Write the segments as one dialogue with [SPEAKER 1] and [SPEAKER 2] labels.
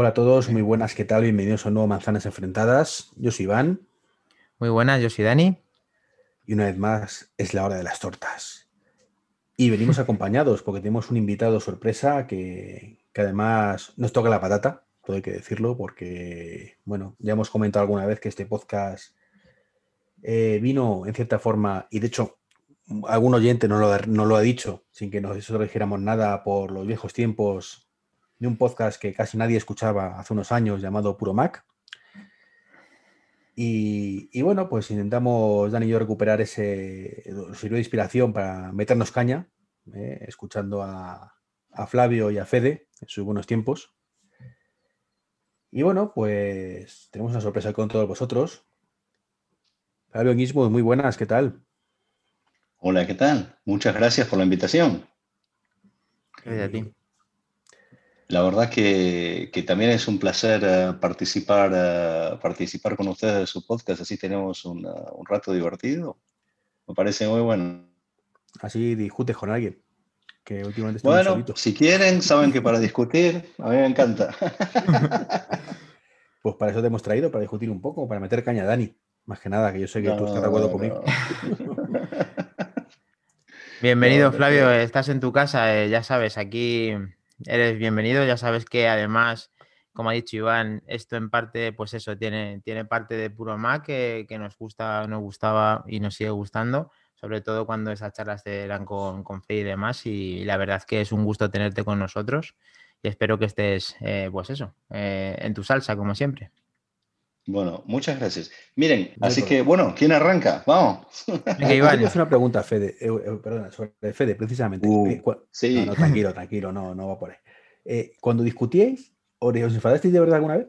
[SPEAKER 1] Hola a todos, muy buenas, ¿qué tal? Bienvenidos a un nuevo Manzanas Enfrentadas. Yo soy Iván.
[SPEAKER 2] Muy buenas, yo soy Dani.
[SPEAKER 1] Y una vez más, es la hora de las tortas. Y venimos acompañados porque tenemos un invitado sorpresa que, que además nos toca la patata, todo hay que decirlo, porque, bueno, ya hemos comentado alguna vez que este podcast eh, vino en cierta forma, y de hecho, algún oyente no lo, no lo ha dicho, sin que nosotros dijéramos nada por los viejos tiempos de un podcast que casi nadie escuchaba hace unos años llamado Puro Mac. Y, bueno, pues intentamos, Dani y yo, recuperar ese, sirvió de inspiración para meternos caña, eh, escuchando a, a, Flavio y a Fede en sus buenos tiempos. Y bueno, pues tenemos una sorpresa con todos vosotros. Flavio Guismo, muy buenas, ¿qué tal?
[SPEAKER 3] Hola, ¿qué tal? Muchas gracias por la invitación.
[SPEAKER 2] Gracias a ti.
[SPEAKER 3] La verdad que, que, también es un placer uh, participar, uh, participar con ustedes de su podcast, así tenemos un, uh, un, rato divertido. Me parece muy bueno.
[SPEAKER 1] Así discutes con alguien. Que últimamente
[SPEAKER 3] bueno, solito. si quieren, saben que para discutir, a mí me encanta.
[SPEAKER 1] pues para eso te hemos traído, para discutir un poco, para meter caña a Dani. Más que nada, que yo sé que no, tú estás de acuerdo no. conmigo.
[SPEAKER 2] Bienvenido, Flavio. Estás en tu casa, eh, ya sabes, aquí eres bienvenido. Ya sabes que además, como ha dicho Iván, esto en parte, pues eso, tiene, tiene parte de puro Mac que, que nos gusta, nos gustaba y nos sigue gustando, sobre todo cuando esas charlas eran con, con Fe y demás. Y, la verdad es que es un gusto tenerte con nosotros y espero que estés, eh, pues eso, eh, en tu salsa, como siempre.
[SPEAKER 3] Bueno, muchas gracias. Miren, Muy así que, bueno, ¿quién arranca? Vamos.
[SPEAKER 1] Iván. hacer una pregunta, Fede, eh, eh, perdona, sobre Fede, precisamente.
[SPEAKER 3] Uh,
[SPEAKER 1] eh,
[SPEAKER 3] sí.
[SPEAKER 1] No, no, tranquilo, tranquilo, no, no va por ahí. Eh, cuando discutíais, ¿os enfadasteis de verdad alguna vez?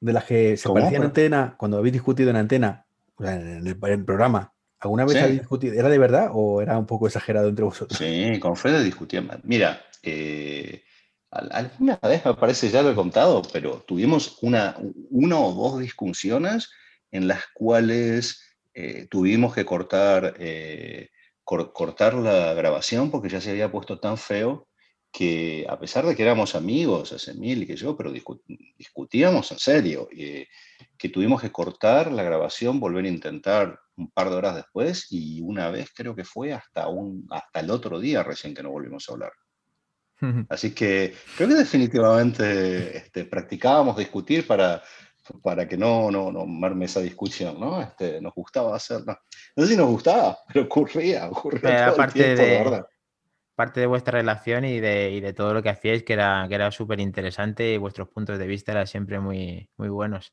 [SPEAKER 1] De las que se parecían en antena, cuando habéis discutido en antena, o sea, en el, en el programa, ¿alguna vez sí. habéis discutido? ¿Era de verdad o era un poco exagerado entre vosotros?
[SPEAKER 3] Sí, con Fede discutíamos. Mira, eh, alguna vez me parece ya lo he contado, pero tuvimos una, una o dos discusiones en las cuales eh, tuvimos que cortar, eh, cor cortar la grabación porque ya se había puesto tan feo que a pesar de que éramos amigos, hace mil y que yo, pero discu discutíamos en serio, eh, que tuvimos que cortar la grabación, volver a intentar un par de horas después y una vez creo que fue hasta, un, hasta el otro día recién que no volvimos a hablar. Así que creo que definitivamente este, practicábamos discutir para, para que no, no, no marme esa discusión, ¿no? Este, nos gustaba hacerlo. No sé si nos gustaba, pero ocurría, ocurría
[SPEAKER 2] Era parte tiempo, de, verdad. parte de vuestra relación y de, y de, todo lo que hacíais, que era, que era súper interesante y vuestros puntos de vista eran siempre muy, muy buenos.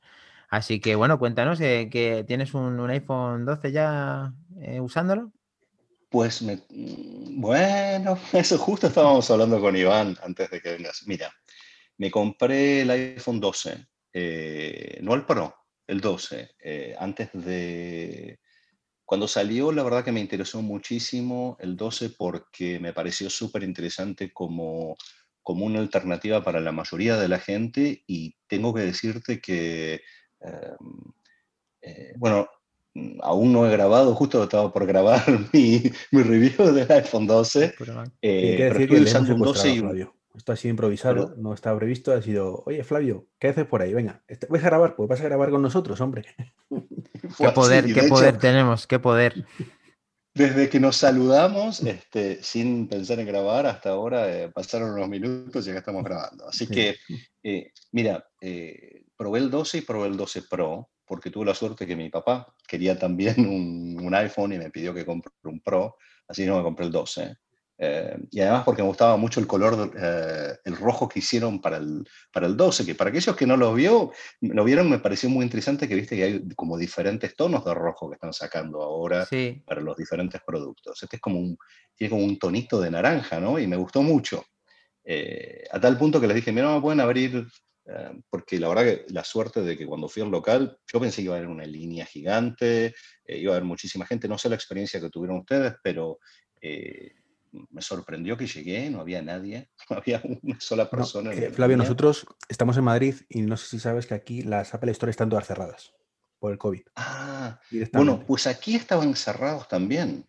[SPEAKER 2] Así que, bueno, cuéntanos, eh, que ¿tienes un, un, iPhone 12 ya eh, usándolo?
[SPEAKER 3] Pues, me, bueno, eso justo estábamos hablando con Iván antes de que vengas. Mira, me compré el iPhone 12, eh, no el Pro, el 12, eh, antes de... Cuando salió, la verdad que me interesó muchísimo el 12 porque me pareció súper interesante como, como una alternativa para la mayoría de la gente y tengo que decirte que, eh bueno, aún no he grabado, justo estaba por grabar mi, mi review del iPhone 12.
[SPEAKER 1] Eh, pero estoy usando un 12 y un... Esto ha sido improvisado, pero... no estaba previsto, ha sido, oye Flavio, ¿qué haces por ahí? Venga, ¿vas a grabar? Pues vas a grabar con nosotros, hombre.
[SPEAKER 2] qué poder, sí, qué poder hecho, tenemos, qué poder.
[SPEAKER 3] Desde que nos saludamos, este, sin pensar en grabar, hasta ahora eh, pasaron unos minutos y ya estamos grabando. Así que, eh, mira, eh, probé el 12 y probé el 12 Pro, porque tuve la suerte que mi papá quería también un, un iPhone y me pidió que compre un Pro, así no me compré el 12. Eh, y además porque me gustaba mucho el color, eh, el rojo que hicieron para el, para el 12, que para aquellos que no lo vio, lo vieron, me pareció muy interesante que viste que hay como diferentes tonos de rojo que están sacando ahora
[SPEAKER 2] sí.
[SPEAKER 3] para los diferentes productos. Este es como un, tiene como un tonito de naranja, ¿no? Y me gustó mucho. Eh, a tal punto que les dije, mira, no me pueden abrir Uh, porque la verdad que la suerte de que cuando fui al local, yo pensé que iba a haber una línea gigante, eh, iba a haber muchísima gente, no sé la experiencia que tuvieron ustedes, pero eh, me sorprendió que llegué, no había nadie, no había una sola persona.
[SPEAKER 1] No, eh, Flavio, línea. nosotros estamos en Madrid y no sé si sabes que aquí las Apple Store están todas cerradas por el COVID.
[SPEAKER 3] Ah, bueno, pues aquí estaban cerrados también.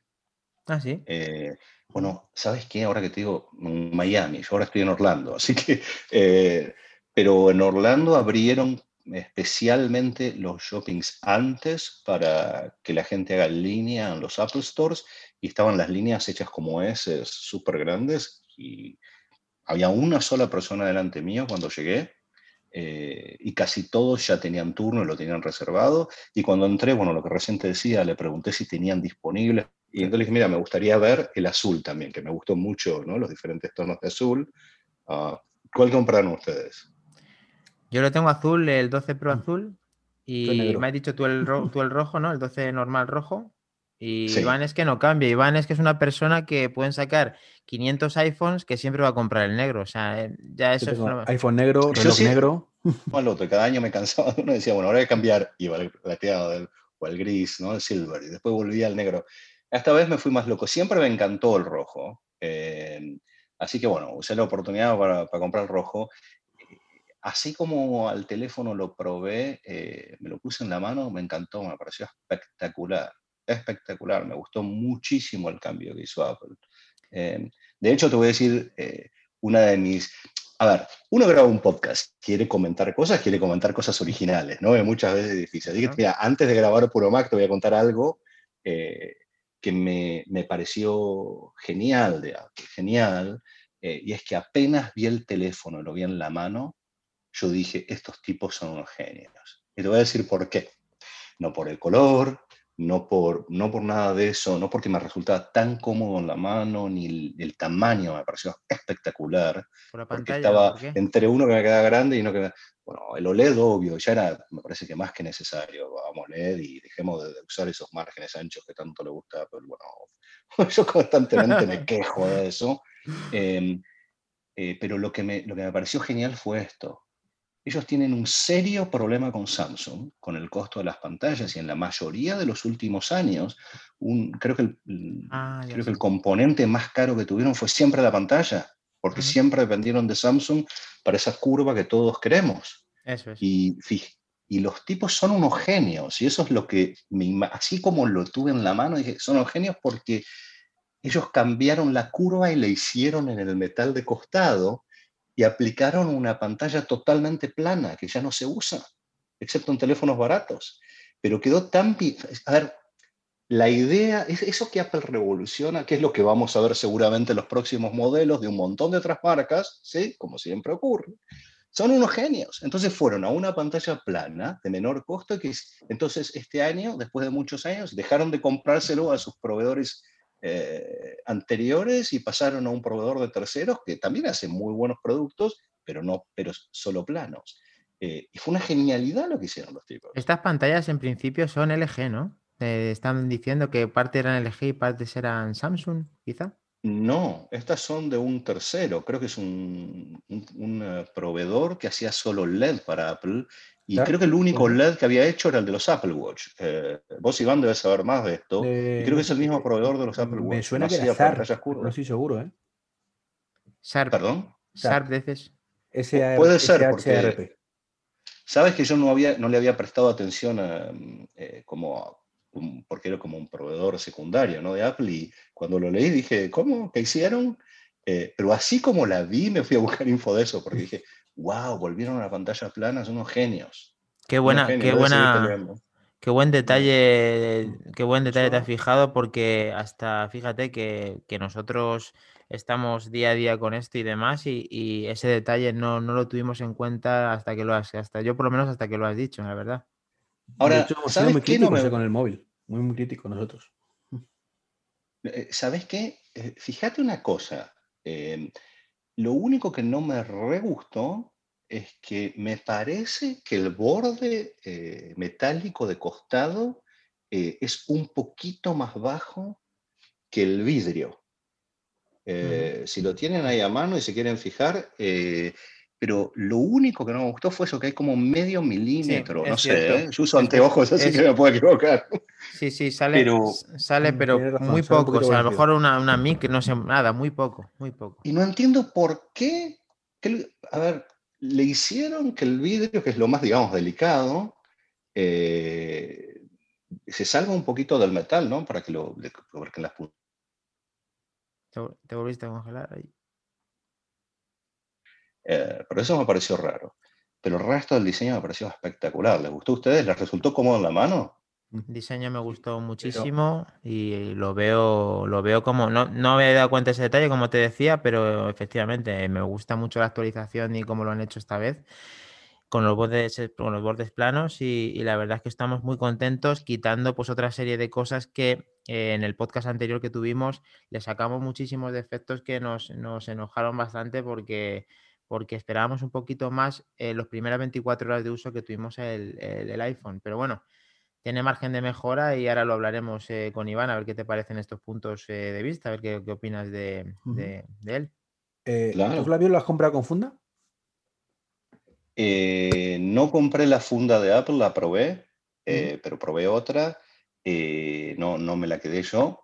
[SPEAKER 2] Ah, sí.
[SPEAKER 3] Eh, bueno, ¿sabes qué? Ahora que te digo, Miami, yo ahora estoy en Orlando, así que eh, pero en Orlando abrieron especialmente los shoppings antes para que la gente haga línea en los Apple Stores y estaban las líneas hechas como S, súper grandes y había una sola persona delante mío cuando llegué eh, y casi todos ya tenían turno y lo tenían reservado y cuando entré, bueno, lo que recién te decía, le pregunté si tenían disponible y entonces dije, mira, me gustaría ver el azul también, que me gustó mucho, ¿no? Los diferentes tonos de azul. Uh, ¿Cuál compraron ustedes?
[SPEAKER 2] Yo lo tengo azul, el 12 Pro mm. azul. Y me has dicho tú el, tú el rojo, ¿no? El 12 normal rojo. Y Iván es que no cambia. Iván es que es una persona que pueden sacar 500 iPhones que siempre va a comprar el negro. O sea, eh, ya eso es
[SPEAKER 1] iPhone negro, reloj negro.
[SPEAKER 3] Al otro, cada año me cansaba de uno y decía, bueno, ahora voy a cambiar. Iba al plateado o al gris, ¿no? El silver. Y después volvía al negro. Esta vez me fui más loco. Siempre me encantó el rojo. Eh, así que bueno, usé la oportunidad para, para comprar el rojo así como al teléfono lo probé, eh, me lo puse en la mano, me encantó, me pareció espectacular, espectacular, me gustó muchísimo el cambio que hizo Apple. Eh, de hecho, te voy a decir, eh, una de mis... A ver, uno graba un podcast, quiere comentar cosas, quiere comentar cosas originales, ¿no? Es muchas veces difícil. Así que, mira, antes de grabar Puro Mac, te voy a contar algo que me, me, pareció genial, de, genial, y es que apenas vi el teléfono, lo vi en la mano, yo dije, estos tipos son unos genios. Y te voy a decir por qué. No por el color, no por, no por nada de eso, no porque me resultaba tan cómodo en la mano, ni el, tamaño me pareció espectacular. Por la pantalla, estaba entre uno que me queda grande y uno que me... Bueno, el OLED, obvio, ya era, me parece que más que necesario. Vamos OLED y dejemos de, usar esos márgenes anchos que tanto le gusta, pero bueno, yo constantemente me quejo de eso. Em, eh, pero lo que, me, lo que me pareció genial fue esto ellos tienen un serio problema con Samsung, con el costo de las pantallas, y en la mayoría de los últimos años, un, creo, que el, ah, creo que el componente más caro que tuvieron fue siempre la pantalla, porque siempre dependieron de Samsung para esa curva que todos queremos.
[SPEAKER 2] Eso es.
[SPEAKER 3] Y, y los tipos son unos genios, y eso es lo que, me, así como lo tuve en la mano, dije, son unos genios porque ellos cambiaron la curva y le hicieron en el metal de costado, y aplicaron una pantalla totalmente plana que ya no se usa, excepto en teléfonos baratos. Pero quedó tan... A ver, la idea, es eso que Apple revoluciona, que es lo que vamos a ver seguramente en los próximos modelos de un montón de otras marcas, ¿sí? como siempre ocurre, son unos genios. Entonces fueron a una pantalla plana de menor costo que entonces este año, después de muchos años, dejaron de comprárselo a sus proveedores eh, anteriores y pasaron a un proveedor de terceros que también hace muy buenos productos, pero, no, pero solo planos. Eh, y fue una genialidad lo que hicieron los tipos.
[SPEAKER 2] Estas pantallas en principio son LG, ¿no? están diciendo que parte eran LG y partes eran Samsung, quizá.
[SPEAKER 3] No, estas son de un tercero. Creo que es un, un, eh, proveedor que hacía solo LED para Apple y creo que el único LED que había hecho era el de los Apple Watch. Eh, vos, Iván, debes saber más de esto. y creo que es el mismo proveedor de los Apple Watch.
[SPEAKER 1] Me suena que era Sharp, no estoy seguro, ¿eh?
[SPEAKER 2] Sharp.
[SPEAKER 3] ¿Perdón?
[SPEAKER 2] Sharp, veces.
[SPEAKER 3] Puede ser, porque... Sabes que yo no, había, no le había prestado atención a, eh, como porque era como un proveedor secundario ¿no? de Apple y cuando lo leí dije, ¿cómo? ¿Qué hicieron? Eh, pero así como la vi me fui a buscar info de eso porque dije, wow, volvieron a la pantalla plana, son unos genios.
[SPEAKER 2] Qué buena, qué buena, qué buen detalle, qué buen detalle te has fijado, porque hasta fíjate que, nosotros estamos día a día con esto y demás, y, ese detalle no, lo tuvimos en cuenta hasta que lo has, hasta yo por lo menos hasta que lo has dicho, la verdad.
[SPEAKER 1] Ahora, ¿sabes muy qué? No con el móvil, muy, muy nosotros.
[SPEAKER 3] Eh, ¿Sabes qué? Eh, fíjate una cosa. Eh, lo único que no me re gustó es que me parece que el borde eh, metálico de costado eh, es un poquito más bajo que el vidrio. Eh, si lo tienen ahí a mano y se quieren fijar, pero lo único que no me gustó fue eso, que hay como medio milímetro, no sé, yo uso anteojos, así que me puedo equivocar.
[SPEAKER 2] Sí, sí, sale, pero, sale, pero muy poco. O sea, a lo mejor una, una mic, no sé, nada, muy poco, muy poco.
[SPEAKER 3] Y no entiendo por qué. a ver, le hicieron que el vidrio, que es lo más, digamos, delicado, eh, se salga un poquito del metal, ¿no? Para que lo. Porque las
[SPEAKER 2] ¿Te, volviste a congelar ahí?
[SPEAKER 3] Eh, pero eso me pareció raro. Pero el resto del diseño me pareció espectacular. ¿Les gustó a ustedes? ¿Les resultó cómodo en la mano?
[SPEAKER 2] El diseño me gustó muchísimo y lo veo, lo veo como, no, no me había dado cuenta de ese detalle, como te decía, pero efectivamente me gusta mucho la actualización y cómo lo han hecho esta vez con los bordes, con los bordes planos y, la verdad es que estamos muy contentos quitando pues otra serie de cosas que eh, en el podcast anterior que tuvimos le sacamos muchísimos defectos que nos, nos enojaron bastante porque porque esperábamos un poquito más en las primeras 24 horas de uso que tuvimos el, el iPhone. Pero bueno, tiene margen de mejora y ahora lo hablaremos eh, con Iván a ver qué te parecen estos puntos eh, de vista, a ver qué, opinas de, él.
[SPEAKER 1] Eh, ¿Tú, Flavio, lo has comprado con funda?
[SPEAKER 3] no compré la funda de Apple, la probé, pero probé otra. no, no me la quedé yo.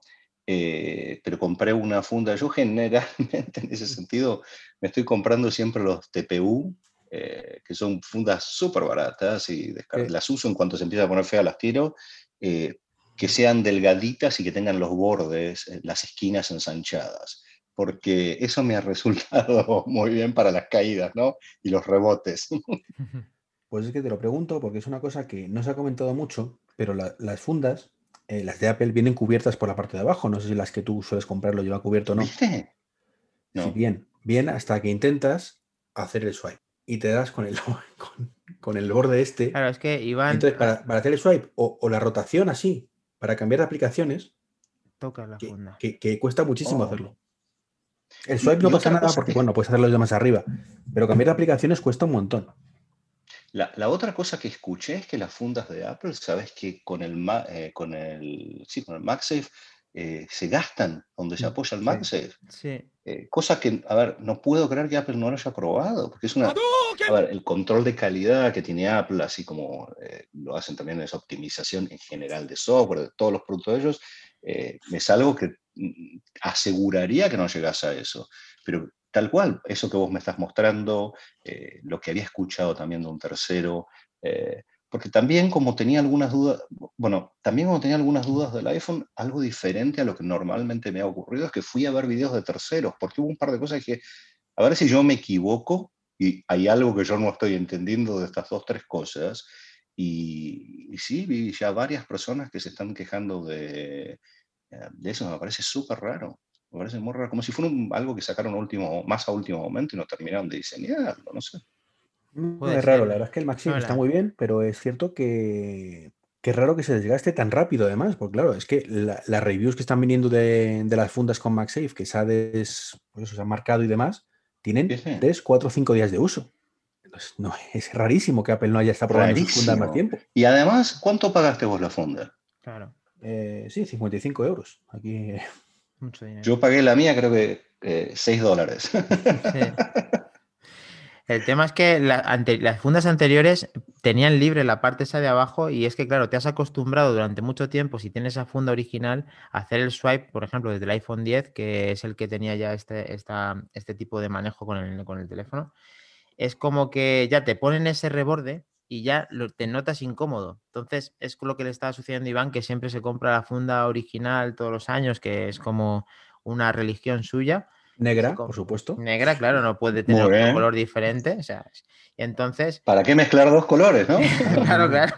[SPEAKER 3] Pero compré una funda. Yo generalmente en ese sentido me estoy comprando siempre los TPU, eh, que son fundas súper baratas y las uso en cuanto se empieza a poner fea, las tiro, eh, que sean delgaditas y que tengan los bordes, eh, las esquinas ensanchadas, porque eso me ha resultado muy bien para las caídas ¿no? y los rebotes.
[SPEAKER 1] Pues es que te lo pregunto porque es una cosa que no se ha comentado mucho, pero las fundas, las de Apple, vienen cubiertas por la parte de abajo. No sé si las que tú sueles comprar lo lleva cubierto o no. no. bien, bien hasta que intentas hacer el swipe y te das con el, con, el borde este.
[SPEAKER 2] Claro, es que Iván.
[SPEAKER 1] Entonces, para, hacer el swipe o, la rotación así, para cambiar de aplicaciones,
[SPEAKER 2] toca la funda.
[SPEAKER 1] Que, cuesta muchísimo oh. hacerlo. El swipe no pasa nada porque, bueno, puedes hacerlo de más arriba, pero cambiar de aplicaciones cuesta un montón.
[SPEAKER 3] La, otra cosa que escuché es que las fundas de Apple, sabes que con el, eh, con el, sí, con el MagSafe eh, se gastan donde se mm, apoya el MagSafe.
[SPEAKER 2] Sí.
[SPEAKER 3] Eh, cosa que, a ver, no puedo creer que Apple no lo haya probado, porque es una... A ver, el control de calidad que tiene Apple, así como eh, lo hacen también en esa optimización en general de software, de todos los productos de ellos, es algo que mm, aseguraría que no llegase a eso. Pero tal cual, eso que vos me estás mostrando, lo que había escuchado también de un tercero, porque también como tenía algunas dudas, bueno, también como tenía algunas dudas del iPhone, algo diferente a lo que normalmente me ha ocurrido es que fui a ver videos de terceros, porque hubo un par de cosas que, a ver si yo me equivoco y hay algo que yo no estoy entendiendo de estas dos, tres cosas. Y, sí, vi ya varias personas que se están quejando de, eh, de eso, me parece súper raro. Me parece muy raro, como si fuera algo que sacaron último, más a último momento y no terminaron de diseñarlo, no sé
[SPEAKER 1] es raro, la verdad es que el Maxim está muy bien, pero es cierto que, es raro que se desgaste tan rápido además, porque claro, es que las reviews que están viniendo de, las fundas con MagSafe, que se ha, des, pues se ha marcado y demás, tienen 3, 4, 5 días de uso. no, es rarísimo que Apple no haya estado probando sus fundas más tiempo.
[SPEAKER 3] Y además, ¿cuánto pagaste vos la funda?
[SPEAKER 2] Claro.
[SPEAKER 1] Eh, sí, 55 euros. Aquí...
[SPEAKER 3] Yo pagué la mía, creo que 6 eh, dólares. Sí.
[SPEAKER 2] El tema es que las fundas anteriores tenían libre la parte esa de abajo y es que, claro, te has acostumbrado durante mucho tiempo, si tienes esa funda original, a hacer el swipe, por ejemplo, desde el iPhone 10, que es el que tenía ya este, este tipo de manejo con el, con el teléfono. Es como que ya te ponen ese reborde y ya te notas incómodo. Entonces, es lo que le está sucediendo a Iván, que siempre se compra la funda original todos los años, que es como una religión suya
[SPEAKER 1] Negra, por supuesto.
[SPEAKER 2] Negra, claro, no puede tener un color diferente. O sea, y entonces.
[SPEAKER 3] ¿Para qué mezclar dos colores, no?
[SPEAKER 2] claro, claro.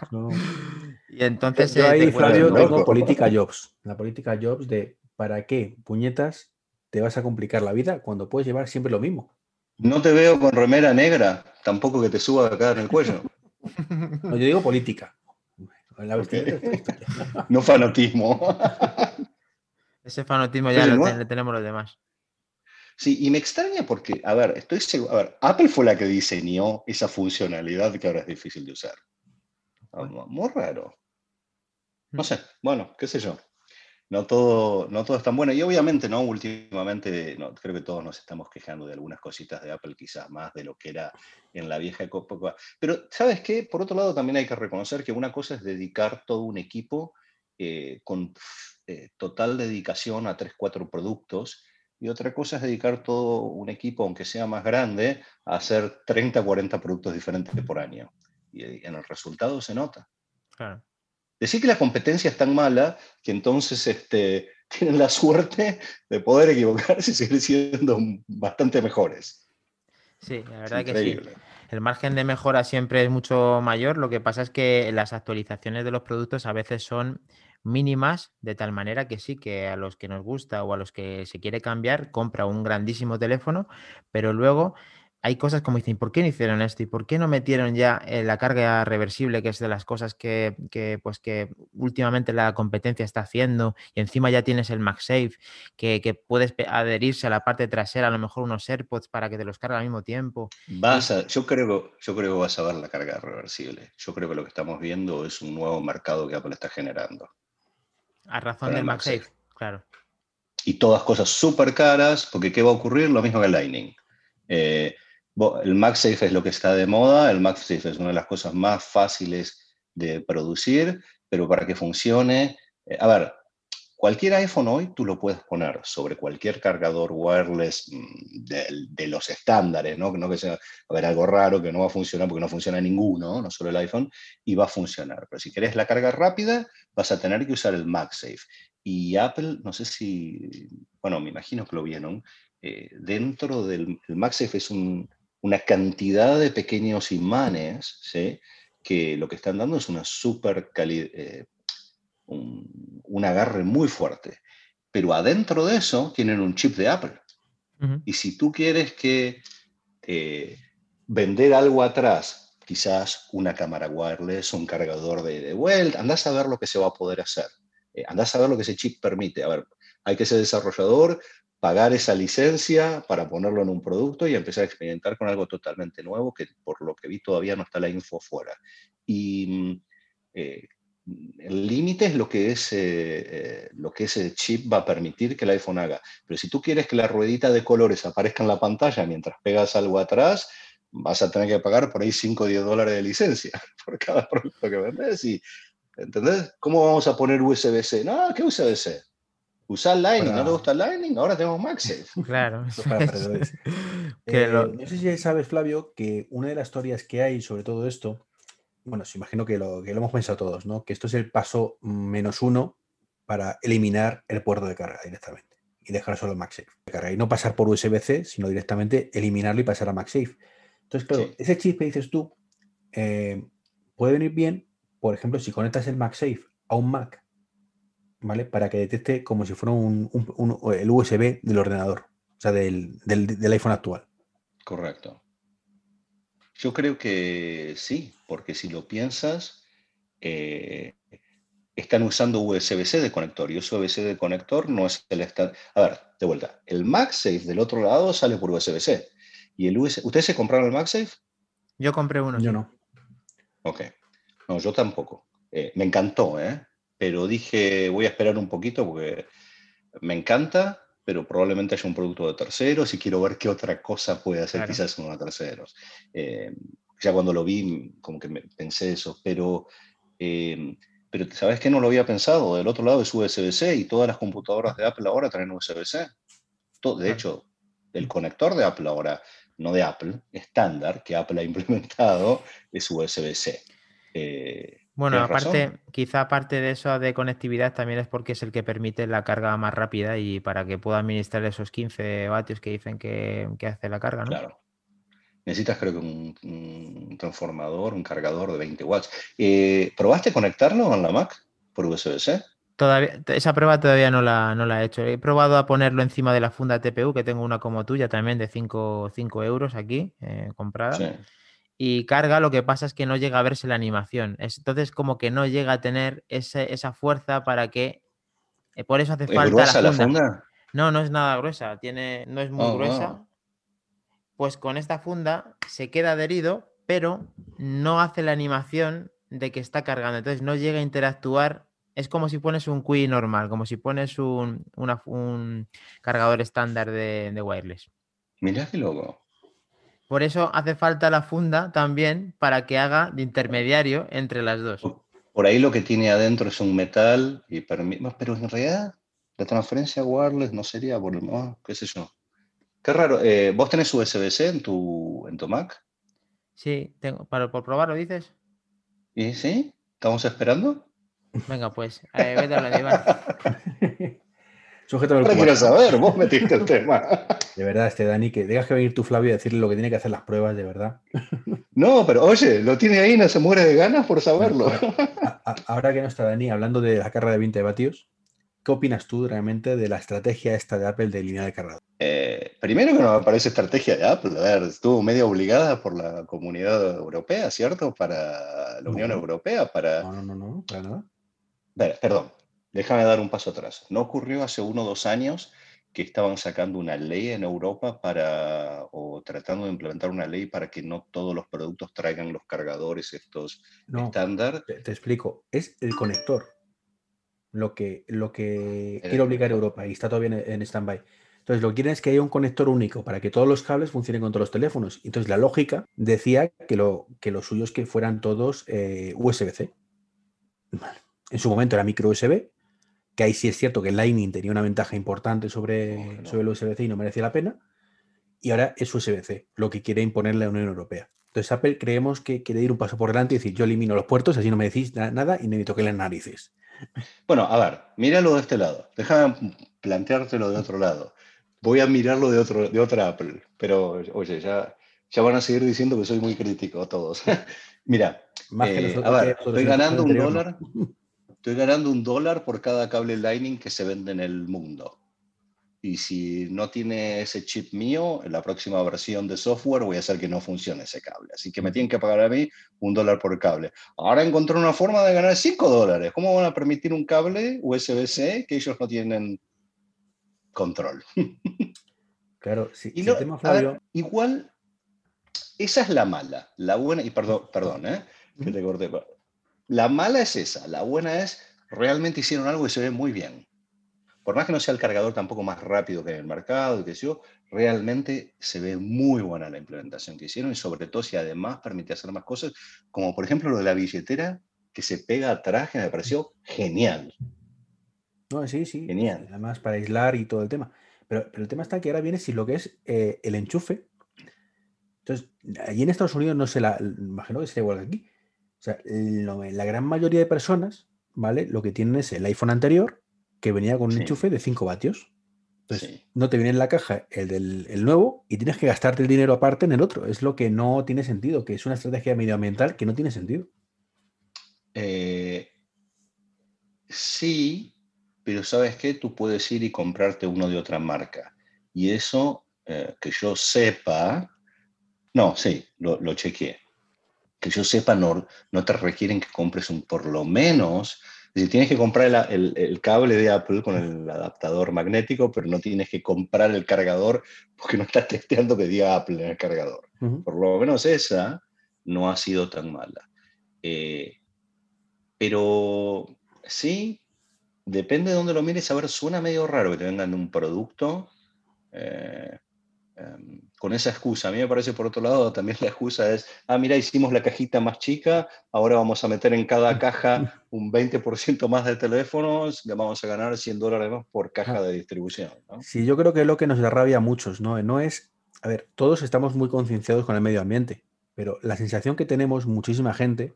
[SPEAKER 2] Y entonces.
[SPEAKER 1] Yo, ahí, Flavio, tengo política Jobs. La política Jobs de ¿para qué puñetas te vas a complicar la vida cuando puedes llevar siempre lo mismo?
[SPEAKER 3] No te veo con remera negra, tampoco que te suba acá en el cuello.
[SPEAKER 1] No, yo digo política.
[SPEAKER 3] no fanatismo.
[SPEAKER 2] Ese fanatismo ya lo tenemos los demás.
[SPEAKER 3] Sí, y me extraña porque, a ver, estoy seguro, a ver, Apple fue la que diseñó esa funcionalidad que ahora es difícil de usar. Muy raro. No mm. sé, bueno, qué sé yo. No todo, no todo es tan bueno. Y obviamente, ¿no? Últimamente, no, creo que todos nos estamos quejando de algunas cositas de Apple, quizás más de lo que era en la vieja época. Pero, ¿sabes qué? Por otro lado, también hay que reconocer que una cosa es dedicar todo un equipo eh, con eh, total dedicación a tres, cuatro productos y otra cosa es dedicar todo un equipo, aunque sea más grande, a hacer 30, 40 productos diferentes por año. Y en el resultado se nota. Decir que la competencia es tan mala que entonces este, tienen la suerte de poder equivocarse y seguir siendo bastante mejores.
[SPEAKER 2] Sí, la verdad que sí. El margen de mejora siempre es mucho mayor. Lo que pasa es que las actualizaciones de los productos a veces son mínimas, de tal manera que sí, que a los que nos gusta o a los que se quiere cambiar, compra un grandísimo teléfono, pero luego hay cosas como dicen, ¿por qué no hicieron esto? ¿Y por qué no metieron ya eh, la carga reversible, que es de las cosas que, pues que últimamente la competencia está haciendo? Y encima ya tienes el MagSafe, que, que, puedes adherirse a la parte trasera, a lo mejor unos AirPods para que te los cargue al mismo tiempo.
[SPEAKER 3] Vas yo, creo, yo creo que vas a ver la carga reversible. Yo creo que lo que estamos viendo es un nuevo mercado que Apple está generando.
[SPEAKER 2] A razón del MagSafe, claro.
[SPEAKER 3] Y todas cosas súper caras, porque ¿qué va a ocurrir? Lo mismo que el Lightning. Eh, el MagSafe es lo que está de moda, el MagSafe es una de las cosas más fáciles de producir, pero para que funcione, eh, a ver, cualquier iPhone hoy tú lo puedes poner sobre cualquier cargador wireless mm, de, los estándares, ¿no? no que sea, a ver, algo raro que no va a funcionar porque no funciona ninguno, no solo el iPhone, y va a funcionar. Pero si querés la carga rápida, vas a tener que usar el MagSafe. Y Apple, no sé si, bueno, me imagino que lo vieron, eh, dentro del MagSafe es un, una cantidad de pequeños imanes, ¿sí? que lo que están dando es una super eh, un, agarre muy fuerte. Pero adentro de eso tienen un chip de Apple. Y si tú quieres que eh, vender algo atrás, quizás una cámara wireless, un cargador de, de vuelta, andás a ver lo que se va a poder hacer. Eh, andás a ver lo que ese chip permite. A ver, hay que ser desarrollador, pagar esa licencia para ponerlo en un producto y empezar a experimentar con algo totalmente nuevo que por lo que vi todavía no está la info fuera. Y mm, eh, el límite es lo que, es, eh, eh, lo que ese chip va a permitir que el iPhone haga. Pero si tú quieres que la ruedita de colores aparezca en la pantalla mientras pegas algo atrás, vas a tener que pagar por ahí 5 o 10 dólares de licencia por cada producto que vendes. Y, ¿Entendés? ¿Cómo vamos a poner USB-C? No, ¿qué USB-C? Usar Lightning, ¿no te gusta Lightning? Ahora tenemos MagSafe.
[SPEAKER 2] Claro.
[SPEAKER 1] Eh, no sé si sabes, Flavio, que una de las historias que hay sobre todo esto, bueno, se imagino que lo, que lo hemos pensado todos, ¿no? Que esto es el paso menos uno para eliminar el puerto de carga directamente y dejar solo el MagSafe de carga y no pasar por USB-C, sino directamente eliminarlo y pasar a MagSafe. Entonces, claro, ese chip que dices tú eh, puede venir bien, por ejemplo, si conectas el MagSafe a un Mac ¿vale? Para que detecte como si fuera un, el USB del ordenador, o sea, del, iPhone actual.
[SPEAKER 3] Correcto. Yo creo que sí, porque si lo piensas, eh, están usando USB-C de conector y USB-C de conector no es el estándar. A ver, de vuelta, el MagSafe del otro lado sale por USB-C. Y el USB... ¿Ustedes se compraron el MagSafe?
[SPEAKER 2] Yo compré uno.
[SPEAKER 1] Yo no.
[SPEAKER 3] Ok. No, yo tampoco. Eh, me encantó, ¿eh? Pero dije, voy a esperar un poquito porque me encanta, pero probablemente haya un producto de terceros y quiero ver qué otra cosa puede hacer quizás uno de terceros. Eh, ya cuando lo vi, como que me pensé eso, pero, eh, pero ¿sabes qué? No lo había pensado. Del otro lado es USB-C y todas las computadoras de Apple ahora traen USB-C. De hecho, el conector de Apple ahora, no de Apple, estándar que Apple ha implementado es USB-C.
[SPEAKER 2] Eh, bueno, aparte, quizá aparte de eso de conectividad también es porque es el que permite la carga más rápida y para que pueda administrar esos 15 vatios que dicen que, hace la carga, ¿no?
[SPEAKER 3] Claro. Necesitas creo que un, transformador, un cargador de 20 watts. Eh, ¿Probaste conectarlo con la Mac por USB-C?
[SPEAKER 2] Todavía, esa prueba todavía no la, no la he hecho. He probado a ponerlo encima de la funda TPU, que tengo una como tuya también de 5, euros aquí, eh, comprada. Sí y carga, lo que pasa es que no llega a verse la animación. Entonces, como que no llega a tener esa fuerza para que. Eh, por eso hace falta.
[SPEAKER 3] la funda?
[SPEAKER 2] No, no es nada gruesa, tiene, no es muy oh, gruesa. Pues con esta funda se queda adherido, pero no hace la animación de que está cargando. Entonces no llega a interactuar. Es como si pones un QI normal, como si pones un, un cargador estándar de, de wireless.
[SPEAKER 3] Mira qué loco.
[SPEAKER 2] Por eso hace falta la funda también para que haga de intermediario entre las dos.
[SPEAKER 3] Por ahí lo que tiene adentro es un metal, y pero en realidad la transferencia wireless no sería por el qué sé yo. Qué raro. Eh, ¿Vos tenés USB-C en tu, en tu Mac?
[SPEAKER 2] Sí, tengo. ¿Para, por probarlo dices?
[SPEAKER 3] ¿Y sí? ¿Estamos esperando?
[SPEAKER 2] Venga, pues. Eh, vete a la
[SPEAKER 3] Quiero saber, vos metiste el tema.
[SPEAKER 1] De verdad, este Dani, que dejas que venir tu Flavio a decirle lo que tiene que hacer las pruebas, de verdad.
[SPEAKER 3] No, pero oye, lo tiene ahí, no se muere de ganas por saberlo.
[SPEAKER 1] Ahora que no está Dani, hablando de la carga de 20 vatios, ¿qué opinas tú realmente de la estrategia esta de Apple de eliminar el cargador?
[SPEAKER 3] Eh, primero que no me parece estrategia de Apple, a ver, estuvo medio obligada por la comunidad europea, ¿cierto? Para la Unión Europea, para...
[SPEAKER 1] No, no, no, no, para nada.
[SPEAKER 3] perdón, déjame dar un paso atrás. No ocurrió hace uno o dos años que estaban sacando una ley en Europa para, o tratando de implementar una ley para que no todos los productos traigan los cargadores estos estándar.
[SPEAKER 1] Te, explico, es el conector lo que, lo que quiere obligar a Europa y está todavía en, en stand-by. Entonces, lo que quieren es que haya un conector único para que todos los cables funcionen con todos los teléfonos. Entonces, la lógica decía que lo, que lo suyo es que fueran todos eh, USB-C. En su momento era micro USB, que ahí sí es cierto que el Lightning tenía una ventaja importante sobre, sobre el USB-C y no merecía la pena, y ahora es USB-C, lo que quiere imponer la Unión Europea. Entonces Apple creemos que quiere ir un paso por delante y decir, yo elimino los puertos, así no me decís nada y no me toqué las narices.
[SPEAKER 3] Bueno, a ver, míralo de este lado. Déjame planteártelo de otro lado. Voy a mirarlo de, otro, de otra Apple, pero oye, ya, ya van a seguir diciendo que soy muy crítico todos. Mira, eh, a ver, estoy ganando un dólar. Estoy ganando un dólar por cada cable Lightning que se vende en el mundo. Y si no tiene ese chip mío, en la próxima versión de software voy a hacer que no funcione ese cable. Así que me tienen que pagar a mí un dólar por cable. Ahora encontré una forma de ganar 5 dólares. ¿Cómo van a permitir un cable USB-C que ellos no tienen control?
[SPEAKER 1] Claro, sí.
[SPEAKER 3] Y igual, esa es la mala. La buena, y perdón, perdón, ¿eh? que te corté. La mala es esa, la buena es realmente hicieron algo y se ve muy bien. Por más que no sea el cargador tampoco más rápido que en el mercado que yo, realmente se ve muy buena la implementación que hicieron y sobre todo si además permite hacer más cosas, como por ejemplo lo de la billetera que se pega atrás, que me pareció genial.
[SPEAKER 1] No, sí, sí. Genial. Además para aislar y todo el tema. Pero, el tema está que ahora viene si lo que es eh, el enchufe. Entonces, allí en Estados Unidos no se la, imagino que sería igual que aquí, o sea, la gran mayoría de personas, ¿vale? Lo que tienen es el iPhone anterior que venía con un enchufe de 5 vatios. Entonces, no te viene en la caja el del nuevo y tienes que gastarte el dinero aparte en el otro. Es lo que no tiene sentido, que es una estrategia medioambiental que no tiene sentido.
[SPEAKER 3] Eh, sí, pero ¿sabes qué? Tú puedes ir y comprarte uno de otra marca. Y eso, eh, que yo sepa, no, sí, lo, lo chequeé que yo sepa, no, no te requieren que compres un por lo menos. Si tienes que comprar el, cable de Apple con el adaptador magnético, pero no tienes que comprar el cargador porque no estás testeando que diga Apple en el cargador. Por lo menos esa no ha sido tan mala. Eh, pero sí, depende de dónde lo mires. A ver, suena medio raro que te vengan un producto. Eh, Em, con esa excusa. A mí me parece, por otro lado, también la excusa es, ah, mira, hicimos la cajita más chica, ahora vamos a meter en cada caja un 20% más de teléfonos, le vamos a ganar 100 dólares más por caja de distribución.
[SPEAKER 1] Sí, yo creo que es lo que nos da rabia a muchos, ¿no? No es, a ver, todos estamos muy concienciados con el medio ambiente, pero la sensación que tenemos muchísima gente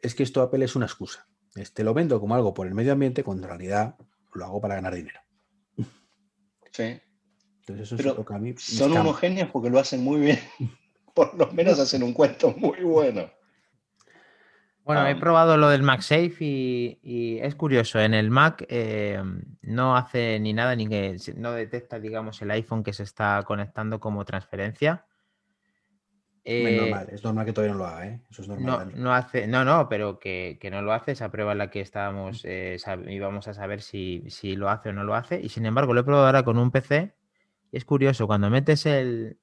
[SPEAKER 1] es que esto Apple es una excusa. Este lo vendo como algo por el medio ambiente, cuando en realidad lo hago para ganar dinero.
[SPEAKER 3] Sí, pero son unos genios porque lo hacen muy bien. Por lo menos hacen un cuento muy bueno.
[SPEAKER 2] Bueno, he probado lo del MagSafe y, y es curioso. En el Mac eh, no hace ni nada, ni que no detecta, digamos, el iPhone que se está conectando como transferencia.
[SPEAKER 1] es eh, normal, es normal que todavía no lo haga, ¿eh? Eso es
[SPEAKER 2] normal. No, hace, no, no, pero que, no lo hace, esa prueba en la que estábamos, eh, íbamos a saber si, si, lo hace o no lo hace. Y sin embargo, lo he probado ahora con un PC es curioso, cuando metes el,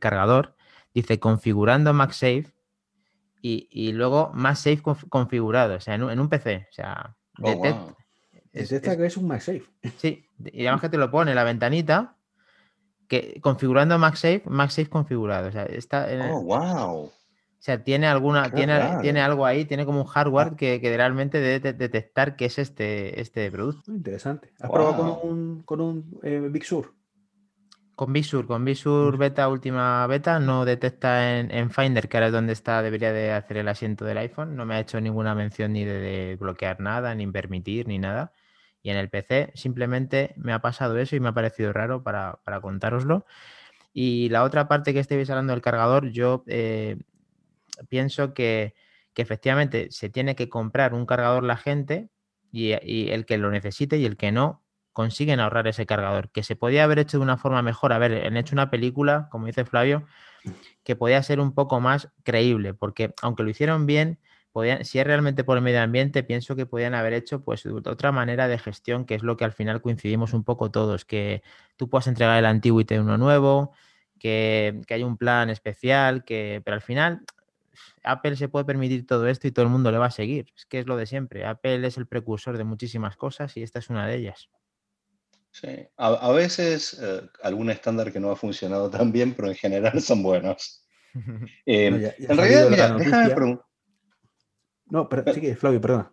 [SPEAKER 2] cargador, dice configurando MagSafe y, y luego MagSafe configurado, o sea, en un, PC. O sea,
[SPEAKER 1] oh, es, que es un MagSafe.
[SPEAKER 2] Sí, y además que te lo pone la ventanita que configurando MagSafe, MagSafe configurado. O sea, está
[SPEAKER 3] oh, wow.
[SPEAKER 2] O sea, tiene alguna, tiene, tiene algo ahí, tiene como un hardware ah. que, realmente debe detectar qué es este, este producto.
[SPEAKER 1] Interesante. ¿Has probado con un, con un eh, Big Sur?
[SPEAKER 2] Con Big Sur, con Big Sur beta, última beta, no detecta en, Finder, que ahora es donde está, debería de hacer el asiento del iPhone. No me ha hecho ninguna mención ni de, bloquear nada, ni permitir, ni nada. Y en el PC simplemente me ha pasado eso y me ha parecido raro para, para contároslo. Y la otra parte que estáis hablando del cargador, yo eh, pienso que, efectivamente se tiene que comprar un cargador la gente y, el que lo necesite y el que no consiguen ahorrar ese cargador, que se podía haber hecho de una forma mejor. A ver, han hecho una película, como dice Flavio, que podía ser un poco más creíble, porque aunque lo hicieron bien, si es realmente por el medio ambiente, pienso que podían haber hecho pues otra manera de gestión, que es lo que al final coincidimos un poco todos, que tú puedas entregar el antiguo y tener uno nuevo, que, que hay un plan especial, que, pero al final Apple se puede permitir todo esto y todo el mundo le va a seguir. Es que es lo de siempre. Apple es el precursor de muchísimas cosas y esta es una de ellas.
[SPEAKER 3] Sí, a, veces eh, algún estándar que no ha funcionado tan bien, pero en general son buenos.
[SPEAKER 1] Eh, en realidad, mira, déjame preguntar. No, pero sí Flavio, perdona.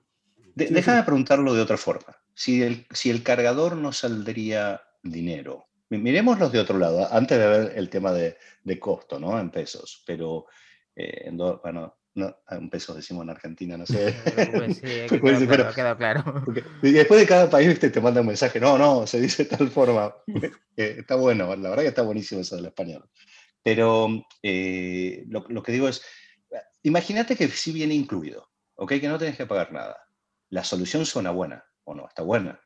[SPEAKER 3] déjame preguntarlo de otra forma. Si el, si el cargador no saldría dinero, Miremoslos de otro lado, antes de ver el tema de, costo, ¿no? En pesos, pero, eh, en bueno, no, en pesos decimos en Argentina, no sé.
[SPEAKER 2] sí, quedado, claro, claro.
[SPEAKER 3] y después de cada país te manda un mensaje, no, no, se dice de tal forma. Eh, está bueno, la verdad que está buenísimo eso del español. Pero eh, lo, lo, que digo es, imagínate que sí viene incluido, ¿ok? Que no tienes que pagar nada. La solución suena buena, o no, está buena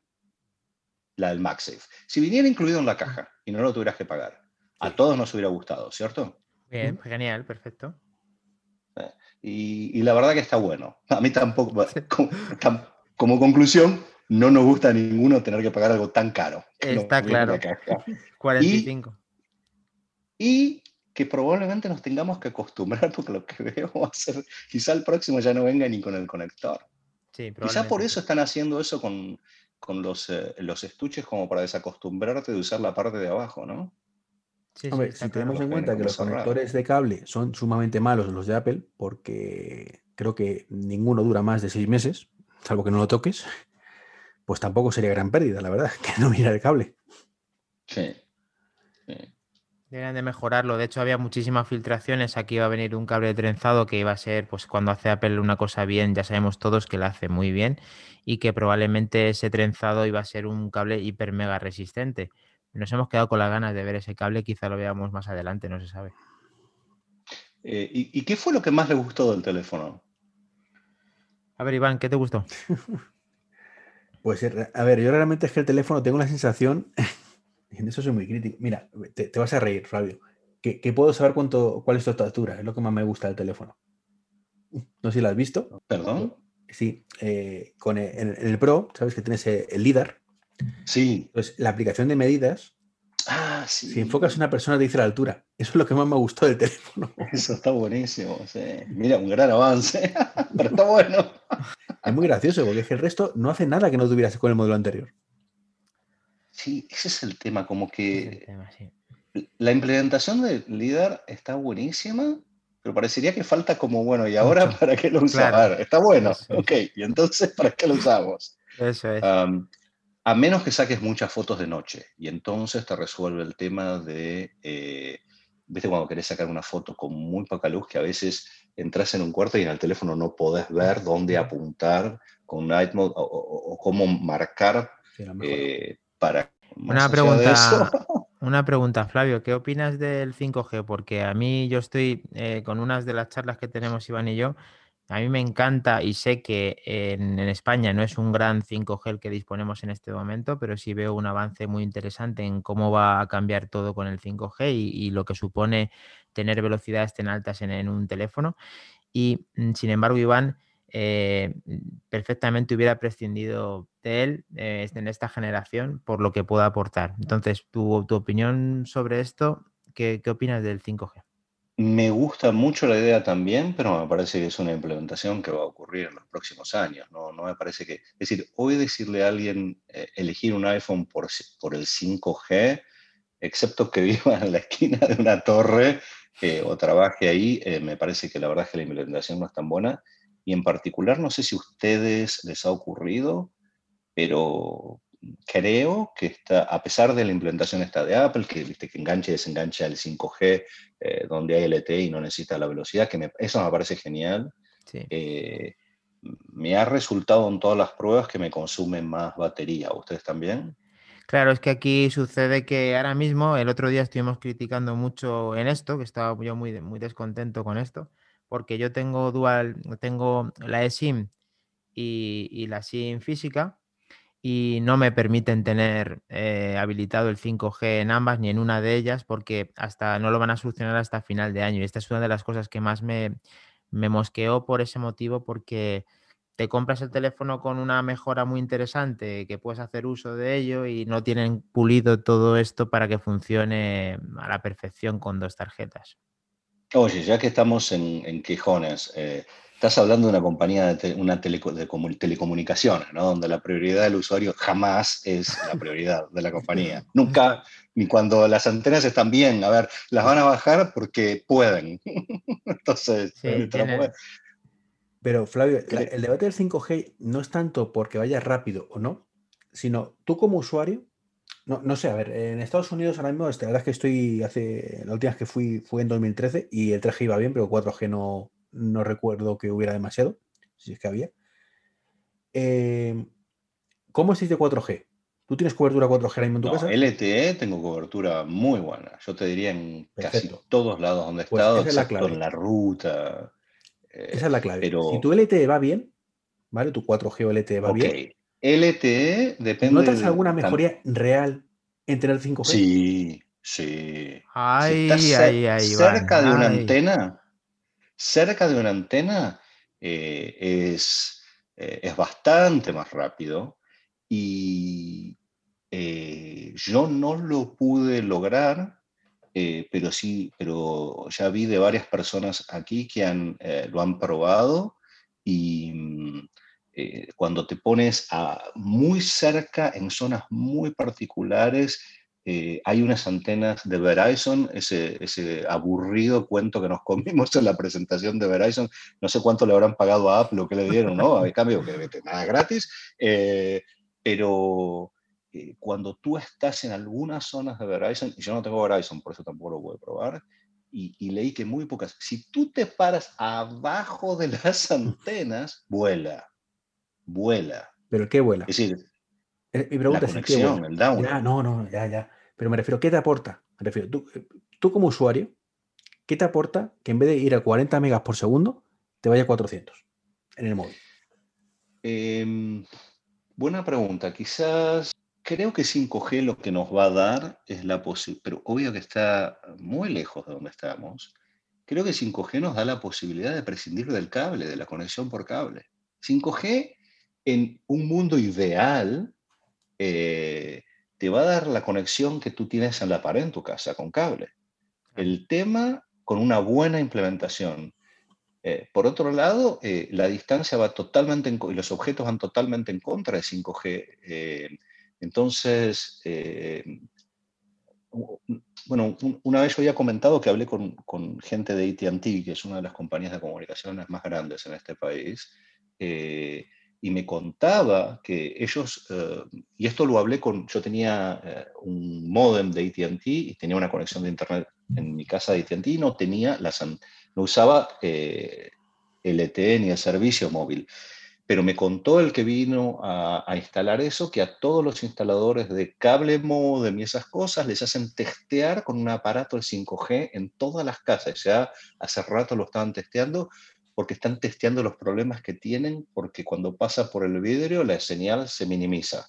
[SPEAKER 3] la del MagSafe. Si viniera incluido en la caja y no lo tuvieras que pagar, a todos nos hubiera gustado, ¿cierto?
[SPEAKER 2] Bien, genial, perfecto.
[SPEAKER 3] Y, la verdad que está bueno. A mí tampoco, como, conclusión, no nos gusta a ninguno tener que pagar algo tan caro.
[SPEAKER 2] Está claro. 45.
[SPEAKER 3] Y, que probablemente nos tengamos que acostumbrar, porque lo que veo va a ser, quizá el próximo ya no venga ni con el conector.
[SPEAKER 2] Sí,
[SPEAKER 3] quizá por eso están haciendo eso con, con los, eh, los estuches como para desacostumbrarte de usar la parte de abajo, ¿no?
[SPEAKER 1] Sí, si tenemos en cuenta que los conectores de cable son sumamente malos los de Apple, porque creo que ninguno dura más de seis meses, salvo que no lo toques, pues tampoco sería gran pérdida, la verdad, que no mira el cable.
[SPEAKER 3] Sí.
[SPEAKER 2] Deberían de mejorarlo. De hecho, había muchísimas filtraciones. Aquí iba a venir un cable trenzado que iba a ser, pues cuando hace Apple una cosa bien, ya sabemos todos que la hace muy bien y que probablemente ese trenzado iba a ser un cable hiper mega resistente. Nos hemos quedado con las ganas de ver ese cable, quizá lo veamos más adelante, no se sabe.
[SPEAKER 3] Eh, ¿y, qué fue lo que más le gustó del teléfono?
[SPEAKER 2] A ver, Iván, ¿qué te gustó?
[SPEAKER 1] Pues, eh, a ver, yo realmente es que el teléfono tengo la sensación en eso soy muy crítico. Mira, te, vas a reír, Flavio. Que, puedo saber cuánto, cuál es tu estatura, es lo que más me gusta del teléfono. No sé si lo has visto.
[SPEAKER 3] ¿Perdón?
[SPEAKER 1] Sí, eh, con el, en, el Pro, sabes que tienes eh, el LIDAR.
[SPEAKER 3] Sí.
[SPEAKER 1] Entonces, la aplicación de medidas.
[SPEAKER 3] Ah, sí.
[SPEAKER 1] Si enfocas a una persona, te dice la altura. Eso es lo que más me gustó del teléfono.
[SPEAKER 3] Eso está buenísimo. Mira, un gran avance. Pero está bueno.
[SPEAKER 1] Es muy gracioso porque es que el resto no hace nada que no tuvieras con el modelo anterior.
[SPEAKER 3] Sí, ese es el tema, como que la implementación de LIDAR está buenísima, pero parecería que falta como, bueno, ¿y ahora para qué lo usamos? Está bueno, ok, y entonces ¿para qué lo usamos?
[SPEAKER 2] Eso es.
[SPEAKER 3] A menos que saques muchas fotos de noche, y entonces te resuelve el tema de, eh, viste, cuando querés sacar una foto con muy poca luz, que a veces entras en un cuarto y en el teléfono no podés ver dónde apuntar con Night Mode o, cómo marcar para...
[SPEAKER 2] Una pregunta, una pregunta, Flavio, ¿qué opinas del 5G? Porque a mí yo estoy eh, con unas de las charlas que tenemos Iván y yo, a mí me encanta y sé que en, España no es un gran 5G el que disponemos en este momento, pero sí veo un avance muy interesante en cómo va a cambiar todo con el 5G y, lo que supone tener velocidades tan altas en un teléfono. Y mm, sin embargo, Iván, eh, perfectamente hubiera prescindido de él eh, en esta generación por lo que pueda aportar. Entonces, tu, tu opinión sobre esto, ¿qué, ¿qué, opinas del 5G?
[SPEAKER 3] Me gusta mucho la idea también, pero me parece que es una implementación que va a ocurrir en los próximos años. No, no me parece que... Es decir, hoy decirle a alguien eh, elegir un iPhone por, por el 5G, excepto que viva en la esquina de una torre o trabaje ahí, me parece que la verdad es que la implementación no es tan buena y en particular, no sé si a ustedes les ha ocurrido, pero creo que está, a pesar de la implementación esta de Apple, que, viste, que engancha y desengancha el 5G, eh, donde hay LTE y no necesita la velocidad, que eso me parece genial. Eh, me ha resultado en todas las pruebas que me consume más batería. ¿Ustedes también?
[SPEAKER 2] Claro, es que aquí sucede que ahora mismo, el otro día estuvimos criticando mucho en esto, que estaba yo muy, muy descontento con esto, porque yo tengo dual, tengo la eSIM y, y la SIM física y no me permiten tener eh, habilitado el 5G en ambas ni en una de ellas porque hasta no lo van a solucionar hasta final de año. Y esta es una de las cosas que más me, me mosqueó por ese motivo porque te compras el teléfono con una mejora muy interesante que puedes hacer uso de ello y no tienen pulido todo esto para que funcione a la perfección con dos tarjetas.
[SPEAKER 3] Oye, ya que estamos en, quejones, eh, estás hablando de una compañía de, una de telecomunicaciones, ¿no? Donde la prioridad del usuario jamás es la prioridad de la compañía. Nunca, ni cuando las antenas están bien, a ver, las van a bajar porque pueden. Entonces,
[SPEAKER 1] pero Flavio, el debate del 5G no es tanto porque vaya rápido o no, sino tú como usuario, no, no sé, a ver, en Estados Unidos ahora mismo, la verdad es que estoy hace, la última vez que fui fue en 2013 y el 3G iba bien, pero 4G no, no recuerdo que hubiera demasiado, si es que había. Em, ¿Cómo es de 4G? ¿Tú tienes cobertura 4G en tu casa?
[SPEAKER 3] LTE tengo cobertura muy buena. Yo te diría en casi todos lados donde he pues estado, excepto en la ruta.
[SPEAKER 1] esa es la clave. Pero... Si tu LTE va bien, ¿vale? Tu 4G o LTE va bien.
[SPEAKER 3] LTE depende.
[SPEAKER 1] ¿Notas alguna mejoría real entre el 5G?
[SPEAKER 3] Sí, sí.
[SPEAKER 2] Ay, ay, ay,
[SPEAKER 3] cerca de una antena, cerca de una antena eh, es, eh, es bastante más rápido y eh, yo no lo pude lograr, pero sí, pero ya vi de varias personas aquí que lo han probado y mm, cuando te pones a muy cerca en zonas muy particulares eh, hay unas antenas de Verizon, ese, ese, aburrido cuento que nos comimos en la presentación de Verizon, no sé cuánto le habrán pagado a Apple o qué le dieron, ¿no? A cambio, que nada gratis, eh, pero eh, cuando tú estás en algunas zonas de Verizon, y yo no tengo Verizon, por eso tampoco lo voy a probar, y, y leí que muy pocas, si tú te paras abajo de las antenas, vuela, vuela.
[SPEAKER 1] ¿Pero qué vuela?
[SPEAKER 3] Es decir,
[SPEAKER 1] mi pregunta es ¿qué el down. Ya, no, no, ya, ya. Pero me refiero, ¿qué te aporta? Me refiero, tú, eh, tú, como usuario, ¿qué te aporta que en vez de ir a 40 megas por segundo, te vaya a 400 en el móvil?
[SPEAKER 3] Em, buena pregunta. Quizás creo que 5G lo que nos va a dar es la posibilidad, pero obvio que está muy lejos de donde estamos. Creo que 5G nos da la posibilidad de prescindir del cable, de la conexión por cable. 5G en un mundo ideal eh, te va a dar la conexión que tú tienes en la pared en tu casa con cable. El tema con una buena implementación. Eh, por otro lado, eh, la distancia va totalmente y los objetos van totalmente en contra de 5G. entonces, bueno, una vez yo había comentado que hablé con, con gente de ATT, que es una de las compañías de comunicaciones más grandes en este país, y me contaba que ellos, eh, y esto lo hablé con, yo tenía eh, un modem de ATT y tenía una conexión de internet en mi casa de ATT y no tenía, las, no usaba eh, LTE ni el servicio móvil. Pero me contó el que vino a, instalar eso, que a todos los instaladores de cable modem y esas cosas les hacen testear con un aparato el 5G en todas las casas. Ya hace rato lo estaban testeando porque están testeando los problemas que tienen, porque cuando pasa por el vidrio la señal se minimiza.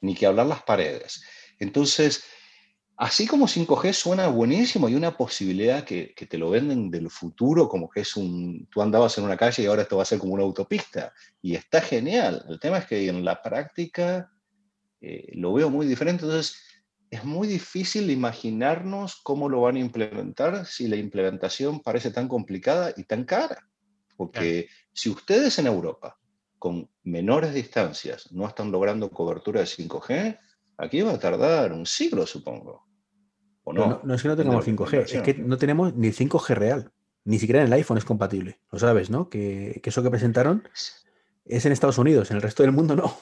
[SPEAKER 3] Ni que hablar las paredes. Entonces, así como 5G suena buenísimo, hay una posibilidad que, te lo venden del futuro, como que es un, tú andabas en una calle y ahora esto va a ser como una autopista. Y está genial. El tema es que en la práctica eh, lo veo muy diferente. Entonces, es muy difícil imaginarnos cómo lo van a implementar si la implementación parece tan complicada y tan cara. Porque si ustedes en Europa, con menores distancias, no están logrando cobertura de 5G, aquí va a tardar un siglo, supongo.
[SPEAKER 1] ¿O no? no, es que no tengamos 5G, es que no tenemos ni 5G real. Ni siquiera en el iPhone es compatible. Lo sabes, ¿no? Que, que eso que presentaron es en Estados Unidos, en el resto del mundo no.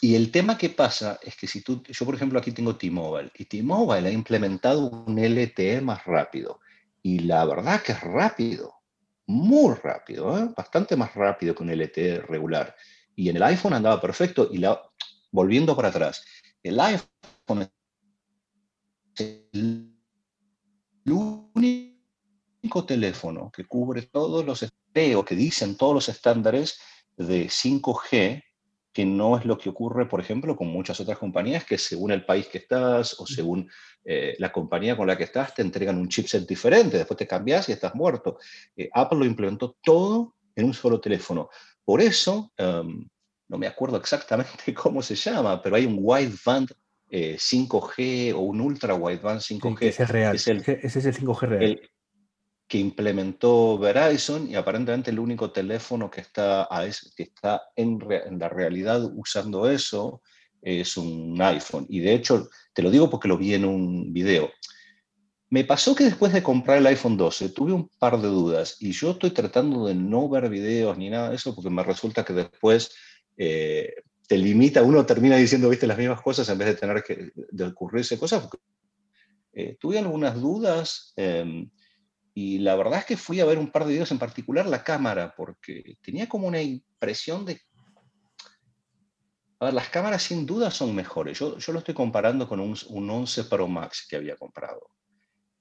[SPEAKER 3] Y el tema que pasa es que si tú, yo por ejemplo aquí tengo T-Mobile y T-Mobile ha implementado un LTE más rápido y la verdad que es rápido, muy rápido, ¿eh? bastante más rápido que un LTE regular. Y en el iPhone andaba perfecto. Y volviendo para atrás, el iPhone es el único teléfono que cubre todos los o que dicen todos los estándares de 5G que no es lo que ocurre, por ejemplo, con muchas otras compañías que según el país que estás o según eh, la compañía con la que estás te entregan un chipset diferente, después te cambias y estás muerto. Eh, Apple lo implementó todo en un solo teléfono. Por eso, em, no me acuerdo exactamente cómo se llama, pero hay un wideband 5G eh, o un ultra wideband 5G.
[SPEAKER 1] ese es real. ese es el 5G real
[SPEAKER 3] que implementó Verizon y aparentemente el único teléfono que está, que está en, la realidad usando eso es un iPhone. Y de hecho, te lo digo porque lo vi en un video. Me pasó que después de comprar el iPhone 12 tuve un par de dudas y yo estoy tratando de no ver videos ni nada de eso porque me resulta que después eh, te limita, uno termina diciendo, viste, las mismas cosas en vez de tener que de ocurrirse cosas. Eh, tuve algunas dudas. Em, y la verdad es que fui a ver un par de videos, en particular la cámara, porque tenía como una impresión de... A ver, las cámaras sin duda son mejores. Yo, yo lo estoy comparando con un, un 11 Pro Max que había comprado.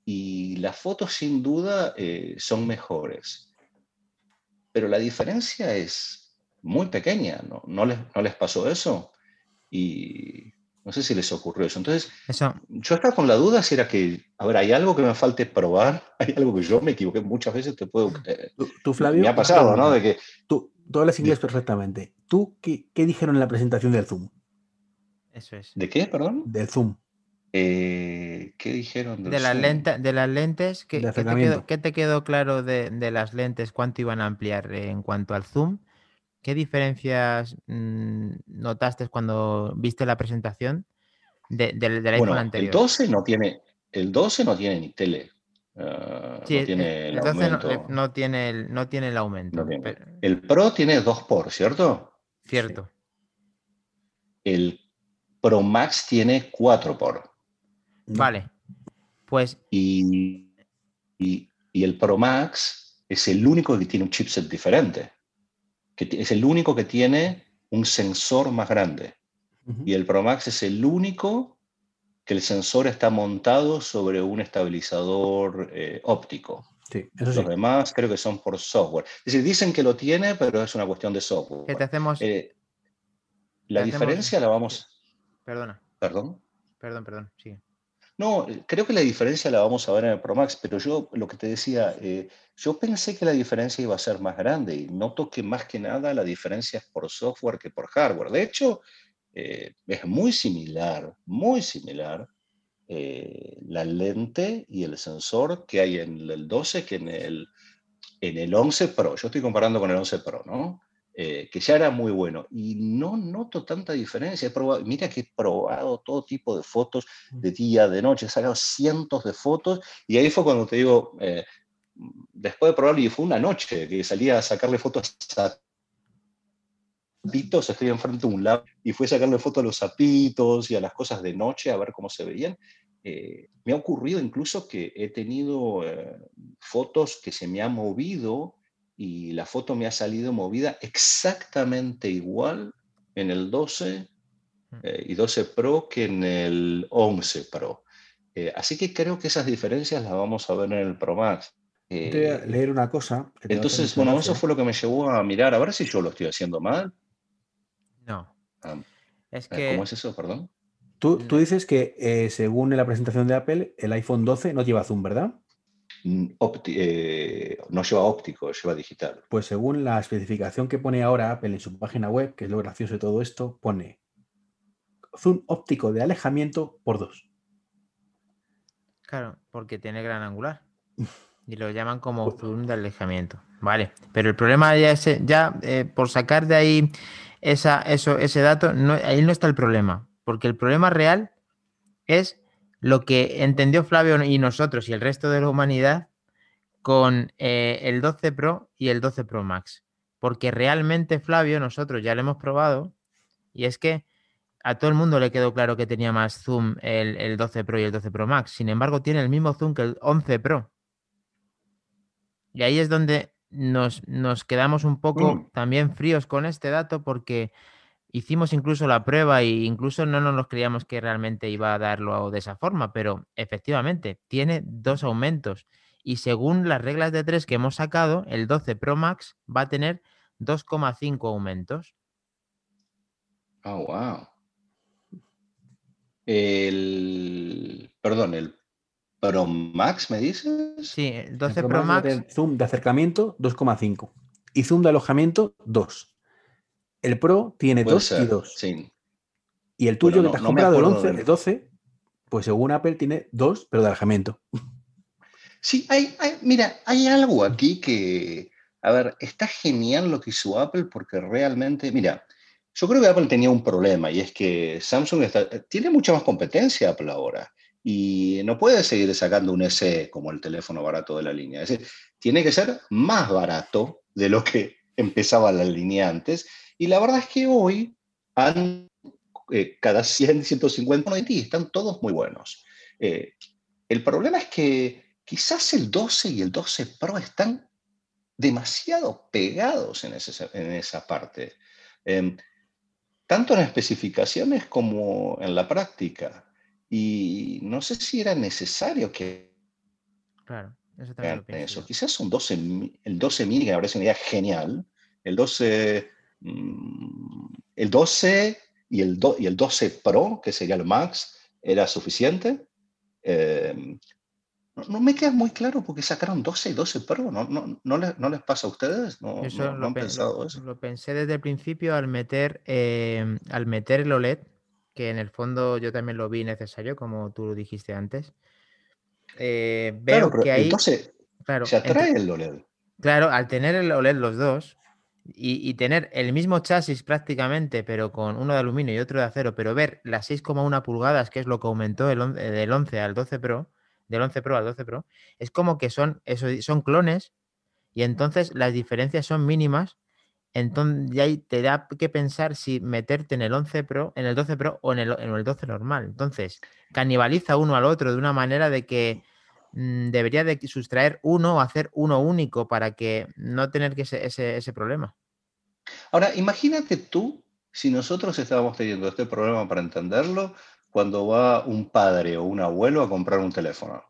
[SPEAKER 3] Y las fotos sin duda eh, son mejores. Pero la diferencia es muy pequeña, ¿no? ¿No les, no les pasó eso? Y no sé si les ocurrió eso. Entonces, yo estaba con la duda si era que, a ver, hay algo que me falte probar, hay algo que yo me equivoqué muchas veces, te puedo... Eh,
[SPEAKER 1] tú, Flavio...
[SPEAKER 3] Me ha pasado, ¿no? De que...
[SPEAKER 1] Tú, tú hablas inglés perfectamente. ¿Tú qué, qué, dijeron en la presentación del Zoom?
[SPEAKER 2] Eso es.
[SPEAKER 3] ¿De qué, perdón?
[SPEAKER 1] Del Zoom.
[SPEAKER 3] Eh, ¿Qué dijeron?
[SPEAKER 2] de, las lentes, de las lentes, ¿qué, ¿qué, te quedó, ¿qué, te quedó, claro de, de, las lentes? ¿Cuánto iban a ampliar en cuanto al zoom? ¿Qué diferencias mm, notaste cuando viste la presentación de, del iPhone anterior?
[SPEAKER 3] El 12 no tiene, el 12 no tiene ni tele.
[SPEAKER 2] Uh, sí, no tiene el, el 12 no, eh, no, tiene el, no tiene el aumento.
[SPEAKER 3] No tiene. Pero... El Pro tiene 2 por, ¿cierto?
[SPEAKER 2] Cierto.
[SPEAKER 3] Sí. El Pro Max tiene 4 por.
[SPEAKER 2] Vale. Pues.
[SPEAKER 3] Y, y, y el Pro Max es el único que tiene un chipset diferente que es el único que tiene un sensor más grande. Uh -huh. Y el Pro Max es el único que el sensor está montado sobre un estabilizador eh, óptico.
[SPEAKER 1] Sí, eso
[SPEAKER 3] Los
[SPEAKER 1] sí.
[SPEAKER 3] demás creo que son por software. Es decir, dicen que lo tiene, pero es una cuestión de software.
[SPEAKER 2] ¿Qué te hacemos?
[SPEAKER 3] Eh, la
[SPEAKER 2] te
[SPEAKER 3] diferencia
[SPEAKER 2] hacemos...
[SPEAKER 3] la vamos...
[SPEAKER 2] Perdona.
[SPEAKER 3] Perdón.
[SPEAKER 2] Perdón, perdón, sigue.
[SPEAKER 3] No, creo que la diferencia la vamos a ver en el Pro Max, pero yo lo que te decía, eh, yo pensé que la diferencia iba a ser más grande y noto que más que nada la diferencia es por software que por hardware. De hecho, eh, es muy similar, muy similar eh, la lente y el sensor que hay en el 12 que en el, en el 11 Pro. Yo estoy comparando con el 11 Pro, ¿no? Eh, que ya era muy bueno. Y no noto tanta diferencia. He probado, mira que he probado todo tipo de fotos de día, de noche, he sacado cientos de fotos y ahí fue cuando te digo, eh, después de probarlo, y fue una noche que salía a sacarle fotos a zapitos, estoy enfrente de un lab y fui a sacarle fotos a los zapitos y a las cosas de noche a ver cómo se veían. Eh, me ha ocurrido incluso que he tenido eh, fotos que se me ha movido y la foto me ha salido movida exactamente igual en el 12 eh, y 12 Pro que en el 11 Pro. Eh, así que creo que esas diferencias las vamos a ver en el Pro Max.
[SPEAKER 1] Eh, Te voy a leer una cosa.
[SPEAKER 3] entonces, bueno, eso fue lo que me llevó a mirar, a ver si yo lo estoy haciendo mal.
[SPEAKER 2] No.
[SPEAKER 3] Ah,
[SPEAKER 2] es que...
[SPEAKER 3] ¿Cómo es eso, perdón?
[SPEAKER 1] Tú, tú dices que eh, según la presentación de Apple, el iPhone 12 no lleva zoom, ¿verdad?
[SPEAKER 3] Opti eh, no lleva óptico, lleva digital.
[SPEAKER 1] Pues según la especificación que pone ahora Apple en su página web, que es lo gracioso de todo esto, pone zoom óptico de alejamiento por 2.
[SPEAKER 2] Claro, porque tiene gran angular. Y lo llaman como zoom de alejamiento. Vale, pero el problema ya es, ya eh, por sacar de ahí esa, eso, ese dato, no, ahí no está el problema. Porque el problema real es lo que entendió Flavio y nosotros y el resto de la humanidad con eh, el 12 Pro y el 12 Pro Max. Porque realmente, Flavio, nosotros ya lo hemos probado y es que a todo el mundo le quedó claro que tenía más zoom el, el 12 Pro y el 12 Pro Max. Sin embargo, tiene el mismo zoom que el 11 Pro. Y ahí es donde nos, nos quedamos un poco
[SPEAKER 3] Mm.
[SPEAKER 2] también fríos con este dato porque hicimos incluso la prueba e incluso no nos creíamos que realmente iba a darlo de esa forma, pero efectivamente tiene dos aumentos y según las reglas de tres que hemos sacado, el 12 Pro Max va a tener 2,5 aumentos.
[SPEAKER 3] Oh, wow. El, perdón, el Pro Max, ¿me dices?
[SPEAKER 2] Sí, el
[SPEAKER 1] El
[SPEAKER 2] 12
[SPEAKER 1] Pro
[SPEAKER 2] Pro
[SPEAKER 1] Max
[SPEAKER 2] Max,
[SPEAKER 1] zoom de acercamiento 2,5 y zoom de alojamiento 2. El Pro tiene
[SPEAKER 3] Puede
[SPEAKER 1] 2 y
[SPEAKER 3] ser,
[SPEAKER 1] 2.
[SPEAKER 3] sí.
[SPEAKER 1] Y el tuyo
[SPEAKER 3] Bueno,
[SPEAKER 1] que te has
[SPEAKER 3] no
[SPEAKER 1] comprado, el
[SPEAKER 3] acuerdo
[SPEAKER 1] 11,
[SPEAKER 3] del-
[SPEAKER 1] el 12, pues según Apple tiene 2, pero de alojamiento.
[SPEAKER 3] Sí, hay, hay- mira, hay algo aquí que, a ver, está genial lo que hizo Apple porque realmente, mira, yo creo que Apple tenía un problema y es que Samsung está- tiene mucha más competencia Apple ahora y no puede seguir sacando un SE como el teléfono barato de la línea. Es decir, tiene que ser más barato de lo que empezaba la línea antes y la verdad es que hoy han, eh, cada 100, 150 de ti están todos muy buenos. Eh, el problema es que quizás el 12 y el 12 Pro están demasiado pegados en, ese- en esa parte, Em, tanto en especificaciones como en la práctica. Y no sé si era necesario que
[SPEAKER 2] claro, eso también lo.
[SPEAKER 3] Quizás un 12, mi- el 12 mini, que me parece una idea genial. El 12, mm, el 12 y el, do- y el 12 Pro, que sería el Max, era suficiente. Em, no, me queda muy claro porque sacaron 12 y 12 Pro. ¿No, no, no, les, no les pasa a ustedes? ¿No,
[SPEAKER 2] Eso
[SPEAKER 3] no-
[SPEAKER 2] lo,
[SPEAKER 3] han
[SPEAKER 2] pe- lo-
[SPEAKER 3] pensado eso?
[SPEAKER 2] lo pensé desde el principio al meter, em, al meter el OLED, que en el fondo yo también lo vi necesario, como tú lo dijiste antes. Eh, veo
[SPEAKER 3] Claro, pero
[SPEAKER 2] que ahí,
[SPEAKER 3] entonces
[SPEAKER 2] claro,
[SPEAKER 3] ya
[SPEAKER 2] entre-
[SPEAKER 3] trae el OLED.
[SPEAKER 2] Claro, al tener el OLED los dos y, tener el mismo chasis prácticamente, pero con uno de aluminio y otro de acero, pero ver las 6,1 pulgadas, que es lo que aumentó el del 11 al 12 Pro, del 11 Pro al 12 Pro, es como que son, eso, son clones y entonces las diferencias son mínimas. Entonces ya te da que pensar si meterte en el 11 Pro, en el 12 Pro o en el, en el 12 normal. Entonces, canibaliza uno al otro de una manera de que debería de sustraer uno o hacer uno único para que no tener que ese, ese, ese problema.
[SPEAKER 3] Ahora, imagínate tú si nosotros estábamos teniendo este problema para entenderlo cuando va un padre o un abuelo a comprar un teléfono.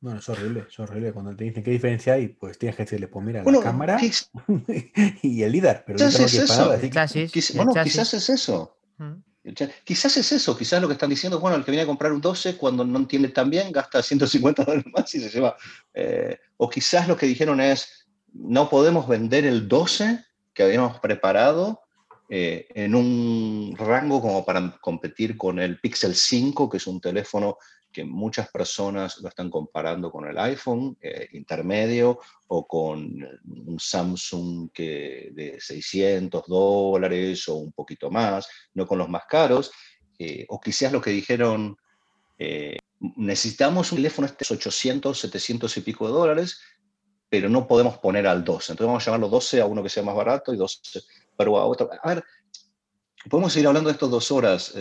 [SPEAKER 1] Bueno, es horrible, es horrible. Cuando te dicen qué diferencia hay, pues tienes que decirle, pues mira,
[SPEAKER 3] Bueno,
[SPEAKER 1] la cámara
[SPEAKER 3] quiz-
[SPEAKER 1] y el LIDAR. Pero
[SPEAKER 3] quizás
[SPEAKER 1] no
[SPEAKER 3] es
[SPEAKER 1] que
[SPEAKER 3] eso.
[SPEAKER 1] que-
[SPEAKER 2] Chasis,
[SPEAKER 3] bueno,
[SPEAKER 2] chasis.
[SPEAKER 3] quizás es eso.
[SPEAKER 2] Mm.
[SPEAKER 3] Quizás es eso, quizás lo que están diciendo, bueno, el que viene a comprar un 12 cuando no entiende tan bien gasta 150 dólares más y se lleva. eh, o quizás lo que dijeron es, no podemos vender el 12 que habíamos preparado eh, en un rango como para competir con el Pixel 5, que es un teléfono que muchas personas lo están comparando con el iPhone eh, intermedio o con un Samsung que de 600 dólares o un poquito más, no con los más caros. eh, o quizás lo que dijeron, eh, necesitamos un teléfono este 800, 700 y pico de dólares, pero no podemos poner al 12. Entonces vamos a llamarlo 12 a uno que sea más barato y 12 pero a otro. A ver, podemos seguir hablando de esto dos horas.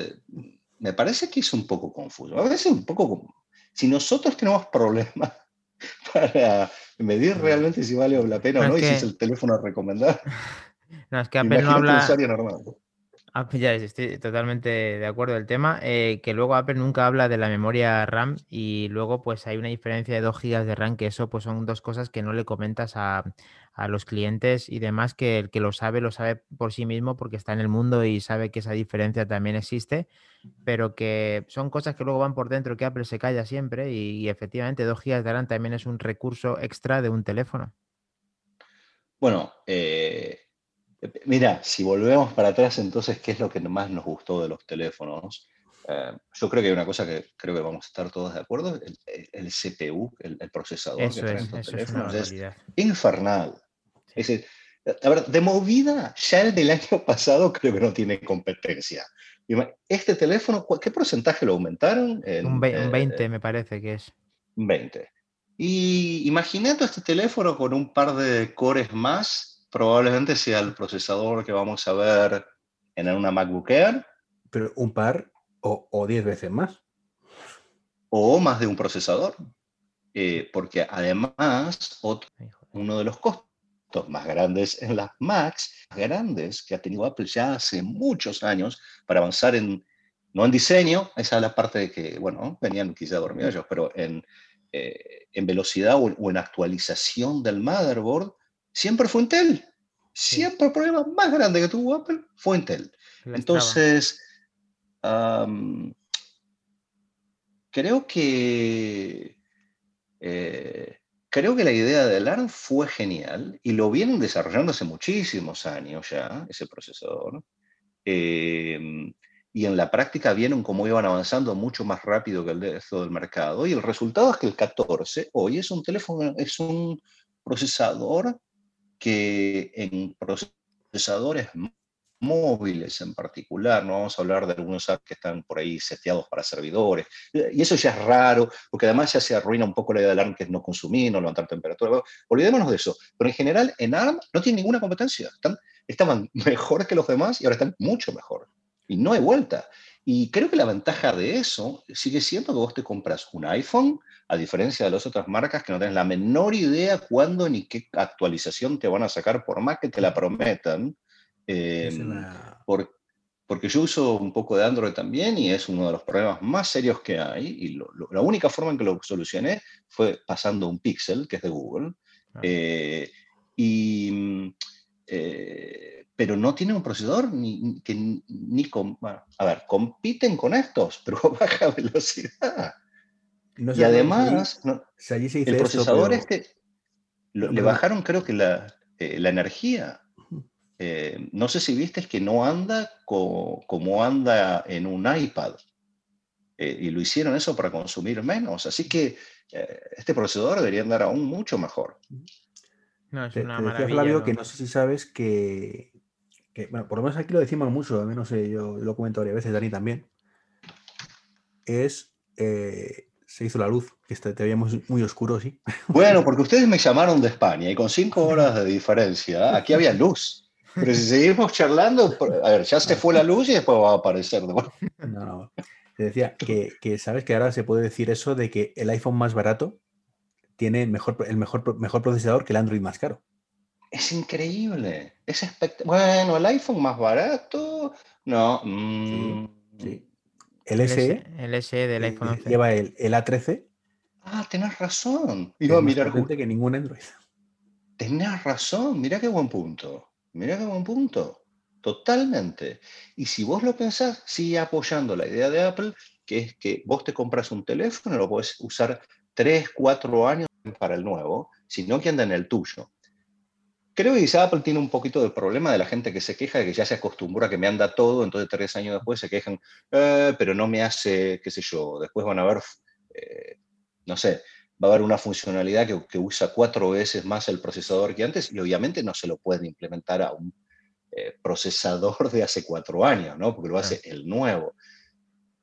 [SPEAKER 3] Me parece que es un poco confuso. A veces un poco... como- Si nosotros tenemos problemas para medir realmente si vale la pena o no y si es el teléfono a recomendar,
[SPEAKER 2] No, es que Apple no
[SPEAKER 3] imagínate un
[SPEAKER 2] habla.
[SPEAKER 3] usuario normal.
[SPEAKER 2] Ah, pues ya estoy totalmente de acuerdo del tema. eh, que luego Apple nunca habla de la memoria RAM y luego pues hay una diferencia de 2 GB de RAM, que eso pues son dos cosas que no le comentas a, a los clientes y demás, que el que lo sabe lo sabe por sí mismo porque está en el mundo y sabe que esa diferencia también existe, pero que son cosas que luego van por dentro que Apple se calla siempre y, y efectivamente 2 GB de RAM también es un recurso extra de un teléfono.
[SPEAKER 3] Bueno, eh, mira, si volvemos para atrás, entonces, ¿qué es lo que más nos gustó de los teléfonos? Eh, yo creo que hay una cosa que creo que vamos a estar todos de acuerdo, el, el- CPU, el, el procesador que
[SPEAKER 2] Eso
[SPEAKER 3] traen
[SPEAKER 2] es,
[SPEAKER 3] estos
[SPEAKER 2] es
[SPEAKER 3] teléfonos es
[SPEAKER 2] barbaridad.
[SPEAKER 3] infernal. Es decir, a ver, de movida, ya el del año pasado creo que no tiene competencia. Este teléfono, ¿cu- ¿qué porcentaje lo aumentaron? En,
[SPEAKER 2] Un, ve- un
[SPEAKER 3] eh,
[SPEAKER 2] 20 me parece que es.
[SPEAKER 3] 20. Y imagínate este teléfono con un par de cores más, probablemente sea el procesador que vamos a ver en una MacBook Air
[SPEAKER 1] Pero un par o, o diez veces más.
[SPEAKER 3] o más de un procesador. Eh, porque además, otro- uno de los costos más grandes en las Macs, grandes que ha tenido Apple ya hace muchos años para avanzar en, no en diseño, esa es la parte de que, bueno, venían quizá dormidos ellos, pero en, eh, en velocidad o, en actualización del motherboard, siempre fue Intel. Siempre el problema más grande que tuvo Apple fue Intel. Entonces, creo que eh, creo que la idea de ARM fue genial y lo vienen desarrollando hace muchísimos años ya, ese procesador. Em, y en la práctica vieron cómo iban avanzando mucho más rápido que el resto del mercado. Y el resultado es que el 14 hoy es un teléfono, es un procesador que en procesadores móviles en particular, no vamos a hablar de algunos apps que están por ahí seteados para servidores, y eso ya es raro, porque además ya se arruina un poco la idea del ARM que es no consumir, no levantar temperatura, olvidémonos de eso, pero en general en ARM no tiene ninguna competencia, están, estaban mejor que los demás y ahora están mucho mejor. Y no hay vuelta. Y creo que la ventaja de eso sigue siendo que vos te compras un iPhone, a diferencia de las otras marcas que no tienes la menor idea cuándo ni qué actualización te van a sacar, por más que te la prometan. Em, porque yo uso un poco de Android también y es uno de los problemas más serios que hay. Y la única forma en que lo solucioné fue pasando un Pixel, que es de Google. Eh, y mm, eh, pero no tienen un procesador ni, que ni con, a ver, compiten con estos, pero a baja velocidad. y además, el procesador este, le bajaron creo que la, eh, la energía. Eh, no sé si viste es que no anda como anda en un iPad. Eh, y lo hicieron eso para consumir menos. Así que este procesador debería andar aún mucho mejor.
[SPEAKER 1] No, es una te, Flavio, que no sé si sabes que bueno, por lo menos aquí lo decimos mucho, al menos eh, yo lo comento varias veces, Dani también, es, eh, se hizo la luz, que te veíamos muy oscuro, sí.
[SPEAKER 3] Bueno, porque ustedes me llamaron de España y con cinco horas de diferencia, aquí había luz. Pero si seguimos charlando, a ver, ya se fue la luz y después va a aparecer de.
[SPEAKER 1] No, no. Te decía que, que, sabes que ahora se puede decir eso de que el iPhone más barato tiene mejor, el mejor, mejor procesador que el Android más caro.
[SPEAKER 3] Es increíble. Es Bueno, el iPhone más barato. No.
[SPEAKER 1] Mm. Sí, El SE.
[SPEAKER 2] El SE del iPhone 11.
[SPEAKER 1] Lleva el, el A13.
[SPEAKER 3] Ah, tenés razón.
[SPEAKER 1] Iba a mirar. que ningún Android.
[SPEAKER 3] Tenés razón. Mira qué buen punto. Mira qué buen punto. Totalmente. Y si vos lo pensás, sigue apoyando la idea de Apple, que es que vos te compras un teléfono, lo puedes usar 3, 4 años para el nuevo, sino que anda en el tuyo. Creo que quizá Apple tiene un poquito de problema de la gente que se queja de que ya se acostumbra a que me anda todo, entonces tres años después se quejan, eh, pero no me hace, qué sé yo, después van a ver, eh, no sé, va a haber una funcionalidad que, usa cuatro veces más el procesador que antes y obviamente no se lo puede implementar a un eh, procesador de hace cuatro años, ¿no? Porque lo hace el nuevo.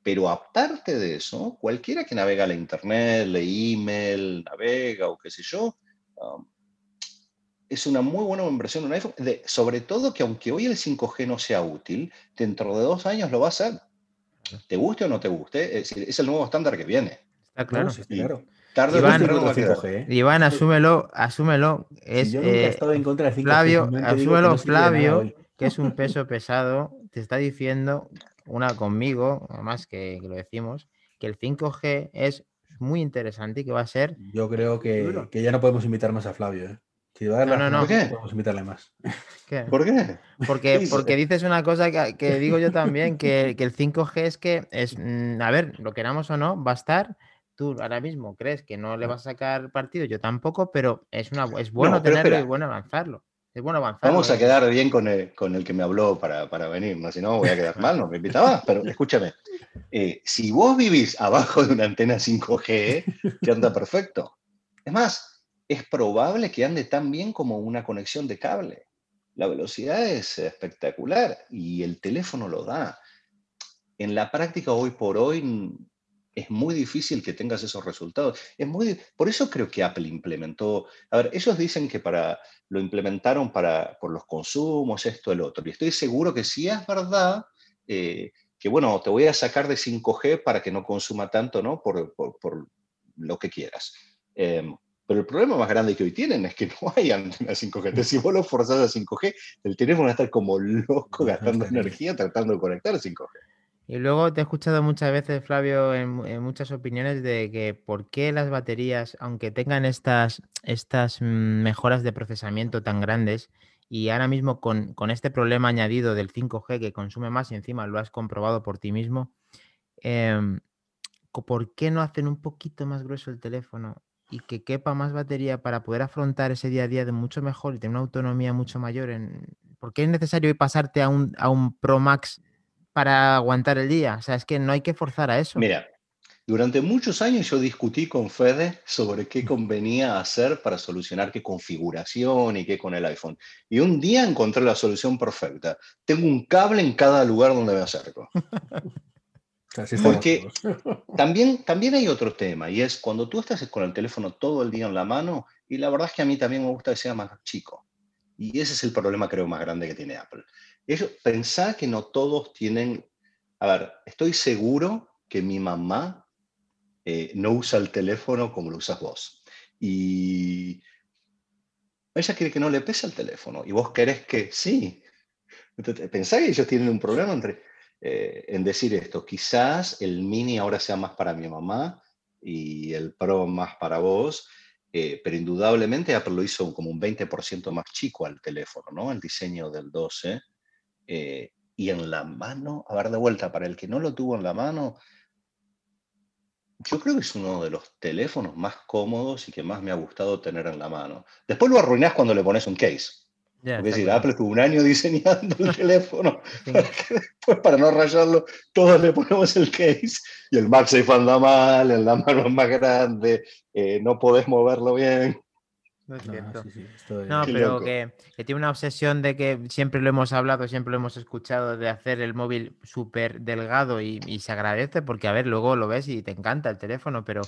[SPEAKER 3] Pero aparte de eso, cualquiera que navega la internet, lee email, navega o qué sé yo, um, es una muy buena inversión en un iPhone, de, sobre todo que aunque hoy el 5G no sea útil, dentro de dos años lo va a ser. Te guste o no te guste, es, el nuevo estándar que viene.
[SPEAKER 2] Está claro. claro. Iván, 5G, ¿eh? Iván, asúmelo, asúmelo. Es, yo nunca he estado en contra del 5G. Flavio, asúmelo, Flavio, que es un peso pesado, te está diciendo una conmigo, además que, lo decimos, que el 5G es muy interesante y que va a ser.
[SPEAKER 1] Yo creo que, que ya no podemos invitar más a Flavio. ¿eh?
[SPEAKER 2] No, no, no.
[SPEAKER 1] ¿Por qué? Podemos invitarle más.
[SPEAKER 3] ¿Por qué?
[SPEAKER 2] Porque, porque dices una cosa que, digo yo también, que, el 5G es que es, mm, a ver, lo queramos o no, va a estar. Tú ahora mismo crees que no le vas a sacar partido, yo tampoco, pero es, una, es bueno tenerlo y bueno avanzarlo. Es bueno avanzar.
[SPEAKER 3] Vamos a quedar bien con el, con el que me habló para, para venir, ¿no? si no voy a quedar mal, no me invitaba. Pero escúchame, eh, si vos vivís abajo de una antena 5G, que anda perfecto. Es más, es probable que ande tan bien como una conexión de cable. La velocidad es espectacular y el teléfono lo da. En la práctica hoy por hoy es muy difícil que tengas esos resultados. Es muy, por eso creo que Apple implementó, a ver, ellos dicen que para, lo implementaron para, por los consumos, esto, el otro. Y estoy seguro que si es verdad, eh, que bueno, te voy a sacar de 5G para que no consuma tanto, ¿no? Por, por, lo que quieras. Em, Pero el problema más grande que hoy tienen es que no hay antena 5G. si vos lo forzás a 5G, el teléfono va a estar como loco gastando energía tratando de conectar 5G.
[SPEAKER 2] Y luego te he escuchado muchas veces, Flavio, en, muchas opiniones de que por qué las baterías, aunque tengan estas, estas mejoras de procesamiento tan grandes, y ahora mismo con, este problema añadido del 5G que consume más y encima lo has comprobado por ti mismo, em, ¿por qué no hacen un poquito más grueso el teléfono y que quepa más batería para poder afrontar ese día a día de mucho mejor y tener una autonomía mucho mayor? En, ¿Por qué es necesario pasarte a un, a un Pro Max para aguantar el día. O sea, es que no hay que forzar a eso.
[SPEAKER 3] Mira, durante muchos años yo discutí con Fede sobre qué convenía hacer para solucionar qué configuración y qué con el iPhone. Y un día encontré la solución perfecta. Tengo un cable en cada lugar donde me acerco. Porque también, también hay otro tema, y es cuando tú estás con el teléfono todo el día en la mano, y la verdad es que a mí también me gusta que sea más chico. Y ese es el problema, creo, más grande que tiene Apple. Ellos, pensá que no todos tienen, a ver, estoy seguro que mi mamá eh, no usa el teléfono como lo usas vos. Y ella quiere que no le pese el teléfono y vos querés que sí. Entonces, pensá que ellos tienen un problema entre, eh, en decir esto. Quizás el mini ahora sea más para mi mamá y el Pro más para vos, eh, pero indudablemente Apple lo hizo como un 20% más chico al teléfono, ¿no? El diseño del 12. Eh, y en la mano, a ver de vuelta, para el que no lo tuvo en la mano, yo creo que es uno de los teléfonos más cómodos y que más me ha gustado tener en la mano. Después lo arruinás cuando le pones un case. Es decir, Apple estuvo un año diseñando el teléfono para que después, para no rayarlo, todos le ponemos el case y el MagSafe anda mal, en la mano es más grande, eh, no podés moverlo bien.
[SPEAKER 2] No es cierto. No, pero que, tiene una obsesión de que siempre lo hemos hablado, siempre lo hemos escuchado, de hacer el móvil súper delgado y, se agradece porque, a ver, luego lo ves y te encanta el teléfono, pero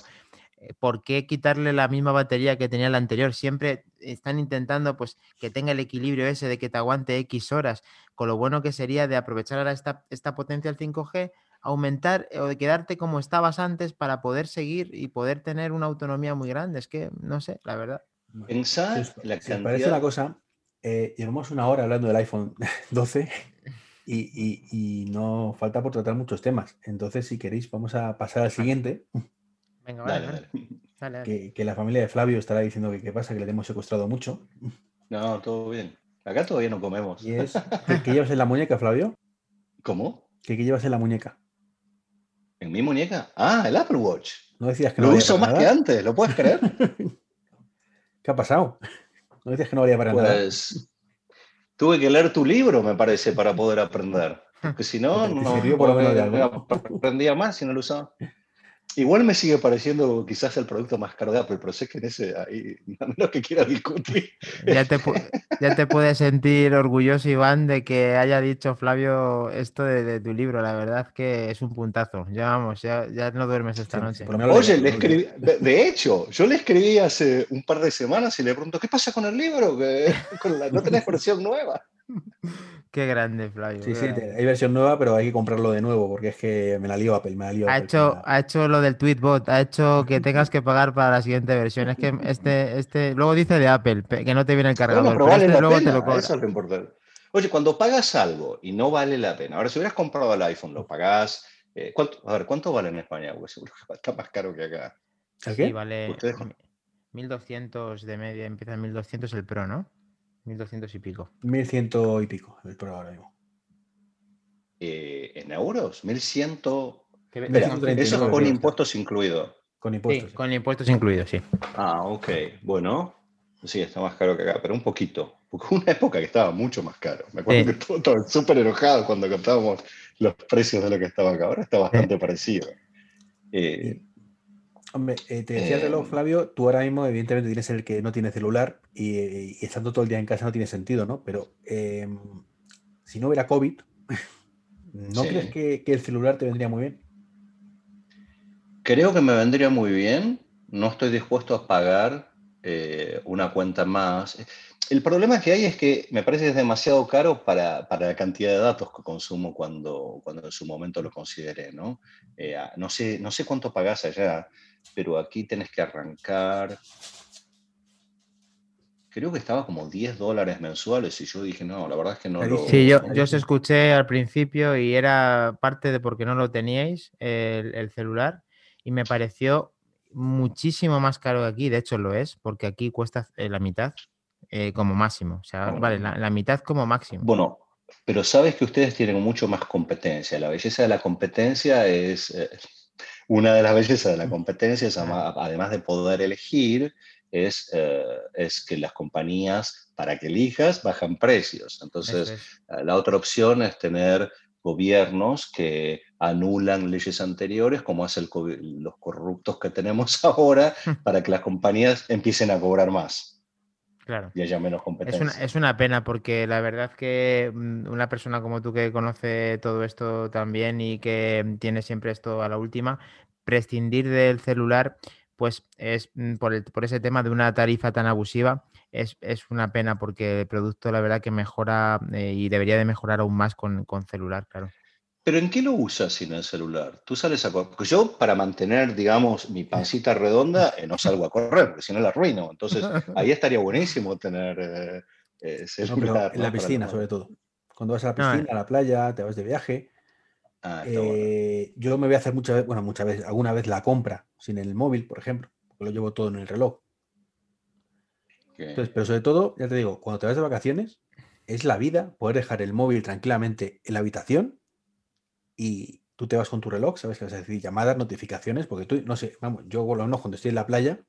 [SPEAKER 2] ¿por qué quitarle la misma batería que tenía el anterior? Siempre están intentando pues que tenga el equilibrio ese de que te aguante X horas, con lo bueno que sería de aprovechar ahora esta, esta potencia del 5G aumentar o de quedarte como estabas antes para poder seguir y poder tener una autonomía muy grande. Es que, no sé, la verdad.
[SPEAKER 3] Pensar la
[SPEAKER 1] parece una cosa, eh, llevamos una hora hablando del iPhone 12 y, no falta por tratar muchos temas. Entonces, si queréis, vamos a pasar al siguiente.
[SPEAKER 2] Venga, vale,
[SPEAKER 1] Que, la familia de Flavio estará diciendo que qué pasa, que le hemos secuestrado mucho.
[SPEAKER 3] No, todo bien. Acá todavía no comemos.
[SPEAKER 1] ¿Y es, ¿qué, llevas en la muñeca, Flavio?
[SPEAKER 3] ¿Cómo?
[SPEAKER 1] ¿Qué, llevas en la muñeca?
[SPEAKER 3] ¿En mi muñeca? Ah, el Apple Watch.
[SPEAKER 1] No decías que
[SPEAKER 3] no Lo uso más que antes, ¿lo puedes creer?
[SPEAKER 1] ¿Qué ha pasado? No decías que no valía para
[SPEAKER 3] pues, Tuve que leer tu libro, me parece, para poder aprender. Porque si no, no, no aprendía más si no lo usaba. Igual me sigue pareciendo quizás el producto más caro de Apple, pero sé que en ese, ahí, a menos que quiera discutir.
[SPEAKER 2] Ya te, ya te puedes sentir orgulloso, Iván, de que haya dicho Flavio esto de, tu libro. La verdad que es un puntazo. Ya vamos, ya, ya no duermes esta noche.
[SPEAKER 3] Oye, le escribí, de, hecho, yo le escribí hace un par de semanas y le pregunto, ¿qué pasa con el libro? Que, no tenés versión nueva.
[SPEAKER 2] Qué grande, Flavio.
[SPEAKER 1] Sí, sí, hay versión nueva, pero hay que comprarlo de nuevo porque es que me la lío Apple, me la lío
[SPEAKER 2] ha Hecho, ha hecho lo del tweetbot, ha hecho que tengas que pagar para la siguiente versión. Es que este, este, luego dice de Apple que no te viene el cargador.
[SPEAKER 3] pero este luego te lo Eso es lo importante. Oye, cuando pagas algo y no vale la pena, ahora si hubieras comprado el iPhone, lo pagás. Eh, a ver, ¿cuánto vale en España? Pues seguro que está más caro que acá.
[SPEAKER 2] ¿El qué? Sí, vale 1200 de media, empieza en 1200 el Pro, ¿no? 1200 y pico.
[SPEAKER 1] 1100 y pico, el Pro ahora mismo.
[SPEAKER 3] Eh, ¿En euros? 1100. eso es con impuestos incluidos.
[SPEAKER 1] Con impuestos.
[SPEAKER 2] con impuestos incluidos, sí.
[SPEAKER 3] Ah, ok. Bueno, sí, está más caro que acá, pero un poquito. Porque una época que estaba mucho más caro. Me acuerdo que estaba súper enojado cuando contábamos los precios de lo que estaba acá. Ahora está bastante parecido.
[SPEAKER 1] Eh, Hombre, eh, te decía el reloj, em. Flavio, tú ahora mismo evidentemente tienes el que no tiene celular y, estando todo el día en casa no tiene sentido, ¿no? Pero em, si no hubiera COVID, ¿no crees que, el celular te vendría muy bien?
[SPEAKER 3] Creo que me vendría muy bien. No estoy dispuesto a pagar eh, una cuenta más. El problema que hay es que me parece que es demasiado caro para, la cantidad de datos que consumo cuando, cuando en su momento lo consideré, ¿no? Eh, no, sé, no sé cuánto pagás allá, pero aquí tenés que arrancar. Creo que estaba como 10 dólares mensuales y yo dije, no, la verdad es que no lo...
[SPEAKER 2] Sí, yo, yo os escuché al principio y era parte de porque no lo teníais el, celular y me pareció muchísimo más caro que aquí, de hecho lo es, porque aquí cuesta eh, la mitad eh, como máximo, o sea, vale, la, mitad como máximo.
[SPEAKER 3] Bueno, pero sabes que ustedes tienen mucho más competencia, la belleza de la competencia es... Eh, una de las bellezas de la competencia es, además de poder elegir, es, eh, es que las compañías, para que elijas, bajan precios. Entonces, eh, la otra opción es tener gobiernos que anulan leyes anteriores, como hacen los corruptos que tenemos ahora, para que las compañías empiecen a cobrar más.
[SPEAKER 2] Claro.
[SPEAKER 3] Y haya menos competencia.
[SPEAKER 2] Es una, pena porque la verdad que mm, una persona como tú que conoce todo esto también y que tiene siempre esto a la última, prescindir del celular pues es mm, por, por, ese tema de una tarifa tan abusiva, es, una pena porque el producto la verdad que mejora eh, y debería de mejorar aún más con, celular, claro.
[SPEAKER 3] ¿Pero en qué lo usas sin el celular? Tú sales a correr. Yo, para mantener, digamos, mi pancita redonda, eh, no salgo a correr, porque si no la arruino. Entonces, ahí estaría buenísimo tener eh, celular.
[SPEAKER 1] en la piscina, sobre todo. Cuando vas a la piscina, a la playa, te vas de viaje. Ah, eh, yo me voy a hacer muchas veces, bueno, muchas veces, alguna vez la compra sin el móvil, por ejemplo, porque lo llevo todo en el reloj. Entonces, pero sobre todo, ya te digo, cuando te vas de vacaciones, es la vida poder dejar el móvil tranquilamente en la habitación y tú te vas con tu reloj, sabes que vas a decir llamadas, notificaciones, porque tú, no sé, vamos, yo lo no, cuando estoy en la playa,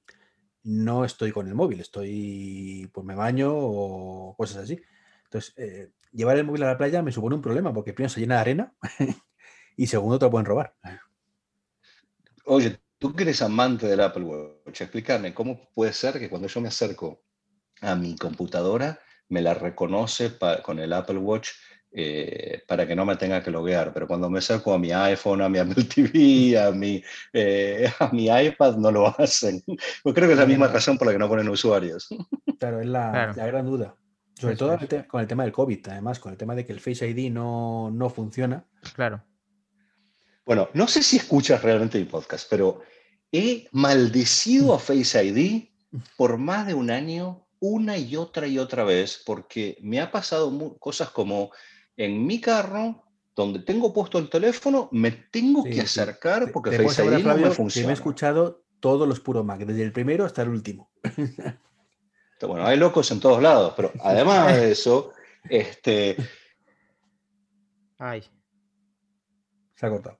[SPEAKER 1] no estoy con el móvil, estoy, pues me baño o cosas así. Entonces, eh, llevar el móvil a la playa me supone un problema, porque primero se llena de arena y segundo te lo pueden robar.
[SPEAKER 3] Oye, tú que eres amante del Apple Watch, explícame, ¿cómo puede ser que cuando yo me acerco a mi computadora me la reconoce con el Apple Watch eh, para que no me tenga que loguear, pero cuando me acerco a mi iPhone, a mi Apple TV, a mi, eh, a mi iPad, no lo hacen. Yo creo que es la misma razón por la que no ponen usuarios.
[SPEAKER 1] Claro, es la, la gran duda. Sobre todo con el tema del COVID, además, con el tema de que el Face ID no, no funciona.
[SPEAKER 2] Claro.
[SPEAKER 3] Bueno, no sé si escuchas realmente mi podcast, pero he maldecido a Face ID por más de un año, una y otra y otra vez, porque me ha pasado cosas como en mi carro, donde tengo puesto el teléfono, me tengo que acercar porque Face ID no me funciona.
[SPEAKER 1] me he escuchado todos los puro Mac, desde el primero hasta el último.
[SPEAKER 3] bueno, hay locos en todos lados, pero además de eso, este...
[SPEAKER 2] Ay.
[SPEAKER 1] Se ha cortado.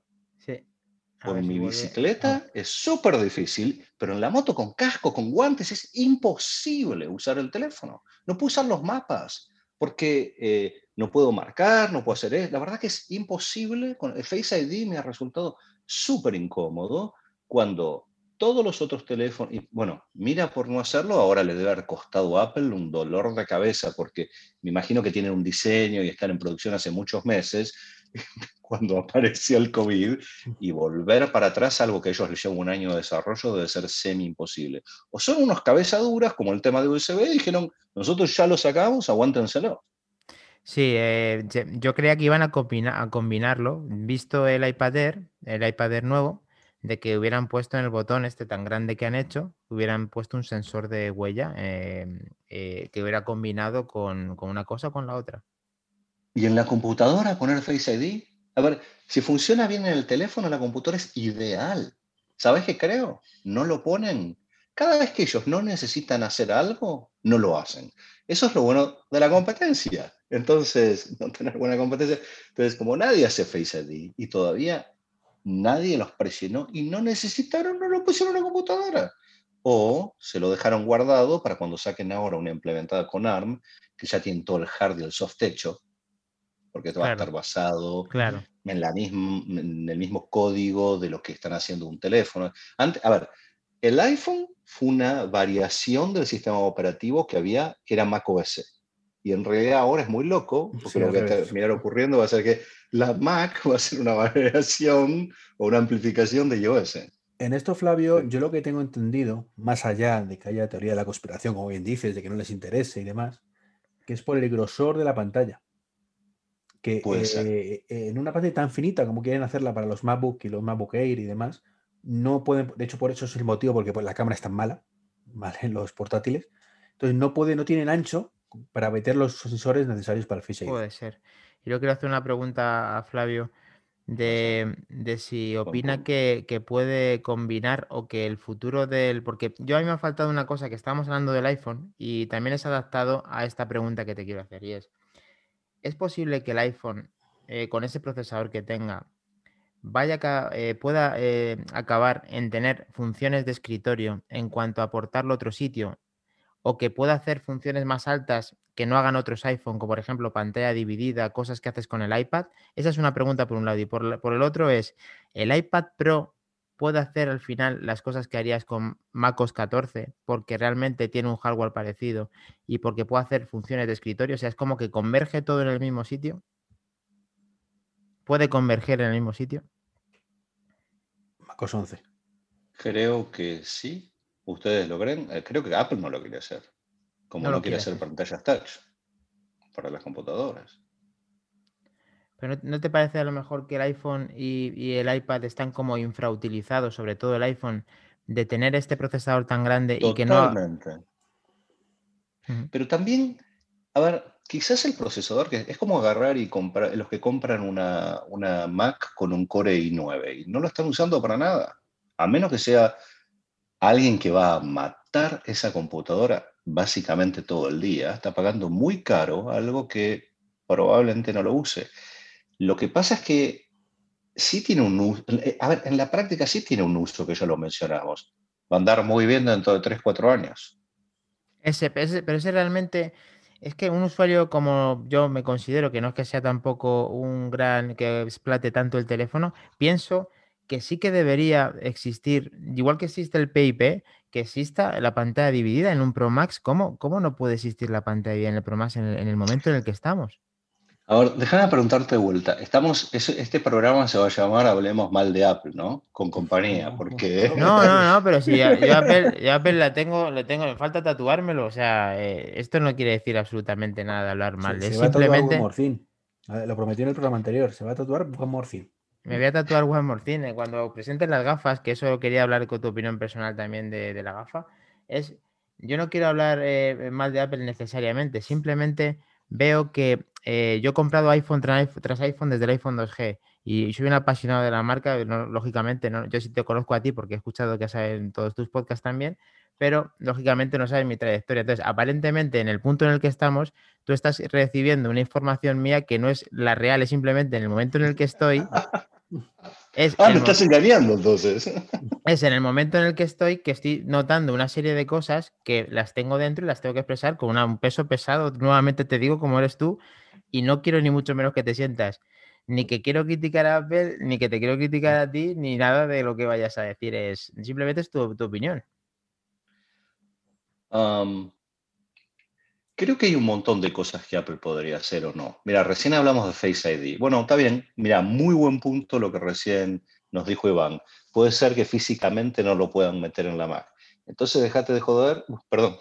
[SPEAKER 3] Con mi bicicleta es súper difícil, pero en la moto con casco, con guantes, es imposible usar el teléfono. No puedo usar los mapas porque eh, no puedo marcar, no puedo hacer eso. La verdad que es imposible. Con el Face ID me ha resultado súper incómodo cuando todos los otros teléfonos, y bueno, mira por no hacerlo, ahora le debe haber costado a Apple un dolor de cabeza porque me imagino que tienen un diseño y están en producción hace muchos meses cuando apareció el COVID y volver para atrás, algo que ellos les un año de desarrollo, debe ser semi imposible. O son unos cabezaduras, como el tema de USB, y dijeron, nosotros ya lo sacamos, aguántenselo.
[SPEAKER 2] Sí, eh, yo creía que iban a, a combinarlo, visto el iPad Air, el iPad Air nuevo, de que hubieran puesto en el botón este tan grande que han hecho, hubieran puesto un sensor de huella em, eh, que hubiera combinado con, con una cosa o con la otra.
[SPEAKER 3] ¿Y en la computadora poner Face ID? A ver, si funciona bien en el teléfono, la computadora es ideal. ¿Sabes qué creo? No lo ponen. Cada vez que ellos no necesitan hacer algo, no lo hacen. Eso es lo bueno de la competencia. Entonces, no tener buena competencia. Entonces, como nadie hace Face ID y todavía nadie los presionó y no necesitaron, no lo pusieron en la computadora. O se lo dejaron guardado para cuando saquen ahora una implementada con ARM, que ya tiene todo el hard y el soft hecho, porque esto va a estar basado en, la misma, en el mismo código de lo que están haciendo un teléfono. Antes, a ver, el iPhone fue una variación del sistema operativo que había, que era macOS. Y en realidad ahora es muy loco, porque lo que va a terminar ocurriendo va a ser que la Mac va a ser una variación o una amplificación de iOS.
[SPEAKER 1] En esto, Flavio, yo lo que tengo entendido, más allá de que haya teoría de la conspiración, como bien dices, de que no les interese y demás, que es por el grosor de la pantalla. Que eh, en una pantalla tan finita como quieren hacerla para los MacBook y los MacBook Air y demás, no pueden, de hecho por eso es el motivo porque pues, la cámara es tan mala, ¿vale? Los portátiles, Entonces no puede, no tienen ancho para meter los sensores necesarios para el Face ID.
[SPEAKER 2] Puede ser. Y yo quiero hacer una pregunta a Flavio de, si opina que, puede combinar o que el futuro del... Porque yo a mí me ha faltado una cosa que estábamos hablando del iPhone y también es adaptado a esta pregunta que te quiero hacer y es, ¿es posible que el iPhone eh, con ese procesador que tenga vaya eh, pueda eh, acabar en tener funciones de escritorio en cuanto a aportarlo a otro sitio o que pueda hacer funciones más altas que no hagan otros iPhone, como por ejemplo pantalla dividida, cosas que haces con el iPad? Esa es una pregunta por un lado. Y por, el otro es, ¿el iPad Pro puede hacer al final las cosas que harías con MacOS 14 porque realmente tiene un hardware parecido y porque puede hacer funciones de escritorio? O sea, es como que converge todo en el mismo sitio. ¿Puede converger en el mismo sitio?
[SPEAKER 1] MacOS 11.
[SPEAKER 3] Creo que sí. ¿Ustedes lo creen? Eh, creo que Apple no lo quiere hacer. Como no, quiere hacer pantallas touch para las computadoras.
[SPEAKER 2] Pero ¿no te parece a lo mejor que el iPhone y, el iPad están como infrautilizados, sobre todo el iPhone, de tener este procesador tan grande y que no...
[SPEAKER 3] Pero también, a ver, quizás el procesador, que es como agarrar y comprar, los que compran una, una Mac con un Core i9 y no lo están usando para nada, a menos que sea alguien que va a matar esa computadora básicamente todo el día, está pagando muy caro algo que probablemente no lo use. Lo que pasa es que sí tiene un uso, eh, a ver, en la práctica sí tiene un uso que ya lo mencionamos. Va a andar muy bien dentro de 3, 4 años.
[SPEAKER 2] Ese, pero ese realmente es que un usuario como yo me considero, que no es que sea tampoco un gran que explate tanto el teléfono, pienso que sí que debería existir, igual que existe el PIP, que exista la pantalla dividida en un Pro Max. ¿Cómo, cómo no puede existir la pantalla dividida en el Pro Max en el, momento en el que estamos?
[SPEAKER 3] Ahora, déjame preguntarte de vuelta. Estamos, este programa se va a llamar Hablemos mal de Apple, ¿no? Con compañía, porque...
[SPEAKER 2] No, no, no, pero si yo, Apple, Apple, la tengo, le tengo, me falta tatuármelo. O sea, eh, esto no quiere decir absolutamente nada de hablar mal. es simplemente...
[SPEAKER 1] Lo prometió en el programa anterior, se va a tatuar Juan Morfín.
[SPEAKER 2] Me voy a tatuar More Thing. Cuando presenten las gafas, que eso quería hablar con tu opinión personal también de, la gafa, es, yo no quiero hablar eh, mal de Apple necesariamente, simplemente veo que eh, yo he comprado iPhone tras, iPhone desde el iPhone 2G y soy un apasionado de la marca, lógicamente, yo sí te conozco a ti porque he escuchado que sabes en todos tus podcasts también, pero lógicamente no sabes mi trayectoria. Entonces, aparentemente en el punto en el que estamos, tú estás recibiendo una información mía que no es la real, es simplemente en el momento en el que estoy,
[SPEAKER 3] es ah, me estás engañando entonces.
[SPEAKER 2] Es en el momento en el que estoy que estoy notando una serie de cosas que las tengo dentro y las tengo que expresar con un peso pesado. Nuevamente te digo, como eres tú, y no quiero ni mucho menos que te sientas ni que quiero criticar a Apple, ni que te quiero criticar a ti, ni nada de lo que vayas a decir. Es simplemente es tu, opinión.
[SPEAKER 3] Creo que hay un montón de cosas que Apple podría hacer o no. Mira, recién hablamos de Face ID. Bueno, está bien. Mira, muy buen punto lo que recién nos dijo Iván. Puede ser que físicamente no lo puedan meter en la Mac. Entonces, déjate de joder. perdón.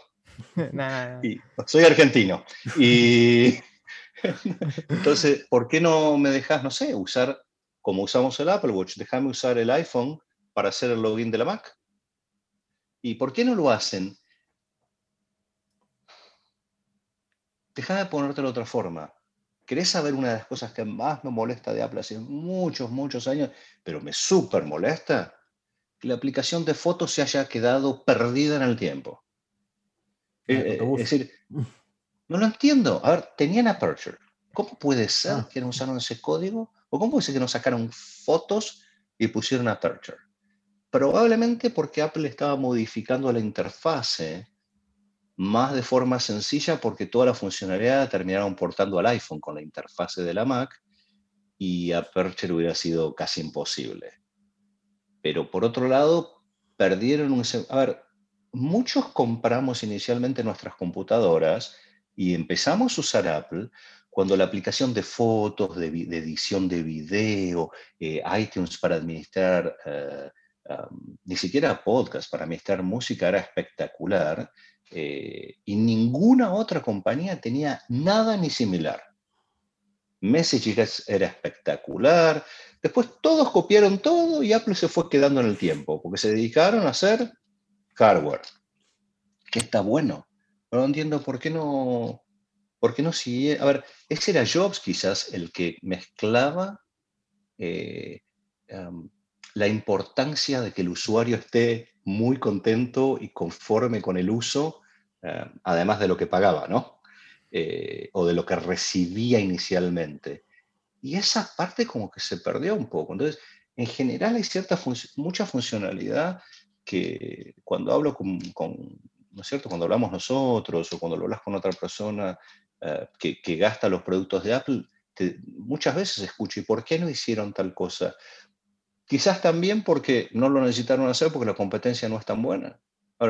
[SPEAKER 3] soy argentino. Y entonces, ¿por qué no me dejas, no sé, usar como usamos el Apple Watch? Déjame usar el iPhone para hacer el login de la Mac. ¿Y por qué no lo hacen? Déjame ponértelo de otra forma. ¿Querés saber una de las cosas que más me molesta de Apple hace muchos, muchos años, pero me súper molesta? Que la aplicación de fotos se haya quedado perdida en el tiempo. Eh, es decir, no lo entiendo. A ver, tenían Aperture. ¿Cómo puede ser ah. que no usaron ese código? ¿O cómo puede ser que no sacaron fotos y pusieron Aperture? Probablemente porque Apple estaba modificando la interfase más de forma sencilla porque toda la funcionalidad terminaron portando al iPhone con la interfase de la Mac y Aperture hubiera sido casi imposible. Pero por otro lado, perdieron un... A ver, muchos compramos inicialmente nuestras computadoras y empezamos a usar Apple cuando la aplicación de fotos, de, edición de video, eh, iTunes para administrar, eh, ni siquiera podcast, para administrar música era espectacular eh, y ninguna otra compañía tenía nada ni similar. Messages era espectacular. Después todos copiaron todo y Apple se fue quedando en el tiempo, porque se dedicaron a hacer hardware, que está bueno, no entiendo por qué no, por qué no sigue. A ver, ese era Jobs quizás el que mezclaba eh, la importancia de que el usuario esté muy contento y conforme con el uso, además de lo que pagaba, ¿no? Eh, o de lo que recibía inicialmente. Y esa parte como que se perdió un poco. Entonces, en general hay cierta mucha funcionalidad que cuando hablo con, ¿no es cierto? Cuando hablamos nosotros o cuando lo hablas con otra persona eh, que, que, gasta los productos de Apple, muchas veces escucho, ¿y por qué no hicieron tal cosa? Quizás también porque no lo necesitaron hacer porque la competencia no es tan buena.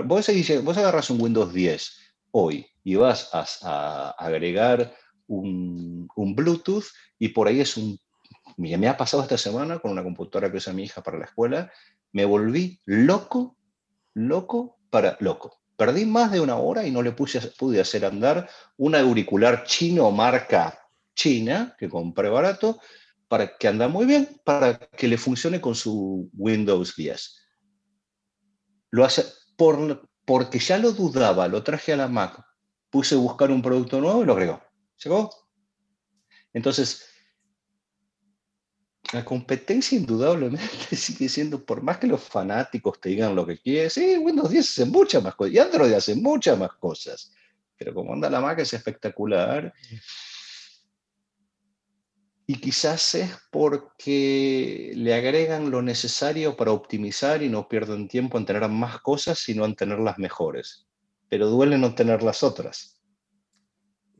[SPEAKER 3] Vos, vos agarras un Windows 10 hoy y vas a, agregar un, Bluetooth y por ahí es un... Me ha pasado esta semana con una computadora que usa mi hija para la escuela, me volví loco, loco para loco. Perdí más de una hora y no le pude hacer andar un auricular chino marca china que compré barato para que anda muy bien, para que le funcione con su Windows 10. Lo hace por, porque ya lo dudaba, lo traje a la Mac, puse a buscar un producto nuevo y lo agregó. ¿Llegó? Entonces, la competencia indudablemente sigue siendo, por más que los fanáticos te digan lo que quieres, sí, Windows 10 hace muchas más cosas y Android hace muchas más cosas, pero como anda la Mac es espectacular y quizás es porque le agregan lo necesario para optimizar y no pierden tiempo en tener más cosas, sino en tener las mejores. Pero duele no tener las otras.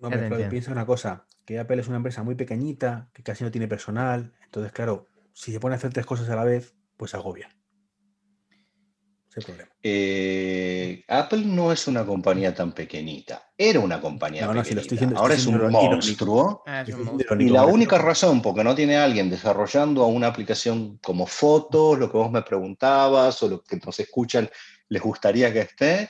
[SPEAKER 1] No, pero piensa una cosa, que Apple es una empresa muy pequeñita, que casi no tiene personal, entonces claro, si se pone a hacer tres cosas a la vez, pues agobia.
[SPEAKER 3] Eh, Apple no es una compañía tan pequeñita. Era una compañía pequeñita. Ahora es un monstruo. Ah, y la única razón por no tiene alguien desarrollando una aplicación como fotos, lo que vos me preguntabas o lo que nos escuchan les gustaría que esté,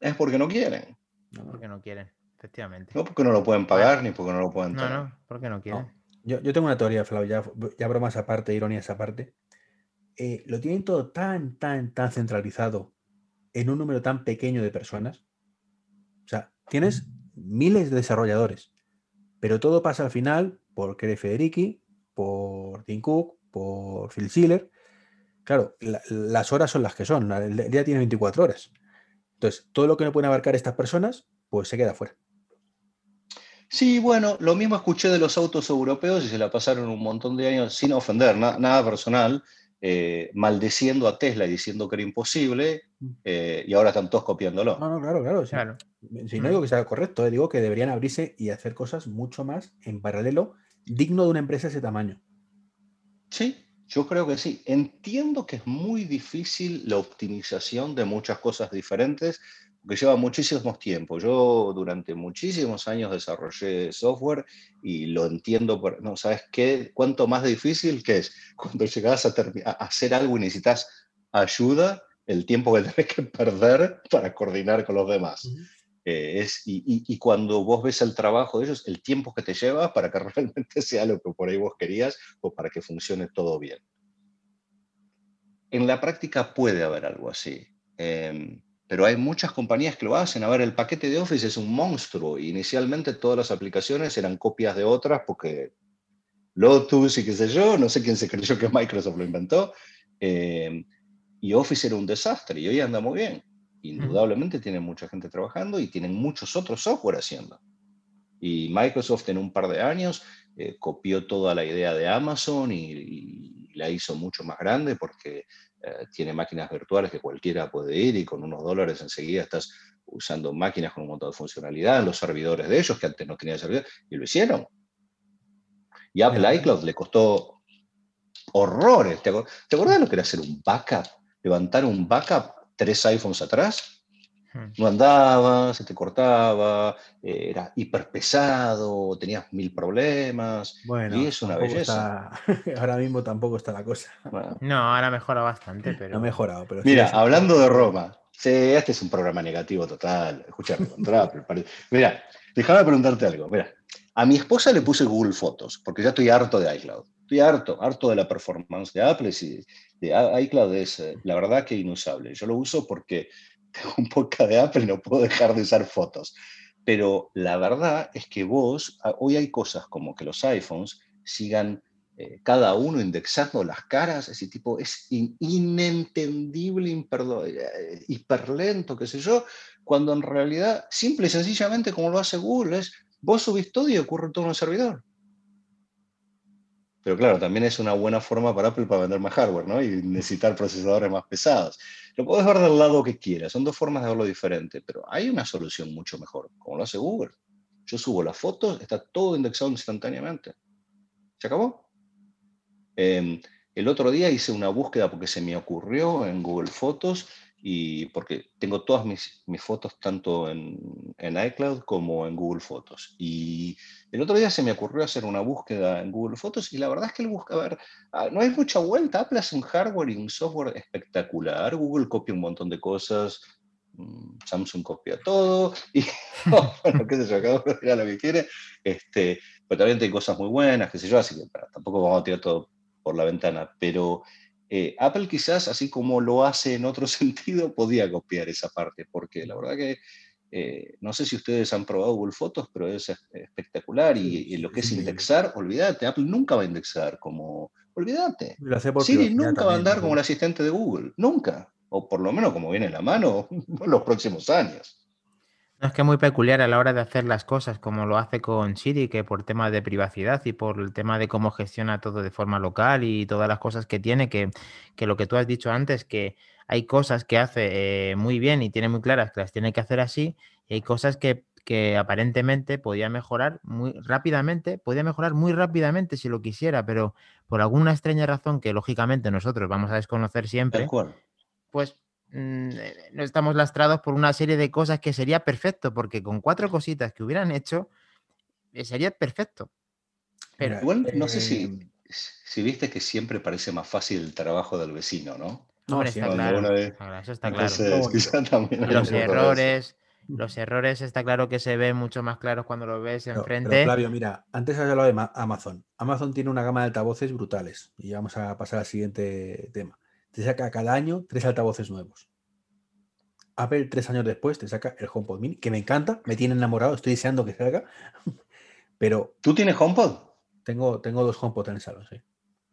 [SPEAKER 3] es porque no quieren.
[SPEAKER 2] No, porque no quieren, efectivamente.
[SPEAKER 3] No porque no lo pueden pagar ni porque no lo pueden
[SPEAKER 2] tener. No, no, porque no quieren.
[SPEAKER 1] Yo, yo, tengo una teoría, Flavio, ya, ya bromas aparte, ironías aparte. Eh, lo tienen todo tan, tan, tan centralizado en un número tan pequeño de personas. O sea, tienes miles de desarrolladores, pero todo pasa al final por Kere Federici, por Tim Cook, por Phil Schiller. Claro, las horas son las que son, el día tiene 24 horas. Entonces, todo lo que no pueden abarcar estas personas, pues se queda fuera.
[SPEAKER 3] Sí, bueno, lo mismo escuché de los autos europeos y se la pasaron un montón de años sin ofender, nada personal, eh, maldeciendo a Tesla y diciendo que era imposible, mm. eh, y ahora están todos copiándolo.
[SPEAKER 1] No, no, claro, claro. Si no digo que sea correcto, eh, digo que deberían abrirse y hacer cosas mucho más en paralelo, digno de una empresa de ese tamaño.
[SPEAKER 3] Sí, yo creo que sí. Entiendo que es muy difícil la optimización de muchas cosas diferentes, que lleva muchísimos tiempo. Yo durante muchísimos años desarrollé software y lo entiendo, por, no sabes qué, cuánto más difícil que es cuando llegas a, a, hacer algo y necesitas ayuda, el tiempo que tenés que perder para coordinar con los demás. Eh, es, y, y, cuando vos ves el trabajo de ellos, el tiempo que te lleva para que realmente sea lo que por ahí vos querías o para que funcione todo bien. En la práctica puede haber algo así. Eh, pero hay muchas compañías que lo hacen. A ver, el paquete de Office es un monstruo. Inicialmente todas las aplicaciones eran copias de otras porque Lotus y qué sé yo, no sé quién se creyó que Microsoft lo inventó. Eh, y Office era un desastre y hoy anda muy bien. Indudablemente tienen mucha gente trabajando y tienen muchos otros software haciendo. Y Microsoft en un par de años eh, copió toda la idea de Amazon y, y, la hizo mucho más grande porque eh, tiene máquinas virtuales que cualquiera puede ir y con unos dólares enseguida estás usando máquinas con un montón de funcionalidad en los servidores de ellos que antes no tenían servidores y lo hicieron. Y Apple iCloud le costó horrores. ¿Te, acuerdas lo que era hacer un backup? Levantar un backup tres iPhones atrás no andaba, se te cortaba, era hiper pesado, tenías mil problemas. Bueno, y es una belleza.
[SPEAKER 1] ahora mismo tampoco está la cosa.
[SPEAKER 2] No, ahora mejora bastante, pero.
[SPEAKER 1] No ha mejorado, pero.
[SPEAKER 3] Mira, hablando de Roma, sí, este es un programa negativo total. Escuchame, Mira, déjame preguntarte algo. Mira, a mi esposa le puse Google Fotos, porque ya estoy harto de iCloud. Estoy harto, harto de la performance de Apple. Y de iCloud es, eh, la verdad, que inusable. Yo lo uso porque un podcast de Apple no puedo dejar de usar fotos. Pero la verdad es que vos, ah, hoy hay cosas como que los iPhones sigan eh, cada uno indexando las caras, ese tipo es inentendible, eh, hiperlento, qué sé yo, cuando en realidad, simple y sencillamente, como lo hace Google, es vos subís todo y ocurre todo en el servidor. Pero claro, también es una buena forma para Apple para vender más hardware, ¿no? Y necesitar procesadores más pesados. Lo puedes ver del lado que quieras, son dos formas de verlo diferente, pero hay una solución mucho mejor, como lo hace Google. Yo subo las fotos, está todo indexado instantáneamente. ¿Se acabó? Em, el otro día hice una búsqueda porque se me ocurrió en Google Fotos y porque tengo todas mis, mis fotos tanto en, en, iCloud como en Google Fotos. Y el otro día se me ocurrió hacer una búsqueda en Google Fotos y la verdad es que el buscador, ah, no hay mucha vuelta, Apple hace un hardware y un software espectacular, Google copia un montón de cosas, mm, Samsung copia todo y bueno, qué sé yo, cada uno dirá lo que quiere, este, pero también hay cosas muy buenas, qué sé yo, así que tampoco vamos a tirar todo por la ventana, pero eh, Apple quizás, así como lo hace en otro sentido, podía copiar esa parte, porque la verdad que eh, no sé si ustedes han probado Google Fotos, pero es espectacular y, lo que es indexar, olvídate, Apple nunca va a indexar como, olvídate. Siri nunca va a andar como el asistente de Google, nunca, o por lo menos como viene en la mano en los próximos años.
[SPEAKER 2] No, es que es muy peculiar a la hora de hacer las cosas, como lo hace con Siri, que por temas de privacidad y por el tema de cómo gestiona todo de forma local y todas las cosas que tiene, que, lo que tú has dicho antes, que hay cosas que hace eh, muy bien y tiene muy claras que las tiene que hacer así, y hay cosas que, que aparentemente podía mejorar muy rápidamente, podía mejorar muy rápidamente si lo quisiera, pero por alguna extraña razón que lógicamente nosotros vamos a desconocer siempre, pues no estamos lastrados por una serie de cosas que sería perfecto, porque con cuatro cositas que hubieran hecho, eh, sería perfecto.
[SPEAKER 3] Pero, bueno, no sé si, em, si viste que siempre parece más fácil el trabajo del vecino, ¿no?
[SPEAKER 2] No, está, claro, eso está claro. los errores, los errores está claro que se ven mucho más claros cuando lo ves enfrente. Pero,
[SPEAKER 1] Flavio, mira, antes has hablado de Amazon. Amazon tiene una gama de altavoces brutales. Y vamos a pasar al siguiente tema te saca cada año tres altavoces nuevos. Apple, tres años después, te saca el HomePod Mini, que me encanta, me tiene enamorado, estoy deseando que salga. Pero.
[SPEAKER 3] ¿Tú tienes HomePod?
[SPEAKER 1] Tengo, tengo dos HomePod en el salón, sí.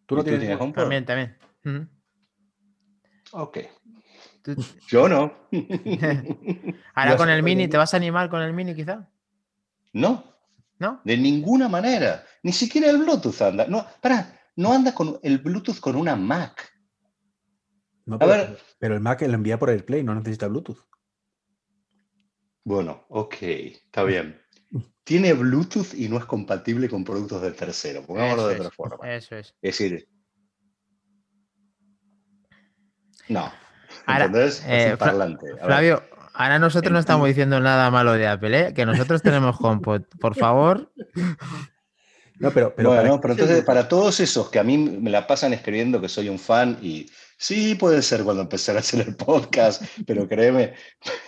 [SPEAKER 3] ¿Tú no tienes, HomePod?
[SPEAKER 2] También, también.
[SPEAKER 3] Ok. Yo no.
[SPEAKER 2] Ahora con el Mini, ¿te vas a animar con el Mini quizá?
[SPEAKER 3] No.
[SPEAKER 2] ¿No?
[SPEAKER 3] De ninguna manera. Ni siquiera el Bluetooth anda. No, para, no anda con el Bluetooth con una Mac
[SPEAKER 1] pero, pero el Mac lo envía por AirPlay, no necesita Bluetooth.
[SPEAKER 3] Bueno, ok, está bien. Tiene Bluetooth y no es compatible con productos del tercero, pongámoslo de otra forma.
[SPEAKER 2] Eso es.
[SPEAKER 3] Es decir, no.
[SPEAKER 2] ¿Entendés? Eh, Flavio, ahora nosotros no estamos diciendo nada malo de Apple, ¿eh? que nosotros tenemos HomePod. Por favor.
[SPEAKER 3] No, pero, pero, bueno, pero entonces, para todos esos que a mí me la pasan escribiendo que soy un fan y Sí, puede ser cuando empecé a hacer el podcast, pero créeme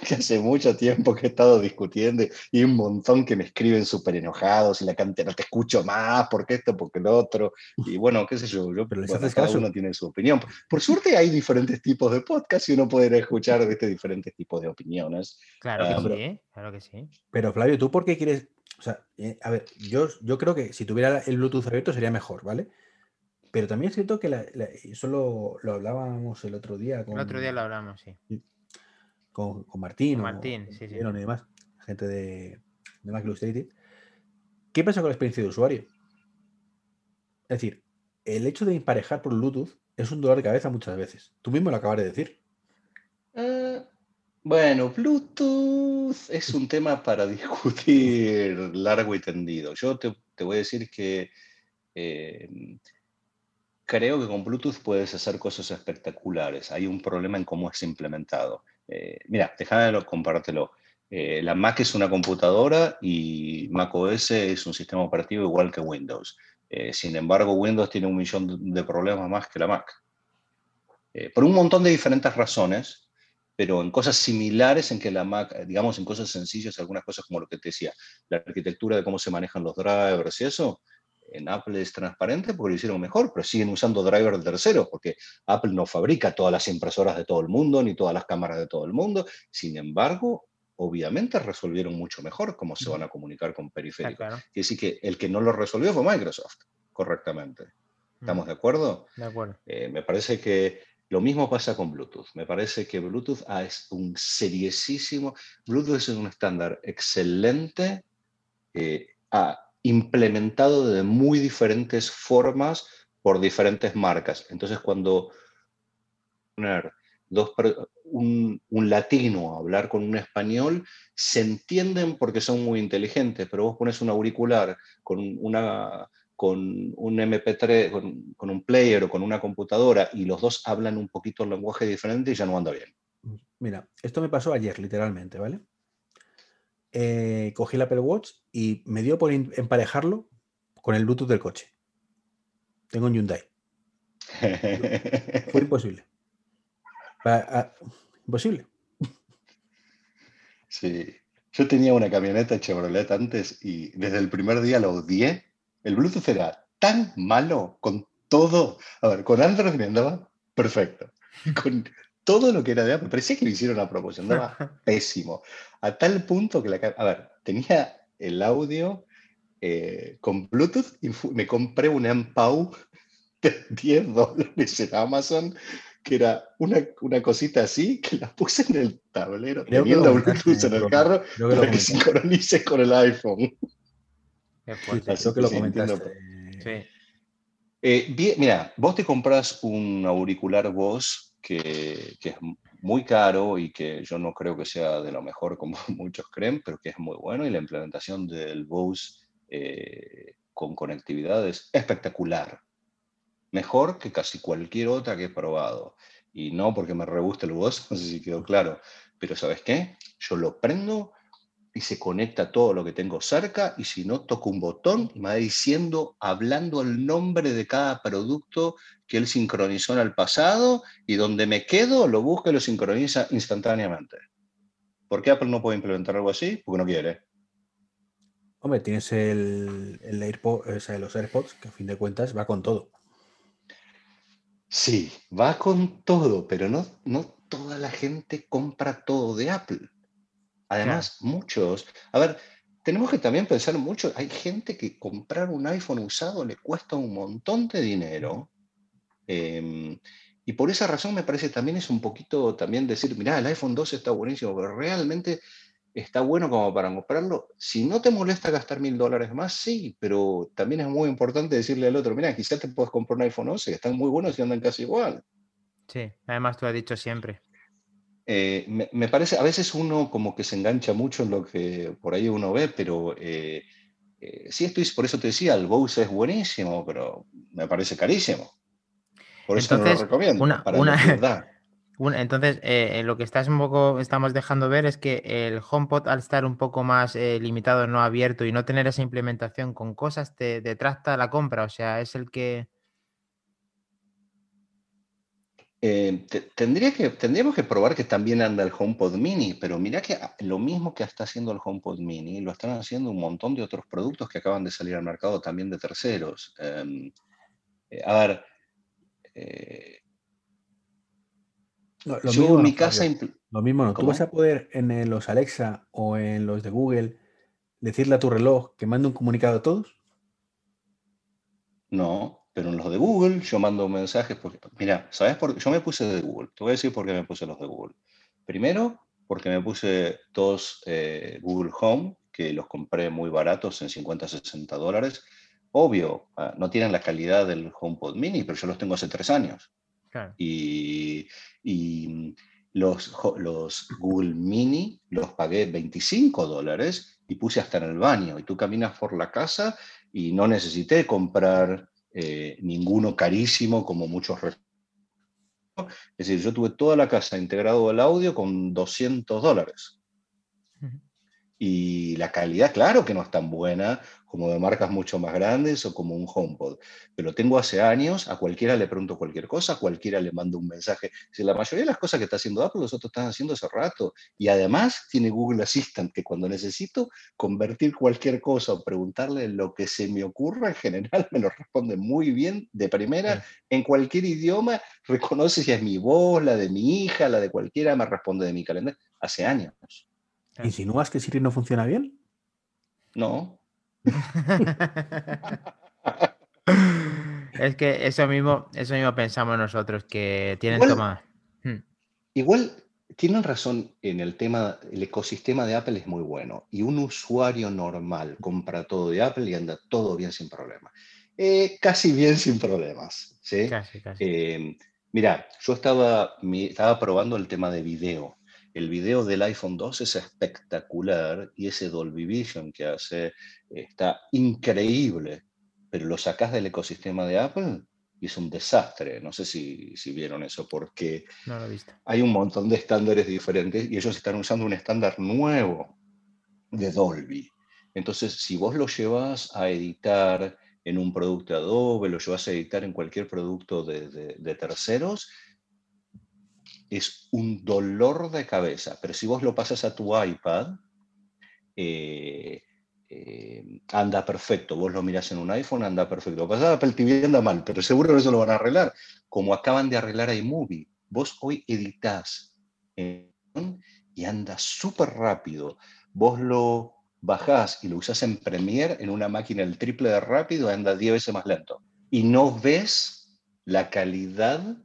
[SPEAKER 3] que hace mucho tiempo que he estado discutiendo y un montón que me escriben súper enojados y la cantidad, no te escucho más, porque esto, porque lo otro. Y bueno, qué sé yo, yo pero cada uno tiene su opinión. Por suerte hay diferentes tipos de podcast y uno puede escuchar este diferentes tipos de opiniones.
[SPEAKER 2] Claro que sí, claro que sí.
[SPEAKER 1] Pero Flavio, ¿tú por qué quieres? O sea, eh, a ver, yo, yo creo que si tuviera el Bluetooth abierto sería mejor, ¿vale? Pero también es cierto que la, eso lo, hablábamos el otro día.
[SPEAKER 2] Con, el otro día lo hablamos, sí.
[SPEAKER 1] Con, Martín.
[SPEAKER 2] Con Martín, sí, sí.
[SPEAKER 1] Y demás, gente de, de Mac Illustrated. ¿Qué pasa con la experiencia de usuario? Es decir, el hecho de emparejar por Bluetooth es un dolor de cabeza muchas veces. Tú mismo lo acabas de decir.
[SPEAKER 3] Eh, bueno, Bluetooth es un tema para discutir largo y tendido. Yo te, voy a decir que eh, creo que con Bluetooth puedes hacer cosas espectaculares. Hay un problema en cómo es implementado. Eh, mira, déjame compártelo. Eh, la Mac es una computadora y Mac OS es un sistema operativo igual que Windows. Eh, sin embargo, Windows tiene un millón de problemas más que la Mac. por un montón de diferentes razones, pero en cosas similares en que la Mac, digamos, en cosas sencillas, algunas cosas como lo que te decía, la arquitectura de cómo se manejan los drivers y eso, en Apple es transparente porque lo hicieron mejor, pero siguen usando drivers de terceros, porque Apple no fabrica todas las impresoras de todo el mundo, ni todas las cámaras de todo el mundo. Sin embargo, obviamente resolvieron mucho mejor cómo se van a comunicar con periféricos. Quiere decir que el que no lo resolvió fue Microsoft, correctamente. ¿Estamos de acuerdo?
[SPEAKER 2] De acuerdo.
[SPEAKER 3] Eh, me parece que lo mismo pasa con Bluetooth. Me parece que Bluetooth ah, es un seriosísimo. Bluetooth es un estándar excelente, eh, implementado de muy diferentes formas por diferentes marcas. Entonces, cuando dos, un, latino a hablar con un español, se entienden porque son muy inteligentes, pero vos pones un auricular con con un MP3, con, un player o con una computadora y los dos hablan un poquito el lenguaje diferente y ya no anda bien.
[SPEAKER 1] Mira, esto me pasó ayer, literalmente, ¿vale? Eh, cogí el Apple Watch y me dio por emparejarlo con el Bluetooth del coche. Tengo un Hyundai. Fue imposible. imposible.
[SPEAKER 3] Sí. Yo tenía una camioneta Chevrolet antes y desde el primer día lo odié el Bluetooth era tan malo con todo. A ver, con Android me andaba perfecto. Con todo lo que era de Apple, parecía que lo hicieron a propósito, andaba pésimo. A tal punto que la. A ver, tenía el audio eh, con Bluetooth y me compré un MPAU de 10 dólares en Amazon que era una, una, cosita así, que la puse en el tablero, teniendo Bluetooth en el carro, para que sincronice con el iPhone
[SPEAKER 1] que lo comentaste.
[SPEAKER 3] Eh, mira, vos te compras un auricular Bose que, que, es muy caro y que yo no creo que sea de lo mejor como muchos creen, pero que es muy bueno y la implementación del Bose eh, con conectividad es espectacular. Mejor que casi cualquier otra que he probado. Y no porque me re el Bose, no sé si quedó claro, pero ¿sabes qué? Yo lo prendo y se conecta todo lo que tengo cerca y si no, toco un botón y me va diciendo, hablando el nombre de cada producto que él sincronizó en el pasado y donde me quedo, lo busca y lo sincroniza instantáneamente. ¿Por qué Apple no puede implementar algo así? Porque no quiere.
[SPEAKER 1] Hombre, tienes el, el AirPod, o sea, los AirPods, que a fin de cuentas va con todo.
[SPEAKER 3] Sí, va con todo, pero no, no toda la gente compra todo de Apple. Además, muchos, a ver, tenemos que también pensar mucho, hay gente que comprar un iPhone usado le cuesta un montón de dinero. Em, y por esa razón me parece también es un poquito también decir, mira, el iPhone 12 está buenísimo, pero realmente está bueno como para comprarlo. Si no te molesta gastar mil dólares más, sí, pero también es muy importante decirle al otro, mira, quizás te puedes comprar un iPhone 11, que están muy buenos y andan casi igual.
[SPEAKER 2] Sí, además tú has dicho siempre.
[SPEAKER 3] Eh, me, parece, a veces uno como que se engancha mucho en lo que por ahí uno ve, pero eh, eh, sí estoy, por eso te decía, el Bose es buenísimo, pero me parece carísimo. Por eso no lo recomiendo.
[SPEAKER 2] Una, entonces, lo que estás un poco, estamos dejando ver es que el HomePod, al estar un poco más limitado, no abierto y no tener esa implementación con cosas, te, te trata la compra. O sea, es el que
[SPEAKER 3] Eh, tendría que, tendríamos que probar que también anda el HomePod Mini, pero mira que lo mismo que está haciendo el HomePod Mini, lo están haciendo un montón de otros productos que acaban de salir al mercado también de terceros. Em, eh, a ver, eh,
[SPEAKER 1] lo, mismo, mi casa... Lo mismo no. Tú vas a poder en los Alexa o en los de Google decirle a tu reloj que mande un comunicado a todos.
[SPEAKER 3] No, pero en los de Google yo mando mensajes porque, mira, ¿sabes por qué? Yo me puse de Google. Te voy a decir por qué me puse los de Google. Primero, porque me puse dos eh, Google Home, que los compré muy baratos, en 50, 60 dólares. Obvio, ah, no tienen la calidad del HomePod Mini, pero yo los tengo hace tres años. Y, y los, los Google Mini los pagué 25 dólares y puse hasta en el baño. Y tú caminas por la casa y no necesité comprar eh, ninguno carísimo como muchos. Es decir, yo tuve toda la casa integrado al audio con 200 dólares. Y la calidad, claro que no es tan buena como de marcas mucho más grandes o como un HomePod. Pero tengo hace años, a cualquiera le pregunto cualquier cosa, a cualquiera le mando un mensaje. Si la mayoría de las cosas que está haciendo Apple, los otros están haciendo hace rato. Y además tiene Google Assistant, que cuando necesito convertir cualquier cosa o preguntarle lo que se me ocurra, en general me lo responde muy bien de primera, en cualquier idioma, reconoce si es mi voz, la de mi hija, la de cualquiera, me responde de mi calendario. Hace años.
[SPEAKER 1] ¿Insinúas que Siri no funciona bien?
[SPEAKER 3] No.
[SPEAKER 2] es que eso mismo, eso mismo pensamos nosotros, que tienen igual,
[SPEAKER 3] hmm. Igual tienen razón en el tema, el ecosistema de Apple es muy bueno y un usuario normal compra todo de Apple y anda todo bien sin problemas. Eh, casi bien sin problemas. ¿sí? Eh, mira, yo estaba, estaba probando el tema de video el video del iPhone 2 es espectacular y ese Dolby Vision que hace está increíble, pero lo sacas del ecosistema de Apple y es un desastre. No sé si, vieron eso, porque hay un montón de estándares diferentes y ellos están usando un estándar nuevo de Dolby. Entonces, si vos lo llevas a editar en un producto Adobe, lo llevas a editar en cualquier producto de terceros, es un dolor de cabeza, pero si vos lo pasas a tu iPad, eh, eh, anda perfecto. Vos lo mirás en un iPhone, anda perfecto. Lo pasas a Apple TV, anda mal, pero seguro eso lo van a arreglar. Como acaban de arreglar iMovie. Vos hoy editas y anda súper rápido. Vos lo bajás y lo usás en Premiere en una máquina el triple de rápido, anda 10 veces más lento. Y no ves la calidad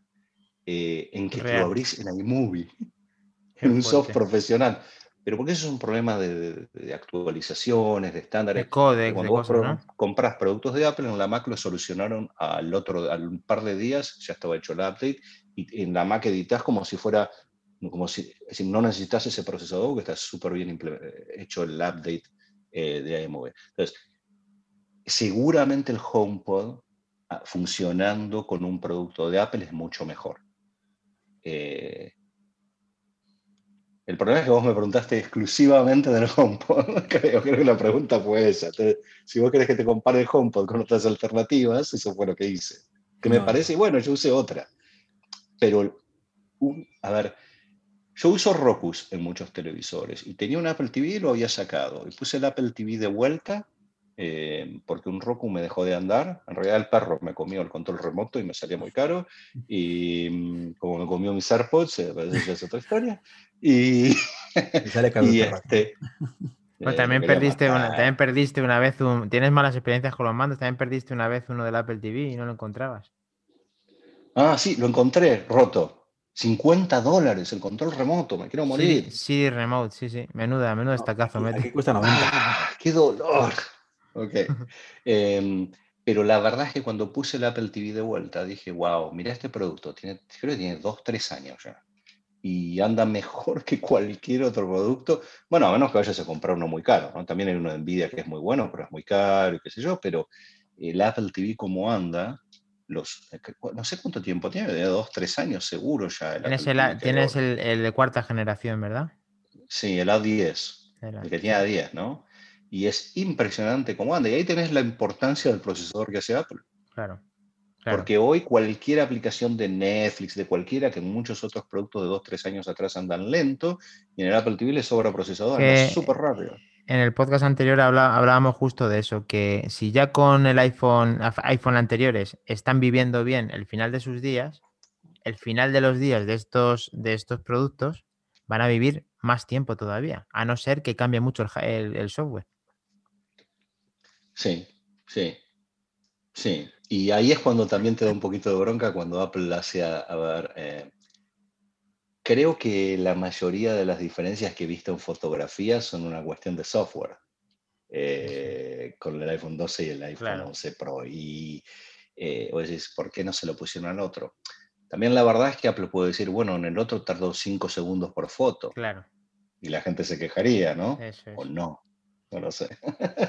[SPEAKER 3] eh, en que lo abrís en iMovie, en un soft profesional. Pero porque eso es un problema de, actualizaciones, de estándares.
[SPEAKER 2] De códex,
[SPEAKER 3] Cuando vos compras productos de Apple, en la Mac lo solucionaron al otro, al un par de días, ya estaba hecho el update, y en la Mac editas como si fuera, como si, no necesitas ese procesador, que está súper bien hecho el update eh, de iMovie. Entonces, seguramente el HomePod ah, funcionando con un producto de Apple es mucho mejor. Eh, el problema es que vos me preguntaste exclusivamente del HomePod. creo, que la pregunta fue esa. si vos querés que te compare el HomePod con otras alternativas, eso fue lo que hice. Que me parece, bueno, yo usé otra. Pero, a ver, yo uso Roku en muchos televisores y tenía un Apple TV y lo había sacado. Y puse el Apple TV de vuelta eh, porque un Roku me dejó de andar. En realidad el perro me comió el control remoto y me salía muy caro. Y mm, como me comió mis AirPods, eh, pues, es otra historia. Y,
[SPEAKER 2] sale y este, pues también, perdiste una, también perdiste una vez, un, tienes malas experiencias con los mandos, también perdiste una vez uno del Apple TV y no lo encontrabas.
[SPEAKER 3] Ah, sí, lo encontré roto. 50 dólares el control remoto, me quiero morir.
[SPEAKER 2] Sí, remote, sí, sí. Menuda, menuda esta caza.
[SPEAKER 1] cuesta 90.
[SPEAKER 3] Ah, ¡Qué dolor! Ok. Em, pero la verdad es que cuando puse el Apple TV de vuelta, dije, wow, mira este producto, tiene, creo que tiene dos, tres años ya. Y anda mejor que cualquier otro producto. Bueno, a menos que vayas a comprar uno muy caro. ¿no? También hay uno de Nvidia que es muy bueno, pero es muy caro y qué sé yo. Pero el Apple TV como anda, los, eh, no sé cuánto tiempo tiene, de dos, tres años seguro ya.
[SPEAKER 2] tienes, el, de cuarta generación, ¿verdad?
[SPEAKER 3] Sí, el A10. El, que tiene A10, ¿no? Y es impresionante cómo anda. Y ahí tenés la importancia del procesador que hace Apple.
[SPEAKER 2] Claro.
[SPEAKER 3] Porque hoy cualquier aplicación de Netflix, de cualquiera, que muchos otros productos de dos, tres años atrás andan lento, y en el Apple TV le sobra procesador, es súper rápido.
[SPEAKER 2] En el podcast anterior hablábamos justo de eso, que si ya con el iPhone, iPhone anteriores están viviendo bien el final de sus días, el final de los días de estos, de estos productos van a vivir más tiempo todavía, a no ser que cambie mucho el software.
[SPEAKER 3] Sí, sí, sí. Y ahí es cuando también te da un poquito de bronca cuando Apple hace, a, ver, eh, creo que la mayoría de las diferencias que he visto en fotografía son una cuestión de software. Eh, con el iPhone 12 y el iPhone 11 Pro. Y eh, o decís, ¿por qué no se lo pusieron al otro? También la verdad es que Apple puede decir, bueno, en el otro tardó 5 segundos por foto.
[SPEAKER 2] Claro.
[SPEAKER 3] Y la gente se quejaría, ¿no? O no. No lo sé.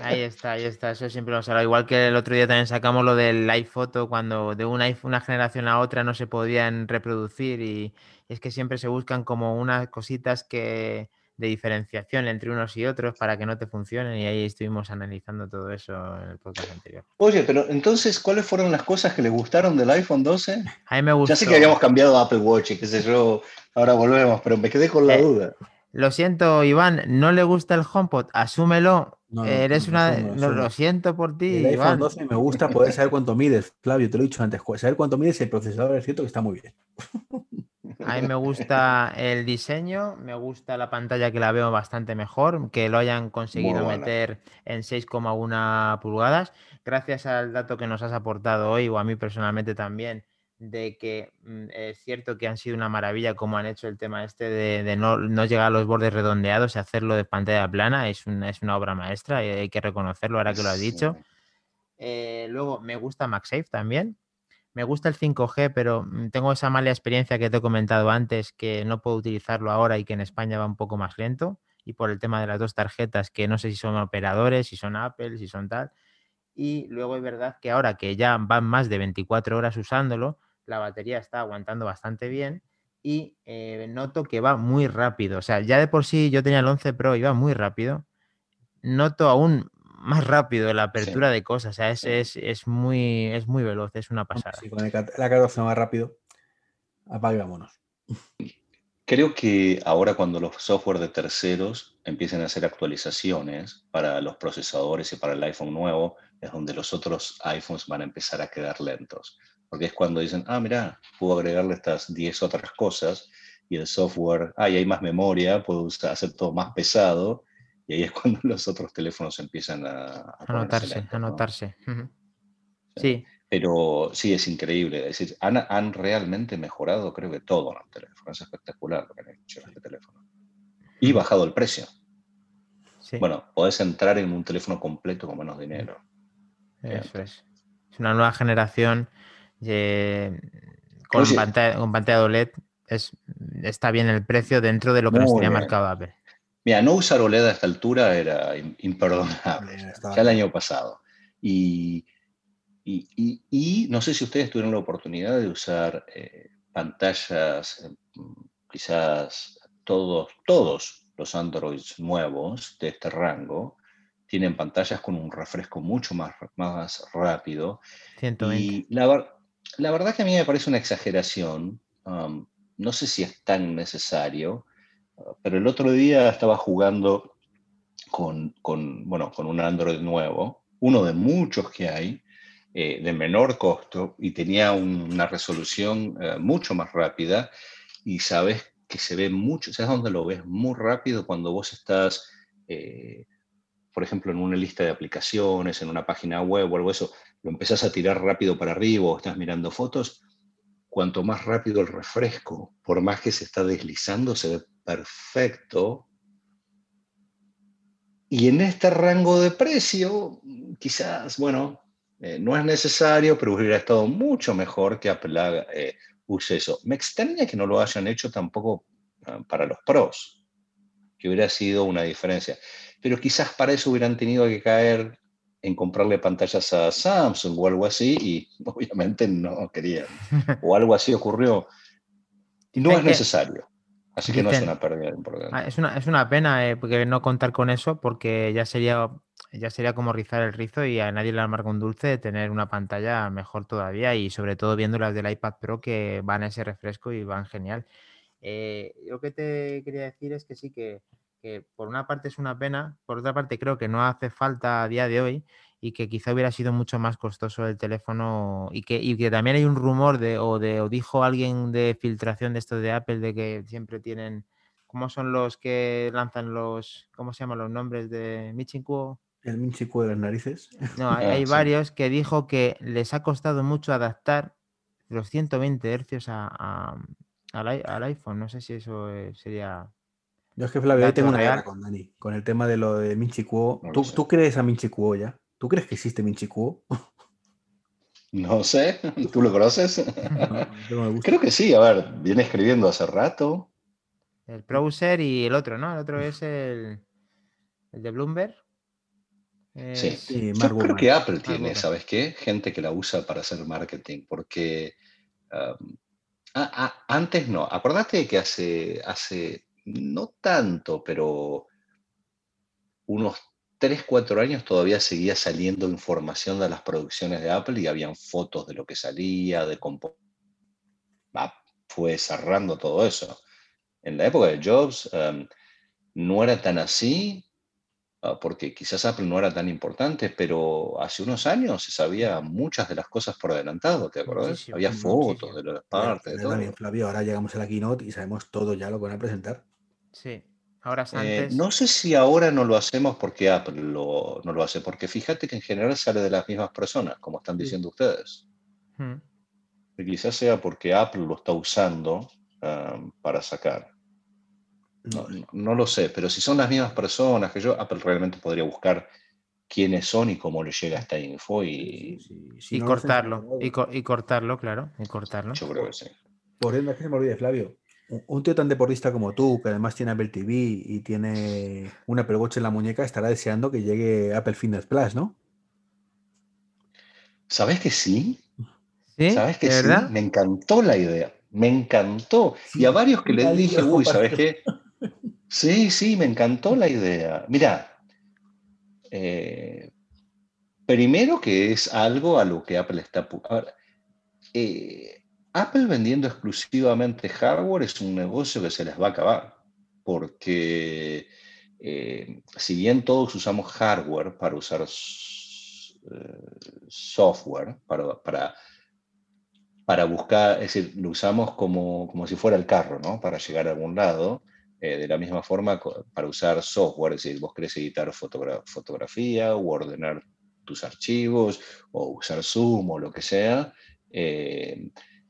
[SPEAKER 2] Ahí está, ahí está. Eso siempre lo será. Igual que el otro día también sacamos lo del iPhoto, cuando de una, una generación a otra no se podían reproducir y es que siempre se buscan como unas cositas que diferenciación entre unos y otros para que no te funcionen y ahí estuvimos analizando todo eso en el podcast anterior.
[SPEAKER 3] Oye, pero entonces, ¿cuáles fueron las cosas que le gustaron del iPhone 12?
[SPEAKER 2] A mí me gustó.
[SPEAKER 3] Ya sé que habíamos cambiado Apple Watch y qué sé yo, ahora volvemos, pero me quedé con la
[SPEAKER 2] Eh,
[SPEAKER 3] duda.
[SPEAKER 2] Lo siento, Iván, no le gusta el HomePod, asúmelo.
[SPEAKER 1] No,
[SPEAKER 2] Eres
[SPEAKER 1] no,
[SPEAKER 2] una. no, lo siento por ti,
[SPEAKER 1] El iPhone
[SPEAKER 2] Iván.
[SPEAKER 1] 12 me gusta poder saber cuánto mides, Flavio, te lo he dicho antes. Saber cuánto mides el procesador es cierto que está muy bien.
[SPEAKER 2] A mí me gusta el diseño, me gusta la pantalla que la veo bastante mejor, que lo hayan conseguido meter en 6,1 pulgadas, gracias al dato que nos has aportado hoy, o a mí personalmente también, de que mm, es cierto que han sido una maravilla como han hecho el tema este de, de no, no llegar a los bordes redondeados y hacerlo de pantalla plana, es una, es una obra maestra y hay que reconocerlo ahora que lo has dicho.
[SPEAKER 3] Sí.
[SPEAKER 2] Eh, luego me gusta MagSafe también. Me gusta el 5G, pero mm, tengo esa mala experiencia que te he comentado antes, que no puedo utilizarlo ahora y que en España va un poco más lento. Y por el tema de las dos tarjetas, que no sé si son operadores, si son Apple, si son tal. Y luego es verdad que ahora que ya van más de 24 horas usándolo, la batería está aguantando bastante bien y eh, noto que va muy rápido. O sea, ya de por sí yo tenía el 11 Pro y va muy rápido. Noto aún más rápido la apertura de cosas. O sea, es, es, es muy, es muy veloz, es una pasada.
[SPEAKER 1] Sí, con el, la 14 más rápido, apague y vámonos.
[SPEAKER 3] Creo que ahora cuando los software de terceros empiecen a hacer actualizaciones para los procesadores y para el iPhone nuevo, es donde los otros iPhones van a empezar a quedar lentos. Porque es cuando dicen, ah, mira, puedo agregarle estas 10 otras cosas y el software, ah, y hay más memoria, puedo hacer todo más pesado. Y ahí es cuando los otros teléfonos empiezan a,
[SPEAKER 2] Anotarse,
[SPEAKER 3] ¿no? Sí.
[SPEAKER 2] Sí,
[SPEAKER 3] Pero sí, es increíble. Es decir, han, han realmente mejorado, creo que todo en el teléfono. Es espectacular lo que han hecho en este teléfono. Y bajado el precio.
[SPEAKER 2] sí.
[SPEAKER 3] Bueno, podés entrar en un teléfono completo con menos dinero.
[SPEAKER 2] Eso es. Es una nueva generación eh, con, pantalla, con pantalla OLED. Es, está bien el precio dentro de lo que nos
[SPEAKER 3] Muy
[SPEAKER 2] tenía
[SPEAKER 3] bien.
[SPEAKER 2] marcado Apple.
[SPEAKER 3] Mira, no usar OLED a esta altura era im- imperdonable. Ya el año pasado. Y, y, y- y no sé si ustedes tuvieron la oportunidad de usar eh, pantallas, eh, mm, quizás todos, todos los Androids nuevos de este rango tienen pantallas con un refresco mucho más, más rápido.
[SPEAKER 2] 120.
[SPEAKER 3] Y la, la verdad que a mí me parece una exageración. um, no sé si es tan necesario, uh, pero el otro día estaba jugando con, con, bueno, con un Android nuevo, uno de muchos que hay, eh, de menor costo, y tenía un- una resolución eh, mucho más rápida, y sabes que se ve mucho, ¿sabes dónde lo ves? Muy rápido cuando vos estás, eh, por ejemplo, en una lista de aplicaciones, en una página web o algo eso, lo empezás a tirar rápido para arriba o estás mirando fotos, cuanto más rápido el refresco, por más que se está deslizando, se ve perfecto. Y en este rango de precio, quizás, bueno, eh, no es necesario, pero hubiera estado mucho mejor que Apple eh, eso. Me extraña que no lo hayan hecho tampoco ah, para los pros, que hubiera sido una diferencia. Pero quizás para eso hubieran tenido que caer en comprarle pantallas a Samsung o algo así, y obviamente no querían. O algo así ocurrió. Y no es necesario. Así que no es una pérdida importante.
[SPEAKER 2] Ah, es, una, es una pena eh, porque no contar con eso porque ya sería, ya sería como rizar el rizo y a nadie le amarga un dulce tener una pantalla mejor todavía y sobre todo viendo las del iPad Pro que van a ese refresco y van genial. Eh, lo que te quería decir es que sí, que, que por una parte es una pena, por otra parte creo que no hace falta a día de hoy y que quizá hubiera sido mucho más costoso el teléfono y que, y que también hay un rumor de o, de, o dijo alguien de filtración de esto de Apple de que siempre tienen, ¿cómo son los que lanzan los, ¿cómo se llaman los nombres de Michikuo?
[SPEAKER 1] El minchico de las narices.
[SPEAKER 2] No, hay,
[SPEAKER 3] Ah,
[SPEAKER 2] hay
[SPEAKER 3] sí.
[SPEAKER 2] varios que dijo que les ha costado mucho adaptar los 120 hercios a, a- al, i- al iPhone. No sé si eso eh, sería.
[SPEAKER 1] Yo es que Flavio, ahí tengo una guerra con Dani, con el tema de lo de Minchi Kuo.
[SPEAKER 3] No lo
[SPEAKER 1] ¿Tú,
[SPEAKER 3] sé.
[SPEAKER 1] ¿Tú crees a Minchi Kuo ya? ¿Tú crees que existe Minchi Kuo?
[SPEAKER 3] No sé, ¿tú lo conoces?
[SPEAKER 1] No.
[SPEAKER 3] Creo que sí, a ver, viene escribiendo hace rato.
[SPEAKER 2] El browser y el otro, ¿no? El otro es el, el de Bloomberg.
[SPEAKER 3] Sí.
[SPEAKER 2] Es-
[SPEAKER 1] Sí,
[SPEAKER 3] Yo creo que Apple tiene. ¿sabes qué? Gente que la usa para hacer marketing, porque um, a- a- antes no. Acordate que hace, hace no tanto, pero unos 3, 4 años todavía seguía saliendo información de las producciones de Apple y habían fotos de lo que salía, de cómo fue cerrando todo eso. En la época de Jobs em, no era tan así, ah, porque quizás Apple no era tan importante, pero hace unos años se sabía muchas de las cosas por adelantado, ¿te acuerdas? Había fotos de las partes.
[SPEAKER 1] de todo. Flavio, ahora llegamos a la keynote y sabemos todo ya lo que van a presentar.
[SPEAKER 2] Sí. Ahora
[SPEAKER 3] eh, no sé si ahora no lo hacemos porque Apple no lo hace, porque fíjate que en general sale de las mismas personas, como están diciendo ustedes. Hmm. Y quizás sea porque Apple lo está usando um, para sacar. No, lo sé, pero si son las mismas personas que yo, Apple realmente podría buscar quiénes son y cómo le llega esta info y,
[SPEAKER 2] y cortarlo. Y, cortarlo, claro. Y cortarlo.
[SPEAKER 3] Yo creo que sí.
[SPEAKER 1] Por ende, que se me olvide, Flavio un tío tan deportista como tú, que además tiene Apple TV y tiene un Apple Watch en la muñeca, estará deseando que llegue Apple Fitness Plus, ¿no?
[SPEAKER 3] ¿Sabes que sí? ¿Sabes que sí? Me encantó la idea. Me encantó. y a varios que les dije, uy, ¿sabes qué? Sí, sí, me encantó la idea. Mira, eh, primero que es algo a lo que Apple está... Eh, Apple vendiendo exclusivamente hardware es un negocio que se les va a acabar, porque eh, si bien todos usamos hardware para usar eh, software, para, para, buscar, es decir, lo usamos como, como, si fuera el carro, ¿no? Para llegar a algún lado. Eh, de la misma forma, para usar software, es decir, vos querés editar fotografía o ordenar tus archivos o usar Zoom o lo que sea,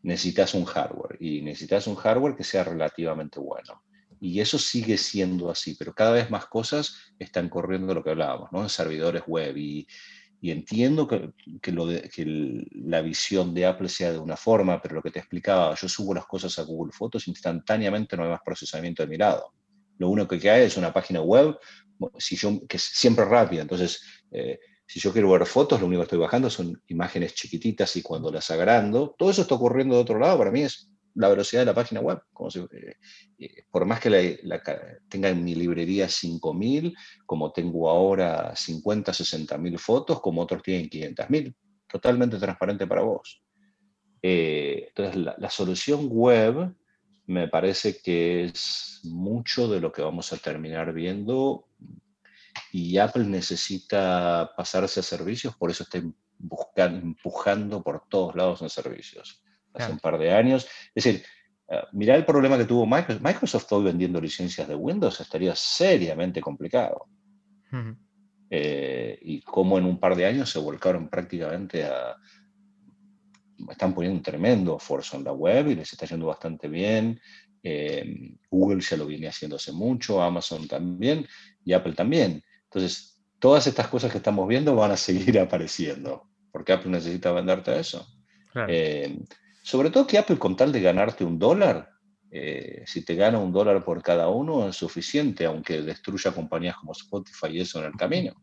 [SPEAKER 3] necesitas un hardware y necesitas un hardware que sea relativamente bueno. Y eso sigue siendo así, pero cada vez más cosas están corriendo lo que hablábamos, ¿no? En servidores web. Y, y entiendo que, que, lo de, que la visión de Apple sea de una forma, pero lo que te explicaba, yo subo las cosas a Google Fotos, instantáneamente no hay más procesamiento de mi lado. Lo único que hay es una página web si yo, que es siempre rápida. Entonces, eh, si yo quiero ver fotos, lo único que estoy bajando son imágenes chiquititas y cuando las agrando, todo eso está ocurriendo de otro lado, para mí es la velocidad de la página web. Eh, eh, por más que tenga en mi librería 5.000, como tengo ahora 50, 60.000 fotos, como otros tienen 500.000, totalmente transparente para vos. Eh, entonces, la solución web me parece que es mucho de lo que vamos a terminar viendo y Apple necesita pasarse a servicios, por eso está buscando, empujando por todos lados en servicios. Hace un par de años. Es decir, uh, mirá el problema que tuvo Microsoft. Microsoft hoy vendiendo licencias de Windows estaría seriamente complicado. Eh, y cómo en un par de años se volcaron prácticamente a... Están poniendo un tremendo esfuerzo en la web y les está yendo bastante bien. Eh, Google ya lo viene haciendo hace mucho, Amazon también y Apple también. Entonces, todas estas cosas que estamos viendo van a seguir apareciendo, porque Apple necesita venderte eso. Eh, sobre todo que Apple con tal de ganarte un dólar, eh, si te gana un dólar por cada uno es suficiente, aunque destruya compañías como Spotify y eso en el camino.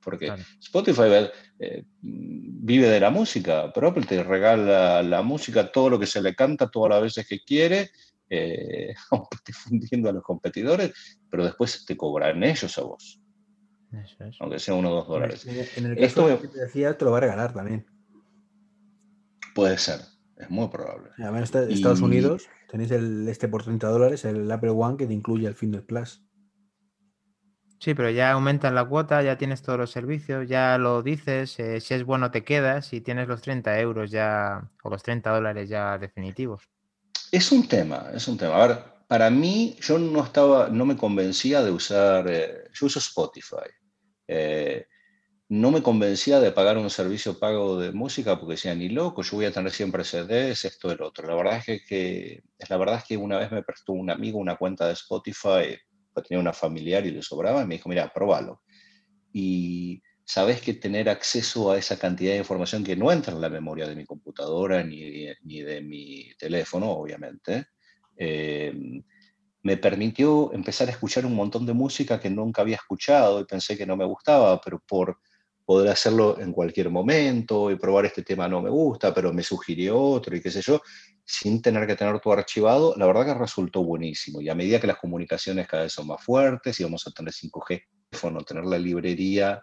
[SPEAKER 3] Porque Spotify eh, vive de la música, pero Apple te regala la música, todo lo que se le canta, todas las veces que quiere, eh, difundiendo a los competidores, pero después te cobran ellos a vos. Aunque sea uno o dos dólares.
[SPEAKER 1] En el caso que te decía, te lo va a regalar también.
[SPEAKER 3] Puede ser, es muy probable.
[SPEAKER 1] Además, en Estados Unidos tenéis el, este por 30 dólares, el Apple One, que te incluye el Fitness Plus.
[SPEAKER 2] Sí, pero ya aumentas la cuota, ya tienes todos los servicios, ya lo dices, eh, si es bueno te quedas y tienes los 30 euros ya, o los 30 dólares ya definitivos.
[SPEAKER 3] Es un tema, es un tema. A ver, para mí, yo no estaba, no me convencía de usar, eh, yo uso Spotify. Eh, no me convencía de pagar un servicio pago de música porque decía, ni loco, yo voy a tener siempre CDs, esto, el otro. La verdad es que, la verdad es que una vez me prestó un amigo una cuenta de Spotify, tenía una familiar y le sobraba, y me dijo, mira, probalo. Y sabes que tener acceso a esa cantidad de información que no entra en la memoria de mi computadora ni, ni de mi teléfono, obviamente, eh, me permitió empezar a escuchar un montón de música que nunca había escuchado y pensé que no me gustaba, pero por, poder hacerlo en cualquier momento y probar este tema no me gusta, pero me sugirió otro y qué sé yo, sin tener que tener todo archivado, la verdad que resultó buenísimo. Y a medida que las comunicaciones cada vez son más fuertes y vamos a tener 5G, tener la librería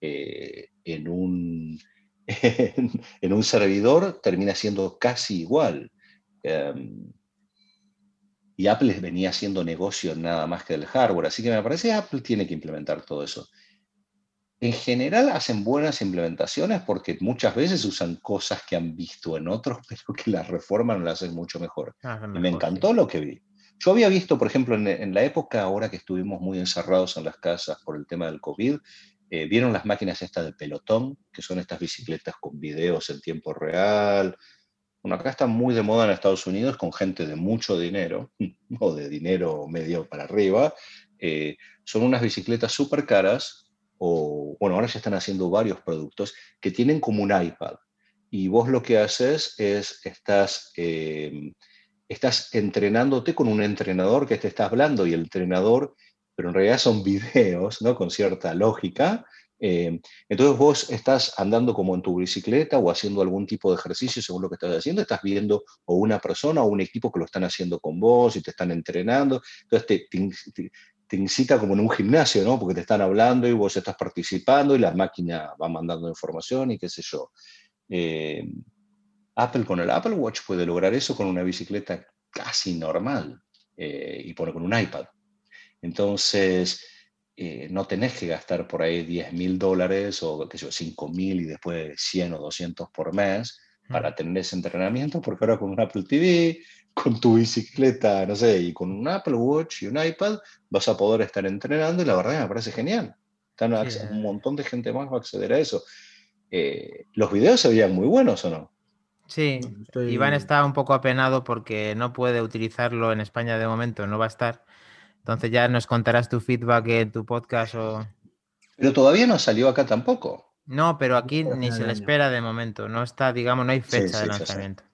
[SPEAKER 3] eh, en, un, en, un servidor termina siendo casi igual. Em, y Apple venía haciendo negocio nada más que del hardware, así que me parece que Apple tiene que implementar todo eso. En general hacen buenas implementaciones porque muchas veces usan cosas que han visto en otros, pero que las reforman o las hacen mucho mejor. Ah, y me encantó lo que vi. Yo había visto, por ejemplo, en, la época ahora que estuvimos muy encerrados en las casas por el tema del COVID, eh, vieron las máquinas estas de pelotón, que son estas bicicletas con videos en tiempo real, bueno, acá está muy de moda en Estados Unidos con gente de mucho dinero, o de dinero medio para arriba. Eh, son unas bicicletas súper caras, o bueno, ahora ya están haciendo varios productos que tienen como un iPad. Y vos lo que haces es, estás, eh, estás entrenándote con un entrenador que te está hablando y el entrenador, pero en realidad son videos, ¿no? Con cierta lógica, eh, entonces vos estás andando como en tu bicicleta o haciendo algún tipo de ejercicio según lo que estás haciendo, estás viendo o una persona o un equipo que lo están haciendo con vos y te están entrenando. Entonces te, incita como en un gimnasio, ¿no? Porque te están hablando y vos estás participando y la máquina va mandando información y qué sé yo. Eh, Apple con el Apple Watch puede lograr eso con una bicicleta casi normal eh, y con un iPad. Entonces, eh, no tenés que gastar por ahí 10 mil dólares o qué sé yo, 5 mil y después 100 o 200 por mes para tener ese entrenamiento, porque ahora con un Apple TV, con tu bicicleta, no sé, y con un Apple Watch y un iPad, vas a poder estar entrenando y la verdad me parece genial. un eh. montón de gente más va a acceder a eso. Eh, ¿Los videos se veían muy buenos o no?
[SPEAKER 2] Sí, Iván está un poco apenado porque no puede utilizarlo en España de momento, no va a estar. Entonces ya nos contarás tu feedback en tu podcast o...
[SPEAKER 3] Pero todavía no salió acá tampoco.
[SPEAKER 2] No, pero aquí ni se le espera de momento. No está, digamos, no hay fecha de lanzamiento.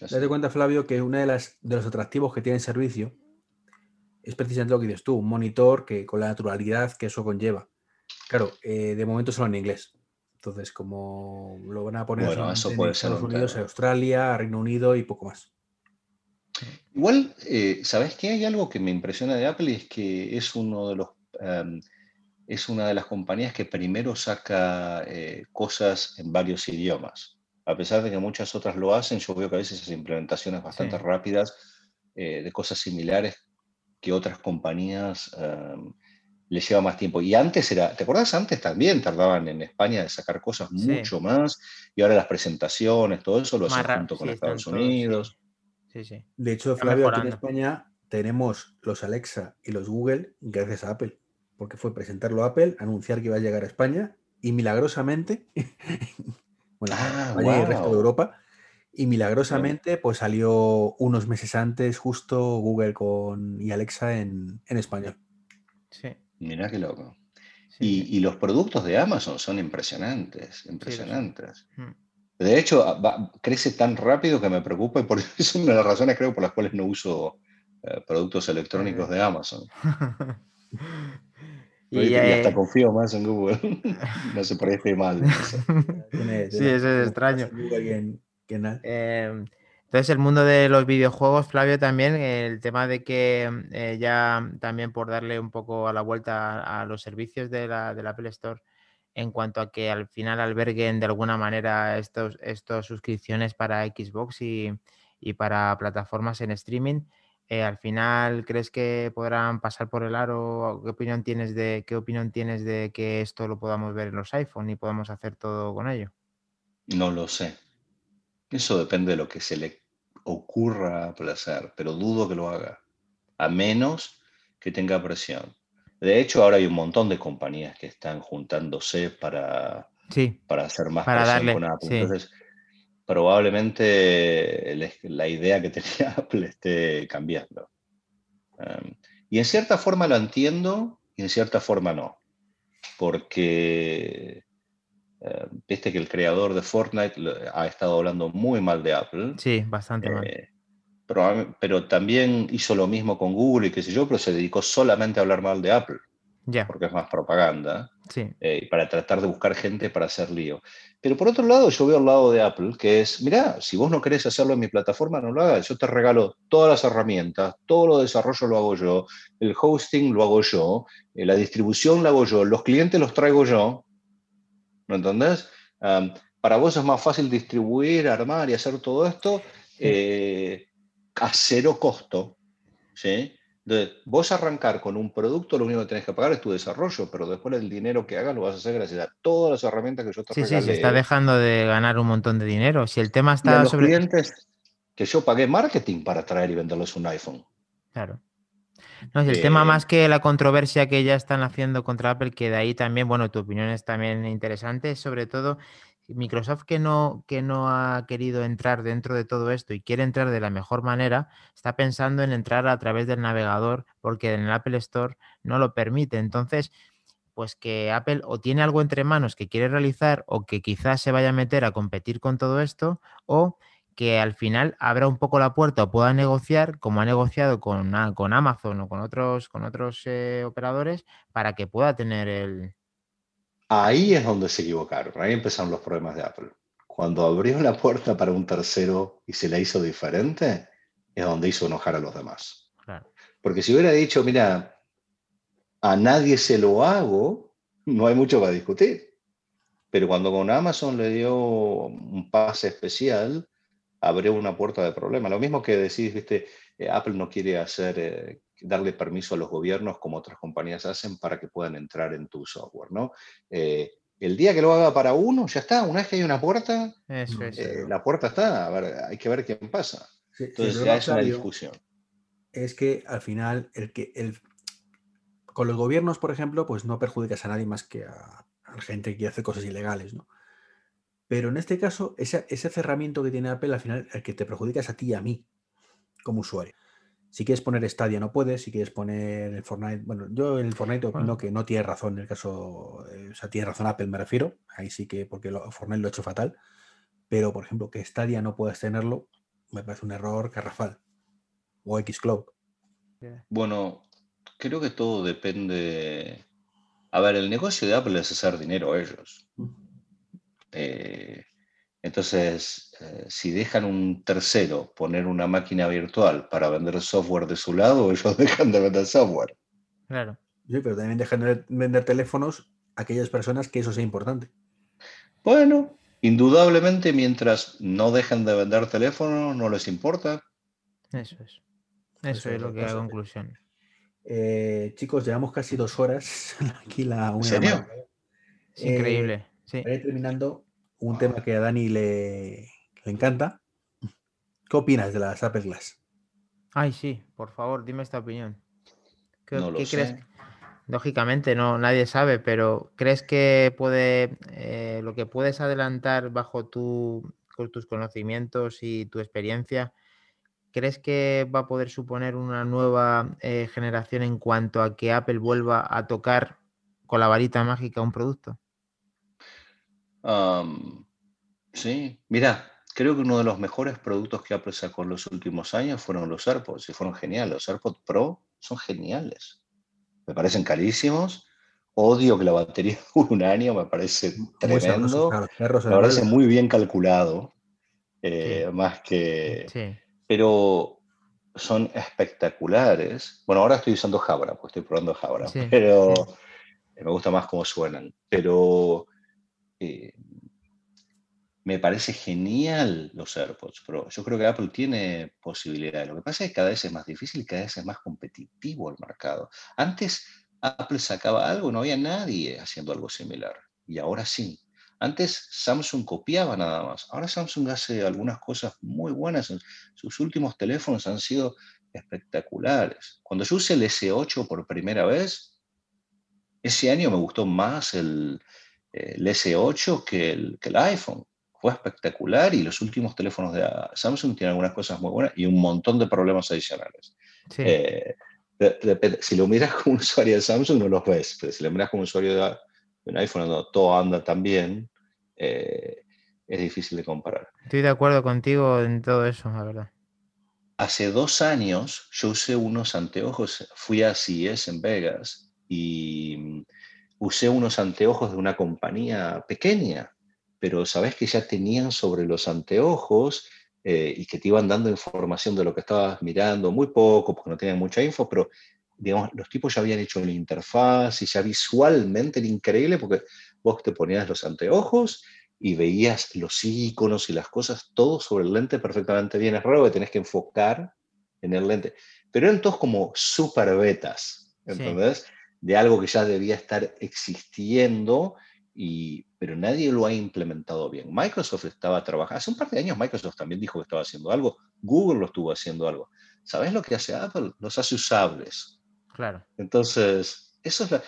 [SPEAKER 1] Date cuenta, Flavio, que uno de, las, de los atractivos que tiene el servicio es precisamente lo que dices tú, un monitor que con la naturalidad que eso conlleva. Claro, eh, de momento solo en inglés. Entonces, como lo van a poner
[SPEAKER 3] en Estados
[SPEAKER 1] Unidos, Australia, Reino Unido y poco más.
[SPEAKER 3] Igual, eh, ¿sabes qué? Hay algo que me impresiona de Apple y es que es uno de los em, es una de las compañías que primero saca eh, cosas en varios idiomas. A pesar de que muchas otras lo hacen, yo veo que a veces esas implementaciones bastante rápidas eh, de cosas similares que otras compañías em, les lleva más tiempo. Y antes era, ¿te acordás? Antes también tardaban en España de sacar cosas mucho más y ahora las presentaciones, todo eso lo hacen junto con Estados Unidos.
[SPEAKER 1] De hecho, Flavio, aquí en España tenemos los Alexa y los Google gracias a Apple, porque fue presentarlo a Apple, anunciar que iba a llegar a España y milagrosamente, bueno, ah, el resto de Europa, y milagrosamente pues salió unos meses antes justo Google con, y Alexa en, español.
[SPEAKER 3] Sí. Mira qué loco. Y, los productos de Amazon son impresionantes, impresionantes. Mm. De hecho, crece tan rápido que me preocupa y por eso es una de las razones creo por las cuales no uso eh, productos electrónicos de Amazon. y, hasta confío más en Google. no se parece mal.
[SPEAKER 2] sí, eso es extraño. Em, entonces, el mundo de los videojuegos, Flavio, también, el tema de que eh, ya también por darle un poco a la vuelta a, los servicios de la, de la Apple Store, en cuanto a que al final alberguen de alguna manera estos, estas suscripciones para Xbox y, para plataformas en streaming. Eh, al final, ¿crees que podrán pasar por el aro? ¿Qué opinión tienes de qué opinión tienes de que esto lo podamos ver en los iPhone y podamos hacer todo con ello?
[SPEAKER 3] No lo sé. Eso depende de lo que se le ocurra hacer, pero dudo que lo haga, a menos que tenga presión. De hecho, ahora hay un montón de compañías que están juntándose para, para hacer más
[SPEAKER 2] para darle, con
[SPEAKER 3] Apple. Entonces, probablemente la idea que tenía Apple esté cambiando. Em, y en cierta forma lo entiendo y en cierta forma no. Porque em, viste que el creador de Fortnite ha estado hablando muy mal de Apple.
[SPEAKER 2] Sí, bastante mal. Eh,
[SPEAKER 3] pero, también hizo lo mismo con Google y qué sé yo, pero se dedicó solamente a hablar mal de Apple.
[SPEAKER 2] Ya.
[SPEAKER 3] Porque es más propaganda. eh, para tratar de buscar gente para hacer lío. Pero por otro lado, yo veo al lado de Apple, que es, mira, si vos no querés hacerlo en mi plataforma, no lo hagas. Yo te regalo todas las herramientas, todo lo desarrollo lo hago yo, el hosting lo hago yo, eh, la distribución lo hago yo, los clientes los traigo yo. ¿No entendés? para vos es más fácil distribuir, armar y hacer todo esto eh, a cero costo. ¿sí? vos arrancar con un producto, lo único que tenés que pagar es tu desarrollo, pero después el dinero que hagas lo vas a hacer gracias a todas las herramientas que yo te
[SPEAKER 2] Sí, sí, se está dejando de ganar un montón de dinero. Si el tema está
[SPEAKER 3] los sobre. clientes que yo pagué marketing para traer y venderles un iPhone.
[SPEAKER 2] Claro. No, si el tema eh, más que la controversia que ya están haciendo contra Apple, que de ahí también, bueno, tu opinión es también interesante, sobre todo Microsoft que no, que no ha querido entrar dentro de todo esto y quiere entrar de la mejor manera, está pensando en entrar a través del navegador porque en el Apple Store no lo permite. Entonces, pues que Apple o tiene algo entre manos que quiere realizar o que quizás se vaya a meter a competir con todo esto o que al final abra un poco la puerta o pueda negociar, como ha negociado con, con Amazon o con otros, con otros eh, operadores, para que pueda tener el,
[SPEAKER 3] Ahí es donde se equivocaron, ahí empezaron los problemas de Apple. Cuando abrió la puerta para un tercero y se la hizo diferente, es donde hizo enojar a los demás. Porque si hubiera dicho, mira, a nadie se lo hago, no hay mucho para discutir. Pero cuando con Amazon le dio un pase especial, abrió una puerta de problema. Lo mismo que decís, viste, eh, Apple no quiere hacer eh, darle permiso a los gobiernos, como otras compañías hacen, para que puedan entrar en tu software, ¿no? Eh, el día que lo haga para uno, ya está. Una vez que hay una puerta, eh, la puerta está. A ver, hay que ver quién pasa. Entonces ya es una discusión.
[SPEAKER 1] Es que al final, el que el, con los gobiernos, por ejemplo, pues no perjudicas a nadie más que a, la gente que hace cosas ilegales, ¿no? Pero en este caso, ese, ese cerramiento que tiene Apple, al final, el que te perjudica es a ti y a mí, como usuario. Si quieres poner Stadia no puedes, si quieres poner el Fortnite, bueno, yo en el Fortnite opino que no tiene razón en el caso, eh, o sea, tiene razón Apple me refiero, ahí sí que porque lo, Fortnite lo ha hecho fatal, pero por ejemplo que Stadia no puedas tenerlo, me parece un error garrafal. O Xcloud.
[SPEAKER 3] Bueno, creo que todo depende. A ver, el negocio de Apple es hacer dinero a ellos. Eh, entonces, eh, si dejan un tercero poner una máquina virtual para vender software de su lado, ellos dejan de vender software.
[SPEAKER 2] Claro.
[SPEAKER 1] Sí, pero también dejan de vender teléfonos a aquellas personas que eso sea importante.
[SPEAKER 3] Bueno, indudablemente mientras no dejen de vender teléfonos, no les importa.
[SPEAKER 2] Eso es. Eso, es lo que la conclusión.
[SPEAKER 1] Eh, chicos, llevamos casi dos horas aquí la
[SPEAKER 3] una. ¿En serio?
[SPEAKER 2] increíble. Sí.
[SPEAKER 1] terminando un tema que a Dani le, encanta. ¿Qué opinas de las Apple Glass?
[SPEAKER 2] Ay, sí, por favor, dime esta opinión. ¿Qué, crees? Lógicamente, no, nadie sabe, pero ¿crees que puede eh, lo que puedes adelantar bajo tu, tus conocimientos y tu experiencia? ¿Crees que va a poder suponer una nueva eh, generación en cuanto a que Apple vuelva a tocar con la varita mágica un producto?
[SPEAKER 3] Sí, mira, creo que uno de los mejores productos que Apple sacó en los últimos años fueron los AirPods y fueron geniales. Los AirPods Pro son geniales. Me parecen carísimos. Odio que la batería dure un año, me parece tremendo. me parece muy bien calculado. Eh, más que. Pero son espectaculares. Bueno, ahora estoy usando Jabra, pues estoy probando Jabra, pero me gusta más cómo suenan. Pero eh, me parece genial los AirPods Pro. Yo creo que Apple tiene posibilidades. Lo que pasa es que cada vez es más difícil cada vez es más competitivo el mercado. Antes Apple sacaba algo, no había nadie haciendo algo similar. Y ahora sí. Antes Samsung copiaba nada más. Ahora Samsung hace algunas cosas muy buenas. Sus últimos teléfonos han sido espectaculares. Cuando yo usé el S8 por primera vez, ese año me gustó más el, el S8 que el, que el iPhone. Fue espectacular y los últimos teléfonos de Samsung tienen algunas cosas muy buenas y un montón de problemas adicionales. Eh, si lo miras como usuario de Samsung no los ves, pero si lo miras como usuario de, un iPhone donde todo anda tan bien, eh, es difícil de comparar.
[SPEAKER 2] Estoy de acuerdo contigo en todo eso, la verdad.
[SPEAKER 3] Hace dos años yo usé unos anteojos, fui a CES en Vegas y usé unos anteojos de una compañía pequeña, pero sabes que ya tenían sobre los anteojos eh, y que te iban dando información de lo que estabas mirando, muy poco, porque no tenían mucha info, pero digamos, los tipos ya habían hecho la interfaz y ya visualmente era increíble porque vos te ponías los anteojos y veías los iconos y las cosas, todo sobre el lente perfectamente bien. Es raro que tenés que enfocar en el lente, pero eran todos como super betas, ¿entendés? De algo que ya debía estar existiendo y, pero nadie lo ha implementado bien. Microsoft estaba trabajando, hace un par de años Microsoft también dijo que estaba haciendo algo, Google lo estuvo haciendo algo. ¿Sabes lo que hace Apple? Los hace usables.
[SPEAKER 2] Claro.
[SPEAKER 3] Entonces, eso es la...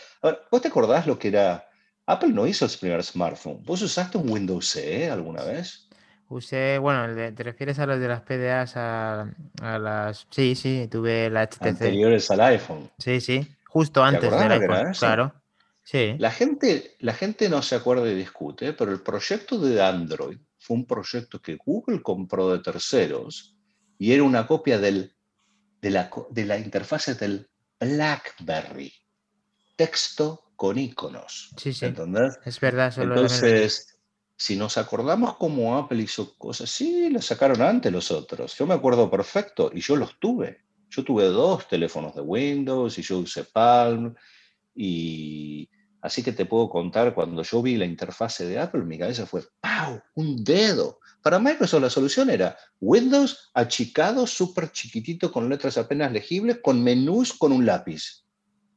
[SPEAKER 3] ¿vos te acordás lo que era? Apple no hizo el primer smartphone. ¿Vos usaste un Windows CE alguna vez?
[SPEAKER 2] Usé, bueno, ¿te refieres a los de las PDAs, a, a las... Sí, sí, tuve la HTC.
[SPEAKER 3] Anteriores al iPhone.
[SPEAKER 2] Sí, sí, justo antes del iPhone, claro.
[SPEAKER 3] La gente, la gente no se acuerda y discute, pero el proyecto de Android fue un proyecto que Google compró de terceros y era una copia del, de, la, de la interfase del BlackBerry. Texto con iconos.
[SPEAKER 2] Sí, sí.
[SPEAKER 3] ¿Entendés?
[SPEAKER 2] Es verdad.
[SPEAKER 3] Entonces, si nos acordamos cómo Apple hizo cosas, sí, lo sacaron antes los otros. Yo me acuerdo perfecto y yo los tuve. Yo tuve dos teléfonos de Windows y yo usé Palm y Así que te puedo contar, cuando yo vi la interfase de Apple, mi cabeza fue, ¡pau! Un dedo. Para Microsoft la solución era Windows achicado, súper chiquitito, con letras apenas legibles, con menús con un lápiz.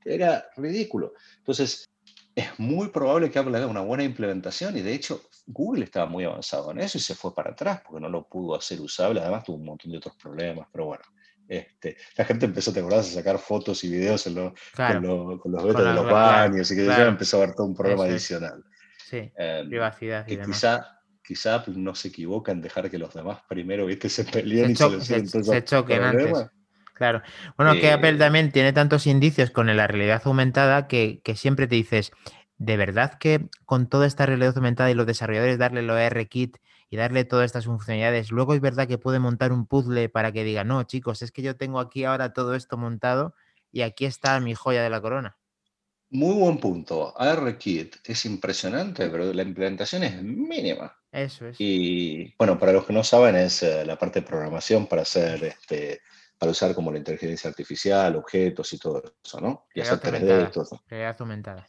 [SPEAKER 3] Era ridículo. Entonces, es muy probable que Apple haga una buena implementación y de hecho Google estaba muy avanzado en eso y se fue para atrás porque no lo pudo hacer usable. Además tuvo un montón de otros problemas, pero bueno, este, la gente empezó, ¿te acordás? A sacar fotos y videos con, los betas de los baños y que ya empezó a haber todo un problema adicional.
[SPEAKER 2] Sí, em, privacidad.
[SPEAKER 3] Y quizá, quizá no se equivoca en dejar que los demás primero ¿viste? se peleen se
[SPEAKER 2] y se, se, choquen antes. Claro. Bueno, que Apple eh, también tiene tantos indicios con la realidad aumentada que, que, siempre te dices, ¿de verdad que con toda esta realidad aumentada y los desarrolladores darle lo R-Kit y darle todas estas funcionalidades. Luego es verdad que puede montar un puzzle para que diga, no, chicos, es que yo tengo aquí ahora todo esto montado y aquí está mi joya de la corona.
[SPEAKER 3] Muy buen punto. ARKit es impresionante, pero la implementación es mínima.
[SPEAKER 2] Eso es.
[SPEAKER 3] Y bueno, para los que no saben, es eh, la parte de programación para hacer este, para usar como la inteligencia artificial, objetos y todo eso, ¿no? Y hacer 3D y todo eso.
[SPEAKER 2] Realidad aumentada.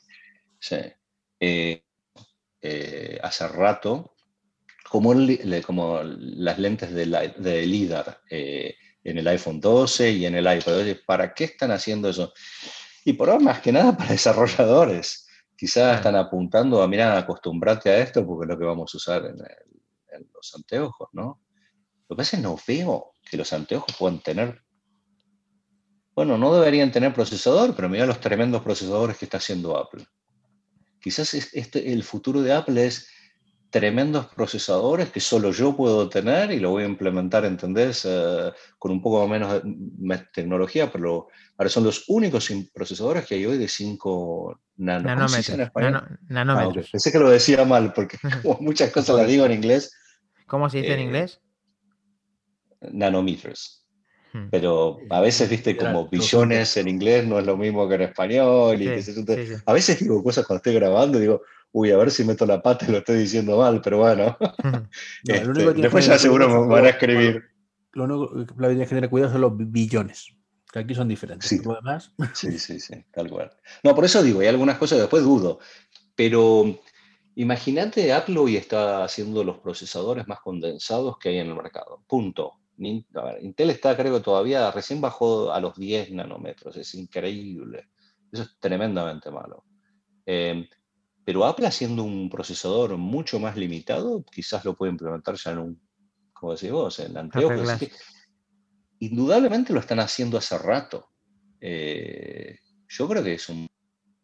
[SPEAKER 3] Sí. Eh, eh, hace rato como, como las lentes de, de LIDAR eh, en el iPhone 12 y en el iPad. ¿Para qué están haciendo eso? Y por ahora, más que nada, para desarrolladores. Quizás están apuntando a, mira, acostumbrarte a esto porque es lo que vamos a usar en, los anteojos, ¿no? Lo que pasa es que no veo que los anteojos puedan tener bueno, no deberían tener procesador, pero mira los tremendos procesadores que está haciendo Apple. Quizás este, el futuro de Apple es tremendos procesadores que solo yo puedo tener y lo voy a implementar, ¿entendés? Uh, con un poco menos de tecnología, pero ahora son los únicos procesadores que hay hoy de 5
[SPEAKER 2] nanómetros. nanómetros.
[SPEAKER 3] Ah, Pensé que lo decía mal, porque como muchas cosas las digo en inglés.
[SPEAKER 2] ¿Cómo se dice en eh, inglés?
[SPEAKER 3] Nanómetros. Hmm. Pero a veces, viste, como billones en inglés no es lo mismo que en español. Y sí, sí, A veces digo cosas cuando estoy grabando y digo, uy, a ver si meto la pata y lo estoy diciendo mal, pero bueno. Este, después ya seguro me van a escribir.
[SPEAKER 1] Lo único que tienes que tener cuidado son los billones, que aquí son diferentes.
[SPEAKER 3] Sí. sí, sí, sí, tal cual. No, por eso digo, hay algunas cosas que después dudo, pero imagínate, Apple hoy está haciendo los procesadores más condensados que hay en el mercado. Punto. Intel está, creo que todavía recién bajó a los 10 nanómetros, es increíble. Eso es tremendamente malo. Eh, pero Apple haciendo un procesador mucho más limitado, quizás lo puede implementar ya en un, como decís vos, en anteojos. indudablemente lo están haciendo hace rato. Eh, yo creo que es un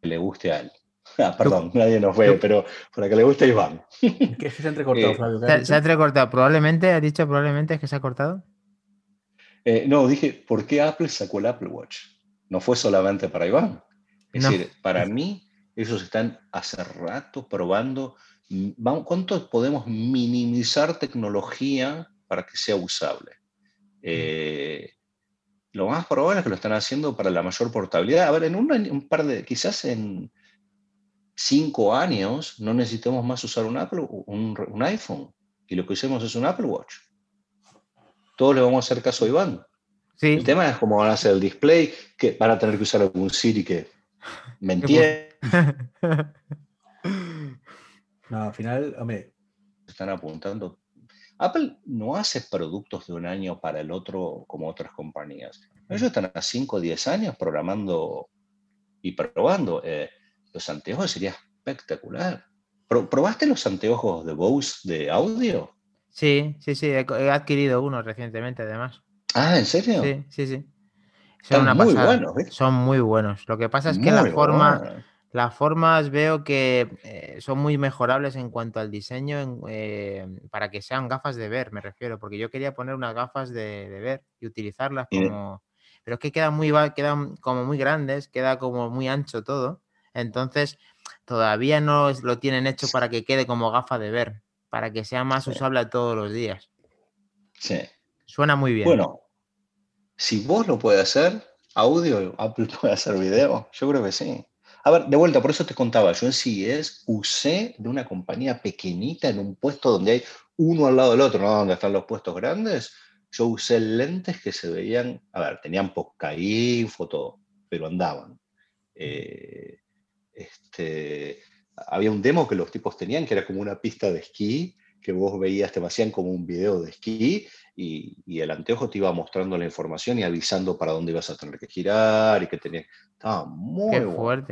[SPEAKER 3] que le guste a él. Ah, perdón, nadie nos ve, pero para que le guste a Iván.
[SPEAKER 1] ¿Qué es que se ha entrecortado, eh,
[SPEAKER 2] Flavio? Se, ha entrecortado. Probablemente, ha dicho probablemente es que se ha cortado.
[SPEAKER 3] Eh, no, dije, ¿por qué Apple sacó el Apple Watch? No fue solamente para Iván. Es decir, para mí ellos están hace rato probando cuánto podemos minimizar tecnología para que sea usable. Eh, lo más probable es que lo están haciendo para la mayor portabilidad. A ver, en un, par de, quizás en, cinco años no necesitemos más usar un, Apple, un, un iPhone y lo que usemos es un Apple Watch. Todos le vamos a hacer caso a Iván.
[SPEAKER 2] Sí.
[SPEAKER 3] El tema es cómo van a hacer el display, que van a tener que usar algún Siri que me entiende.
[SPEAKER 1] No, al final, hombre,
[SPEAKER 3] Están apuntando. Apple no hace productos de un año para el otro como otras compañías. Ellos están a 5 o 10 años programando y probando. Eh, los anteojos sería espectacular. Pro- ¿Probaste los anteojos de Bose de audio?
[SPEAKER 2] Sí, sí, sí, he, he adquirido uno recientemente además.
[SPEAKER 3] Ah, ¿en serio?
[SPEAKER 2] Sí, sí, sí.
[SPEAKER 3] Están muy buenos, ¿ves?
[SPEAKER 2] Son muy buenos. Lo que pasa es que la forma. Las formas veo que eh, son muy mejorables en cuanto al diseño en- eh, para que sean gafas de ver, me refiero, porque yo quería poner unas gafas de, de ver y utilizarlas como... Pero es que quedan muy, quedan como muy grandes, queda como muy ancho todo. Entonces, todavía no lo tienen hecho para que quede como gafa de ver, para que sea más
[SPEAKER 3] Sí.
[SPEAKER 2] usable todos los días.
[SPEAKER 3] Sí.
[SPEAKER 2] Suena muy bien.
[SPEAKER 3] Bueno, si vos lo puedes hacer, audio, Apple puede hacer video, yo creo que sí. A ver, de vuelta, por eso te contaba, yo en CES usé de una compañía pequeñita en un puesto donde hay uno al lado del otro, ¿no? Donde están los puestos grandes. Yo usé lentes que se veían, a ver, tenían poca info, todo, pero andaban. Eh, este, había un demo que los tipos tenían que era como una pista de esquí, que vos veías, te hacían como un video de esquí y, y el anteojo te iba mostrando la información y avisando para dónde ibas a tener que girar y que tenías... Estaba muy
[SPEAKER 2] Qué
[SPEAKER 3] bueno.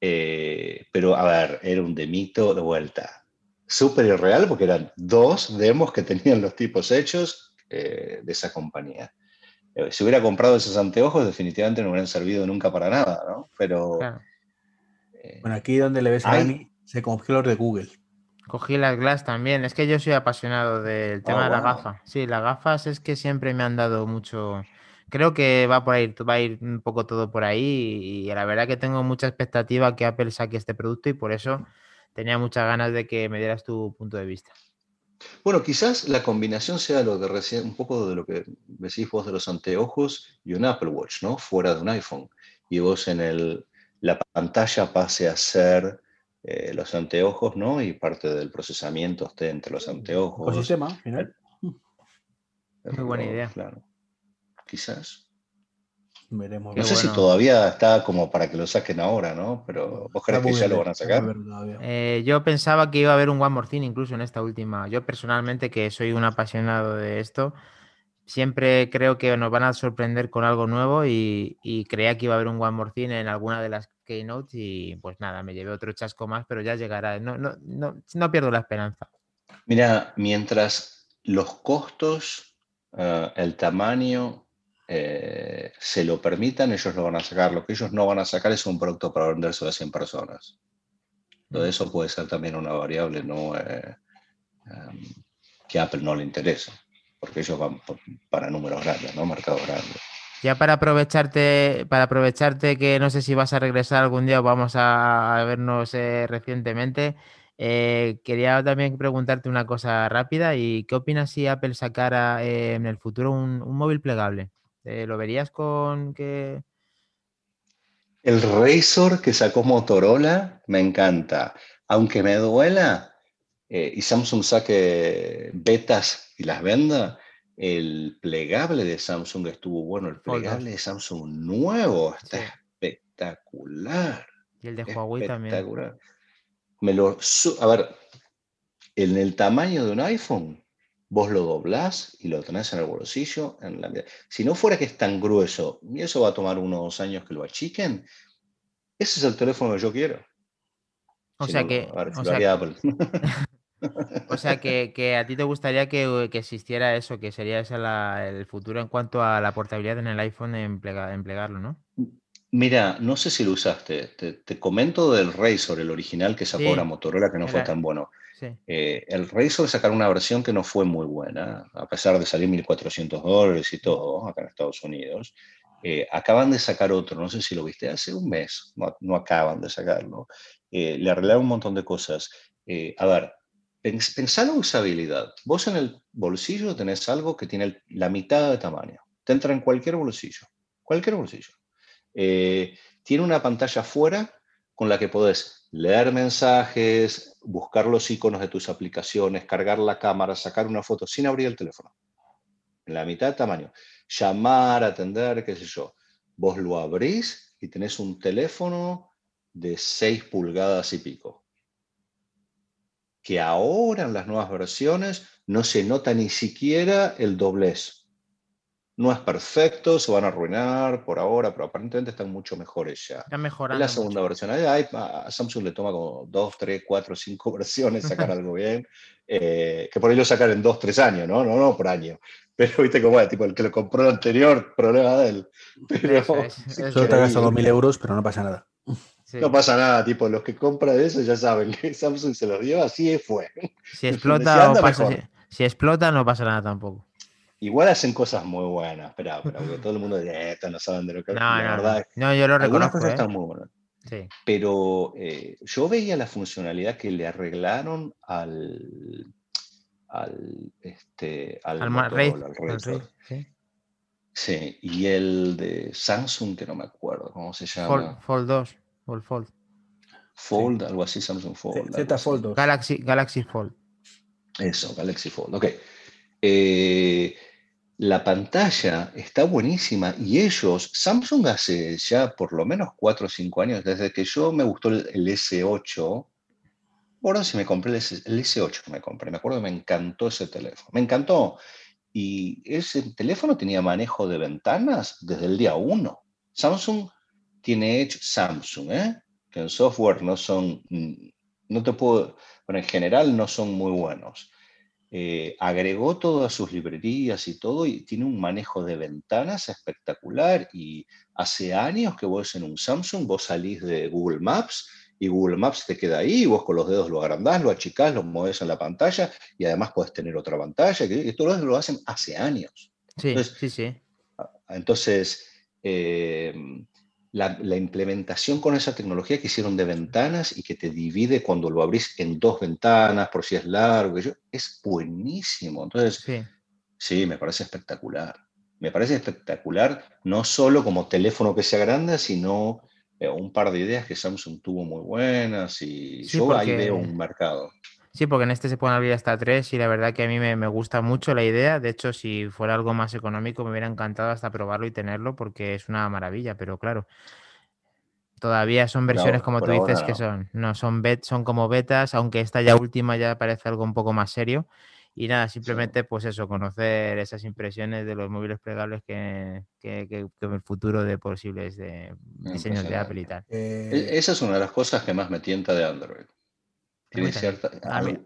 [SPEAKER 3] Eh, pero a ver, era un demito de vuelta. Súper irreal porque eran dos demos que tenían los tipos hechos eh, de esa compañía. Eh, si hubiera comprado esos anteojos, definitivamente no hubieran servido nunca para nada, ¿no? Pero
[SPEAKER 2] Claro.
[SPEAKER 3] eh,
[SPEAKER 1] bueno, aquí donde le ves a. Dani, se cogió los de Google.
[SPEAKER 2] Cogí las Glass también. Es que yo soy apasionado del tema
[SPEAKER 3] Ah,
[SPEAKER 2] de la
[SPEAKER 3] wow.
[SPEAKER 2] gafa. Sí, las gafas es que siempre me han dado mucho. Creo que va por ahí, va a ir un poco todo por ahí. Y la verdad que tengo mucha expectativa que Apple saque este producto y por eso tenía muchas ganas de que me dieras tu punto de vista.
[SPEAKER 3] Bueno, quizás la combinación sea lo que recién, un poco de lo que decís vos de los anteojos y un Apple Watch, ¿no? Fuera de un iPhone. Y vos en el, la pantalla pase a ser eh, los anteojos, ¿no? Y parte del procesamiento esté entre los anteojos.
[SPEAKER 1] Ecosistema, al final.
[SPEAKER 2] Muy buena idea.
[SPEAKER 3] Claro. Quizás.
[SPEAKER 1] Veremos.
[SPEAKER 3] No sé si todavía está como para que lo saquen ahora, ¿no? Pero vos crees que ya lo van a sacar.
[SPEAKER 2] Eh, yo pensaba que iba a haber un One More Thing incluso en esta última. Yo personalmente, que soy un apasionado de esto, siempre creo que nos van a sorprender con algo nuevo y, y creía que iba a haber un One More Thing en alguna de las keynotes y pues nada, me llevé otro chasco más, pero ya llegará. No, no, no, no pierdo la esperanza.
[SPEAKER 3] Mira, mientras los costos, eh, el tamaño eh, se lo permitan, ellos lo van a sacar. Lo que ellos no van a sacar es un producto para venderse a 100 personas. Todo eso puede ser también una variable no, eh, em, que a Apple no le interesa, porque ellos van por- para números grandes, ¿no? Mercados grandes.
[SPEAKER 2] Ya para aprovecharte, para aprovecharte que no sé si vas a regresar algún día o vamos a, vernos eh, recientemente, eh, quería también preguntarte una cosa rápida y ¿qué opinas si Apple sacara eh, en el futuro un, un móvil plegable? Eh, ¿Lo verías con que...
[SPEAKER 3] El Razor que sacó Motorola me encanta. Aunque me duela eh, y Samsung saque betas y las venda, el plegable de Samsung estuvo bueno. El plegable de Samsung nuevo está
[SPEAKER 2] Sí.
[SPEAKER 3] espectacular.
[SPEAKER 2] Y el de Huawei también.
[SPEAKER 3] Espectacular. Me lo, a ver, en el tamaño de un iPhone, vos lo doblás y lo tenés en el bolsillo. En la, si no fuera que es tan grueso, y eso va a tomar unos dos años que lo achiquen, ese es el teléfono que yo quiero.
[SPEAKER 2] O
[SPEAKER 3] Si
[SPEAKER 2] sea
[SPEAKER 3] no,
[SPEAKER 2] que,
[SPEAKER 3] ver, si
[SPEAKER 2] o sea,
[SPEAKER 3] Apple.
[SPEAKER 2] o sea que, que a ti te gustaría que, que existiera eso, que sería ese la- el futuro en cuanto a la portabilidad en el iPhone en, plega- en plegarlo, ¿no?
[SPEAKER 3] Mira, no sé si lo usaste. Te, te comento del Razor, el original que sacó
[SPEAKER 2] Sí,
[SPEAKER 3] ahora Motorola, que no fue
[SPEAKER 2] era-
[SPEAKER 3] tan bueno.
[SPEAKER 2] Sí.
[SPEAKER 3] Eh, el Razor sacaron una versión que no fue muy buena, a pesar de salir 1.400 dólares y todo, acá en Estados Unidos. Eh, acaban de sacar otro, no sé si lo viste, hace un mes, no, no acaban de sacarlo. Eh, le arreglaron un montón de cosas. Eh, a ver, pens, pensá la usabilidad. Vos en el bolsillo tenés algo que tiene la mitad de tamaño. Te entra en cualquier bolsillo, cualquier bolsillo. Eh, tiene una pantalla afuera con la que podés leer mensajes, buscar los iconos de tus aplicaciones, cargar la cámara, sacar una foto sin abrir el teléfono. En la mitad de tamaño. Llamar, atender, qué sé yo. Vos lo abrís y tenés un teléfono de 6 pulgadas y pico. Que ahora en las nuevas versiones no se nota ni siquiera el doblez. No es perfecto, se van a arruinar por ahora, pero aparentemente están mucho mejores ya.
[SPEAKER 2] Está mejorando.
[SPEAKER 3] Es la segunda versión. A Samsung le toma como dos, tres, cuatro, cinco versiones sacar algo bien. Eh, que por ello sacar en dos, tres años, ¿no? No, no por año. Pero viste cómo es, tipo el que lo compró el anterior, problema de él. Pero,
[SPEAKER 1] Solo te gastado dos mil euros, pero no pasa nada.
[SPEAKER 3] No pasa nada, tipo, los que compran eso ya saben que Samsung se los lleva, así fue.
[SPEAKER 2] Si explota, pasa, si explota, no pasa nada tampoco.
[SPEAKER 3] Igual hacen cosas muy buenas, pero, pero todo el mundo dice, eh, esto no saben de lo que
[SPEAKER 2] no, la no, verdad. No, yo lo
[SPEAKER 3] Algunas
[SPEAKER 2] cosas
[SPEAKER 3] ¿eh? están muy buenas. Sí. Pero eh, yo veía la funcionalidad que le arreglaron al al este al,
[SPEAKER 2] al, Motorola, al ¿sí?
[SPEAKER 3] sí, y el de Samsung que no me acuerdo cómo se llama.
[SPEAKER 2] Fold, Fold 2 o Fold.
[SPEAKER 3] Fold, algo así, Samsung Fold.
[SPEAKER 1] Z Fold 2.
[SPEAKER 2] Galaxy, Galaxy Fold.
[SPEAKER 3] Eso, Galaxy Fold. Ok. Eh, la pantalla está buenísima y ellos, Samsung hace ya por lo menos 4 o 5 años, desde que yo me gustó el, S8, ahora si me compré el, S8 que me compré, me acuerdo que me encantó ese teléfono, me encantó. Y ese teléfono tenía manejo de ventanas desde el día 1. Samsung tiene Edge Samsung, ¿eh? que en software no son, mm, no te puedo, bueno, en general no son muy buenos. Eh, agregó todas sus librerías y todo y tiene un manejo de ventanas espectacular y hace años que vos en un Samsung, vos salís de Google Maps y Google Maps te queda ahí, vos con los dedos lo agrandás, lo achicás, lo mueves en la pantalla y además puedes tener otra pantalla, que esto lo hacen hace años.
[SPEAKER 2] Sí, sí, sí.
[SPEAKER 3] Entonces, eh, la, implementación con esa tecnología que hicieron de ventanas y que te divide cuando lo abrís en dos ventanas, por si es largo, es buenísimo. Entonces, sí. me parece espectacular. Me parece espectacular, no solo como teléfono que se agranda, sino eh, un par de ideas que Samsung tuvo muy buenas y yo ahí veo un mercado.
[SPEAKER 2] Sí, porque en este se pueden abrir hasta tres y la verdad que a mí me, me, gusta mucho la idea. De hecho, si fuera algo más económico, me hubiera encantado hasta probarlo y tenerlo porque es una maravilla, pero claro, todavía son versiones como tú dices que son, no son bet, son como betas, aunque esta ya última ya parece algo un poco más serio. Y nada, simplemente pues eso, conocer esas impresiones de los móviles plegables que, que, que, el futuro de posibles de diseños de Apple y tal.
[SPEAKER 3] E, esa es una de las cosas que más me tienta de Android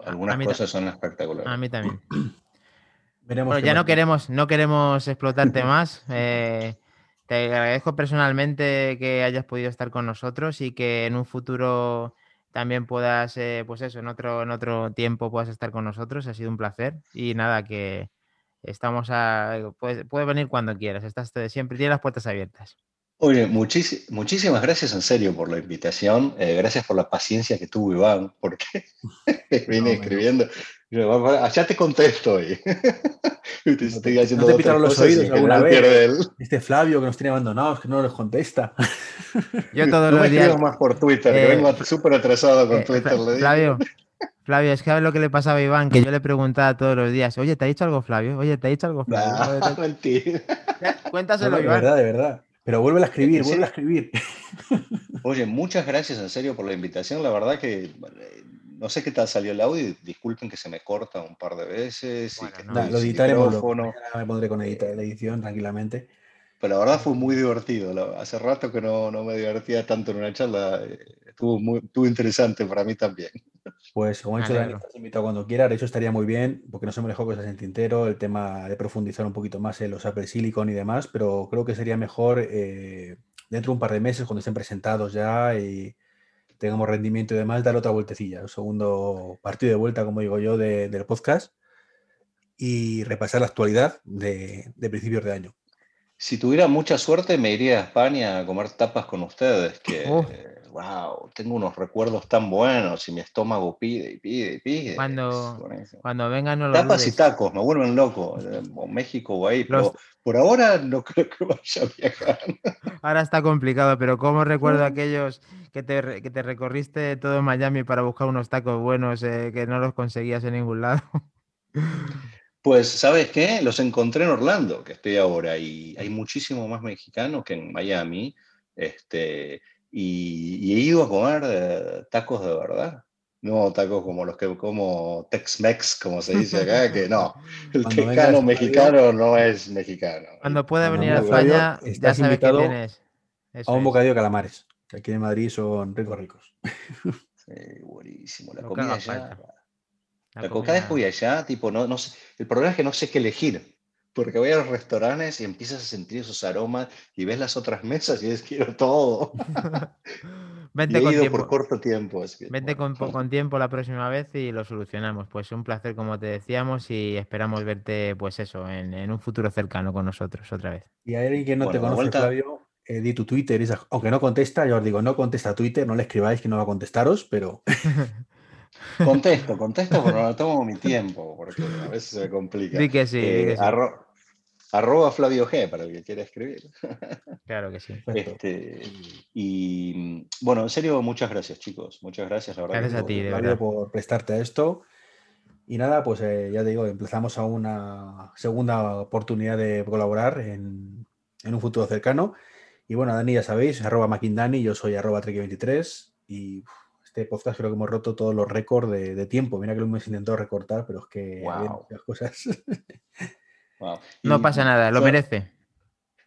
[SPEAKER 3] algunas cosas son espectaculares.
[SPEAKER 2] A mí también. bueno, ya no queremos, no queremos explotarte más. Eh, te agradezco personalmente que hayas podido estar con nosotros y que en un futuro también puedas, eh, pues eso, en otro, en otro tiempo puedas estar con nosotros. Ha sido un placer. Y nada, que estamos a. Puedes, puedes venir cuando quieras. Estás siempre, tienes las puertas abiertas.
[SPEAKER 3] Oye, muchísimas gracias en serio por la invitación. Eh, gracias por la paciencia que tuvo Iván, porque vine escribiendo. Allá te contesto hoy.
[SPEAKER 1] te estoy haciendo no te los oídos alguna vez. Este Flavio que nos tiene abandonados, que no nos contesta.
[SPEAKER 2] Yo todos los días.
[SPEAKER 3] más por Twitter, que eh, vengo súper atrasado con eh, Twitter.
[SPEAKER 2] Flavio, Flavio, es que ver lo que le pasaba a Iván, que yo le preguntaba todos los días, oye, ¿te ha dicho algo Flavio? Oye, ¿te ha dicho algo Flavio?
[SPEAKER 3] No, mentira.
[SPEAKER 2] Cuéntaselo,
[SPEAKER 1] Iván. De verdad, de verdad. Pero vuelve a escribir, vuelve a escribir.
[SPEAKER 3] Oye, muchas gracias en serio por la invitación. La verdad que no sé qué tal salió el audio. Disculpen que se me corta un par de veces.
[SPEAKER 1] lo editaremos. me pondré con editar, la edición tranquilamente.
[SPEAKER 3] Pero la verdad fue muy divertido. Hace rato que no, no me divertía tanto en una charla. Estuvo, muy, estuvo interesante para mí también.
[SPEAKER 1] Pues como he dicho, Dani, estás invitado cuando quieras. De hecho, estaría muy bien, porque no se me dejó cosas en tintero, el tema de profundizar un poquito más en los Apple Silicon y demás, pero creo que sería mejor eh, dentro de un par de meses, cuando estén presentados ya y tengamos rendimiento y demás, dar otra vueltecilla, un segundo partido de vuelta, como digo yo, del podcast y repasar la actualidad de, de principios de año.
[SPEAKER 3] Si tuviera mucha suerte, me iría a España a comer tapas con ustedes, que wow, tengo unos recuerdos tan buenos y mi estómago pide y pide y pide.
[SPEAKER 2] Cuando, cuando vengan no
[SPEAKER 3] Tapas y tacos, me vuelven loco, eh, o México o ahí, pero por ahora no creo que vaya a viajar.
[SPEAKER 2] Ahora está complicado, pero ¿cómo recuerdo aquellos que te, que te recorriste todo Miami para buscar unos tacos buenos eh, que no los conseguías en ningún lado?
[SPEAKER 3] Pues, ¿sabes qué? Los encontré en Orlando, que estoy ahora, y hay muchísimo más mexicanos que en Miami. Este, y, he ido a comer eh, tacos de verdad. No tacos como los que como Tex-Mex, como se dice acá, que no. El tejano mexicano no es mexicano.
[SPEAKER 2] Cuando pueda venir a España, ya sabes que tienes.
[SPEAKER 1] a un bocadillo de calamares. Aquí en Madrid son ricos, ricos.
[SPEAKER 3] Sí, buenísimo. La comida allá. La, cada vez voy allá, tipo, no, no sé. El problema es que no sé qué elegir. Porque voy a los restaurantes y empiezas a sentir esos aromas y ves las otras mesas y dices, quiero todo.
[SPEAKER 2] Vente con tiempo.
[SPEAKER 3] por corto tiempo.
[SPEAKER 2] Vente con, con, tiempo la próxima vez y lo solucionamos. Pues un placer, como te decíamos, y esperamos verte, pues eso, en, un futuro cercano con nosotros otra vez.
[SPEAKER 1] Y a alguien que no te conoce, Flavio, eh, di tu Twitter, aunque no contesta, yo os digo, no contesta Twitter, no le escribáis que no va a contestaros, pero...
[SPEAKER 3] Contesto, contesto, pero no tomo mi tiempo, porque a veces se me complica.
[SPEAKER 2] Sí que sí. Eh,
[SPEAKER 3] arroba Flavio G para el que quiera escribir.
[SPEAKER 2] Claro que sí.
[SPEAKER 3] Este, y bueno, en serio, muchas gracias, chicos. Muchas gracias, la
[SPEAKER 2] verdad. Gracias a ti,
[SPEAKER 1] de por prestarte a esto. Y nada, pues eh, ya te digo, empezamos a una segunda oportunidad de colaborar en, un futuro cercano. Y bueno, Dani, ya sabéis, arroba Maquindani, yo soy arroba 23 y este podcast creo que hemos roto todos los récords de, tiempo. Mira que lo hemos intentado recortar, pero es que
[SPEAKER 3] las
[SPEAKER 1] cosas.
[SPEAKER 2] No pasa nada, lo merece.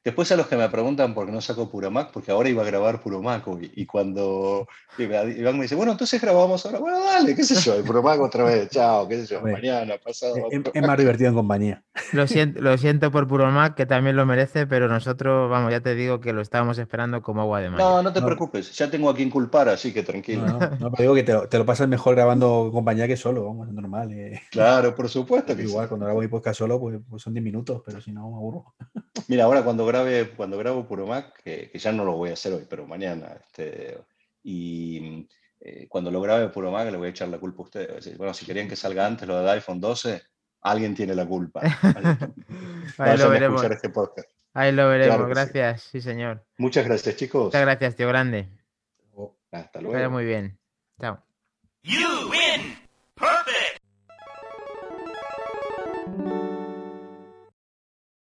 [SPEAKER 3] Después a los que me preguntan por qué no saco Puro Mac, porque ahora iba a grabar Puro Mac y cuando Iván me dice, bueno, entonces grabamos ahora, bueno, dale, qué sé yo, el Puro Mac otra vez, chao, qué sé yo, mañana, pasado.
[SPEAKER 1] Es, es, más divertido en compañía.
[SPEAKER 2] Lo siento, lo siento por Puro Mac, que también lo merece, pero nosotros, vamos, ya te digo que lo estábamos esperando como agua de mar.
[SPEAKER 3] No, no te preocupes, ya tengo a quien culpar, así que tranquilo.
[SPEAKER 1] No, no, pero digo que te, lo pasas mejor grabando compañía que solo, vamos, es normal. Eh.
[SPEAKER 3] Claro, por supuesto que
[SPEAKER 1] Igual, cuando grabo mi podcast solo, pues, pues, son 10 minutos, pero si no, me aburro.
[SPEAKER 3] Mira, ahora cuando grabe, cuando grabe Puro Mac, que, ya no lo voy a hacer hoy, pero mañana. Este, y eh, cuando lo grabe Puro Mac le voy a echar la culpa a ustedes. Bueno, si querían que salga antes lo del iPhone 12, alguien tiene la culpa.
[SPEAKER 2] Ahí lo veremos. Este Ahí lo veremos, gracias, sí. señor.
[SPEAKER 3] Muchas gracias, chicos.
[SPEAKER 2] Muchas gracias, tío grande.
[SPEAKER 3] Hasta luego.
[SPEAKER 2] muy bien. Chao. You win.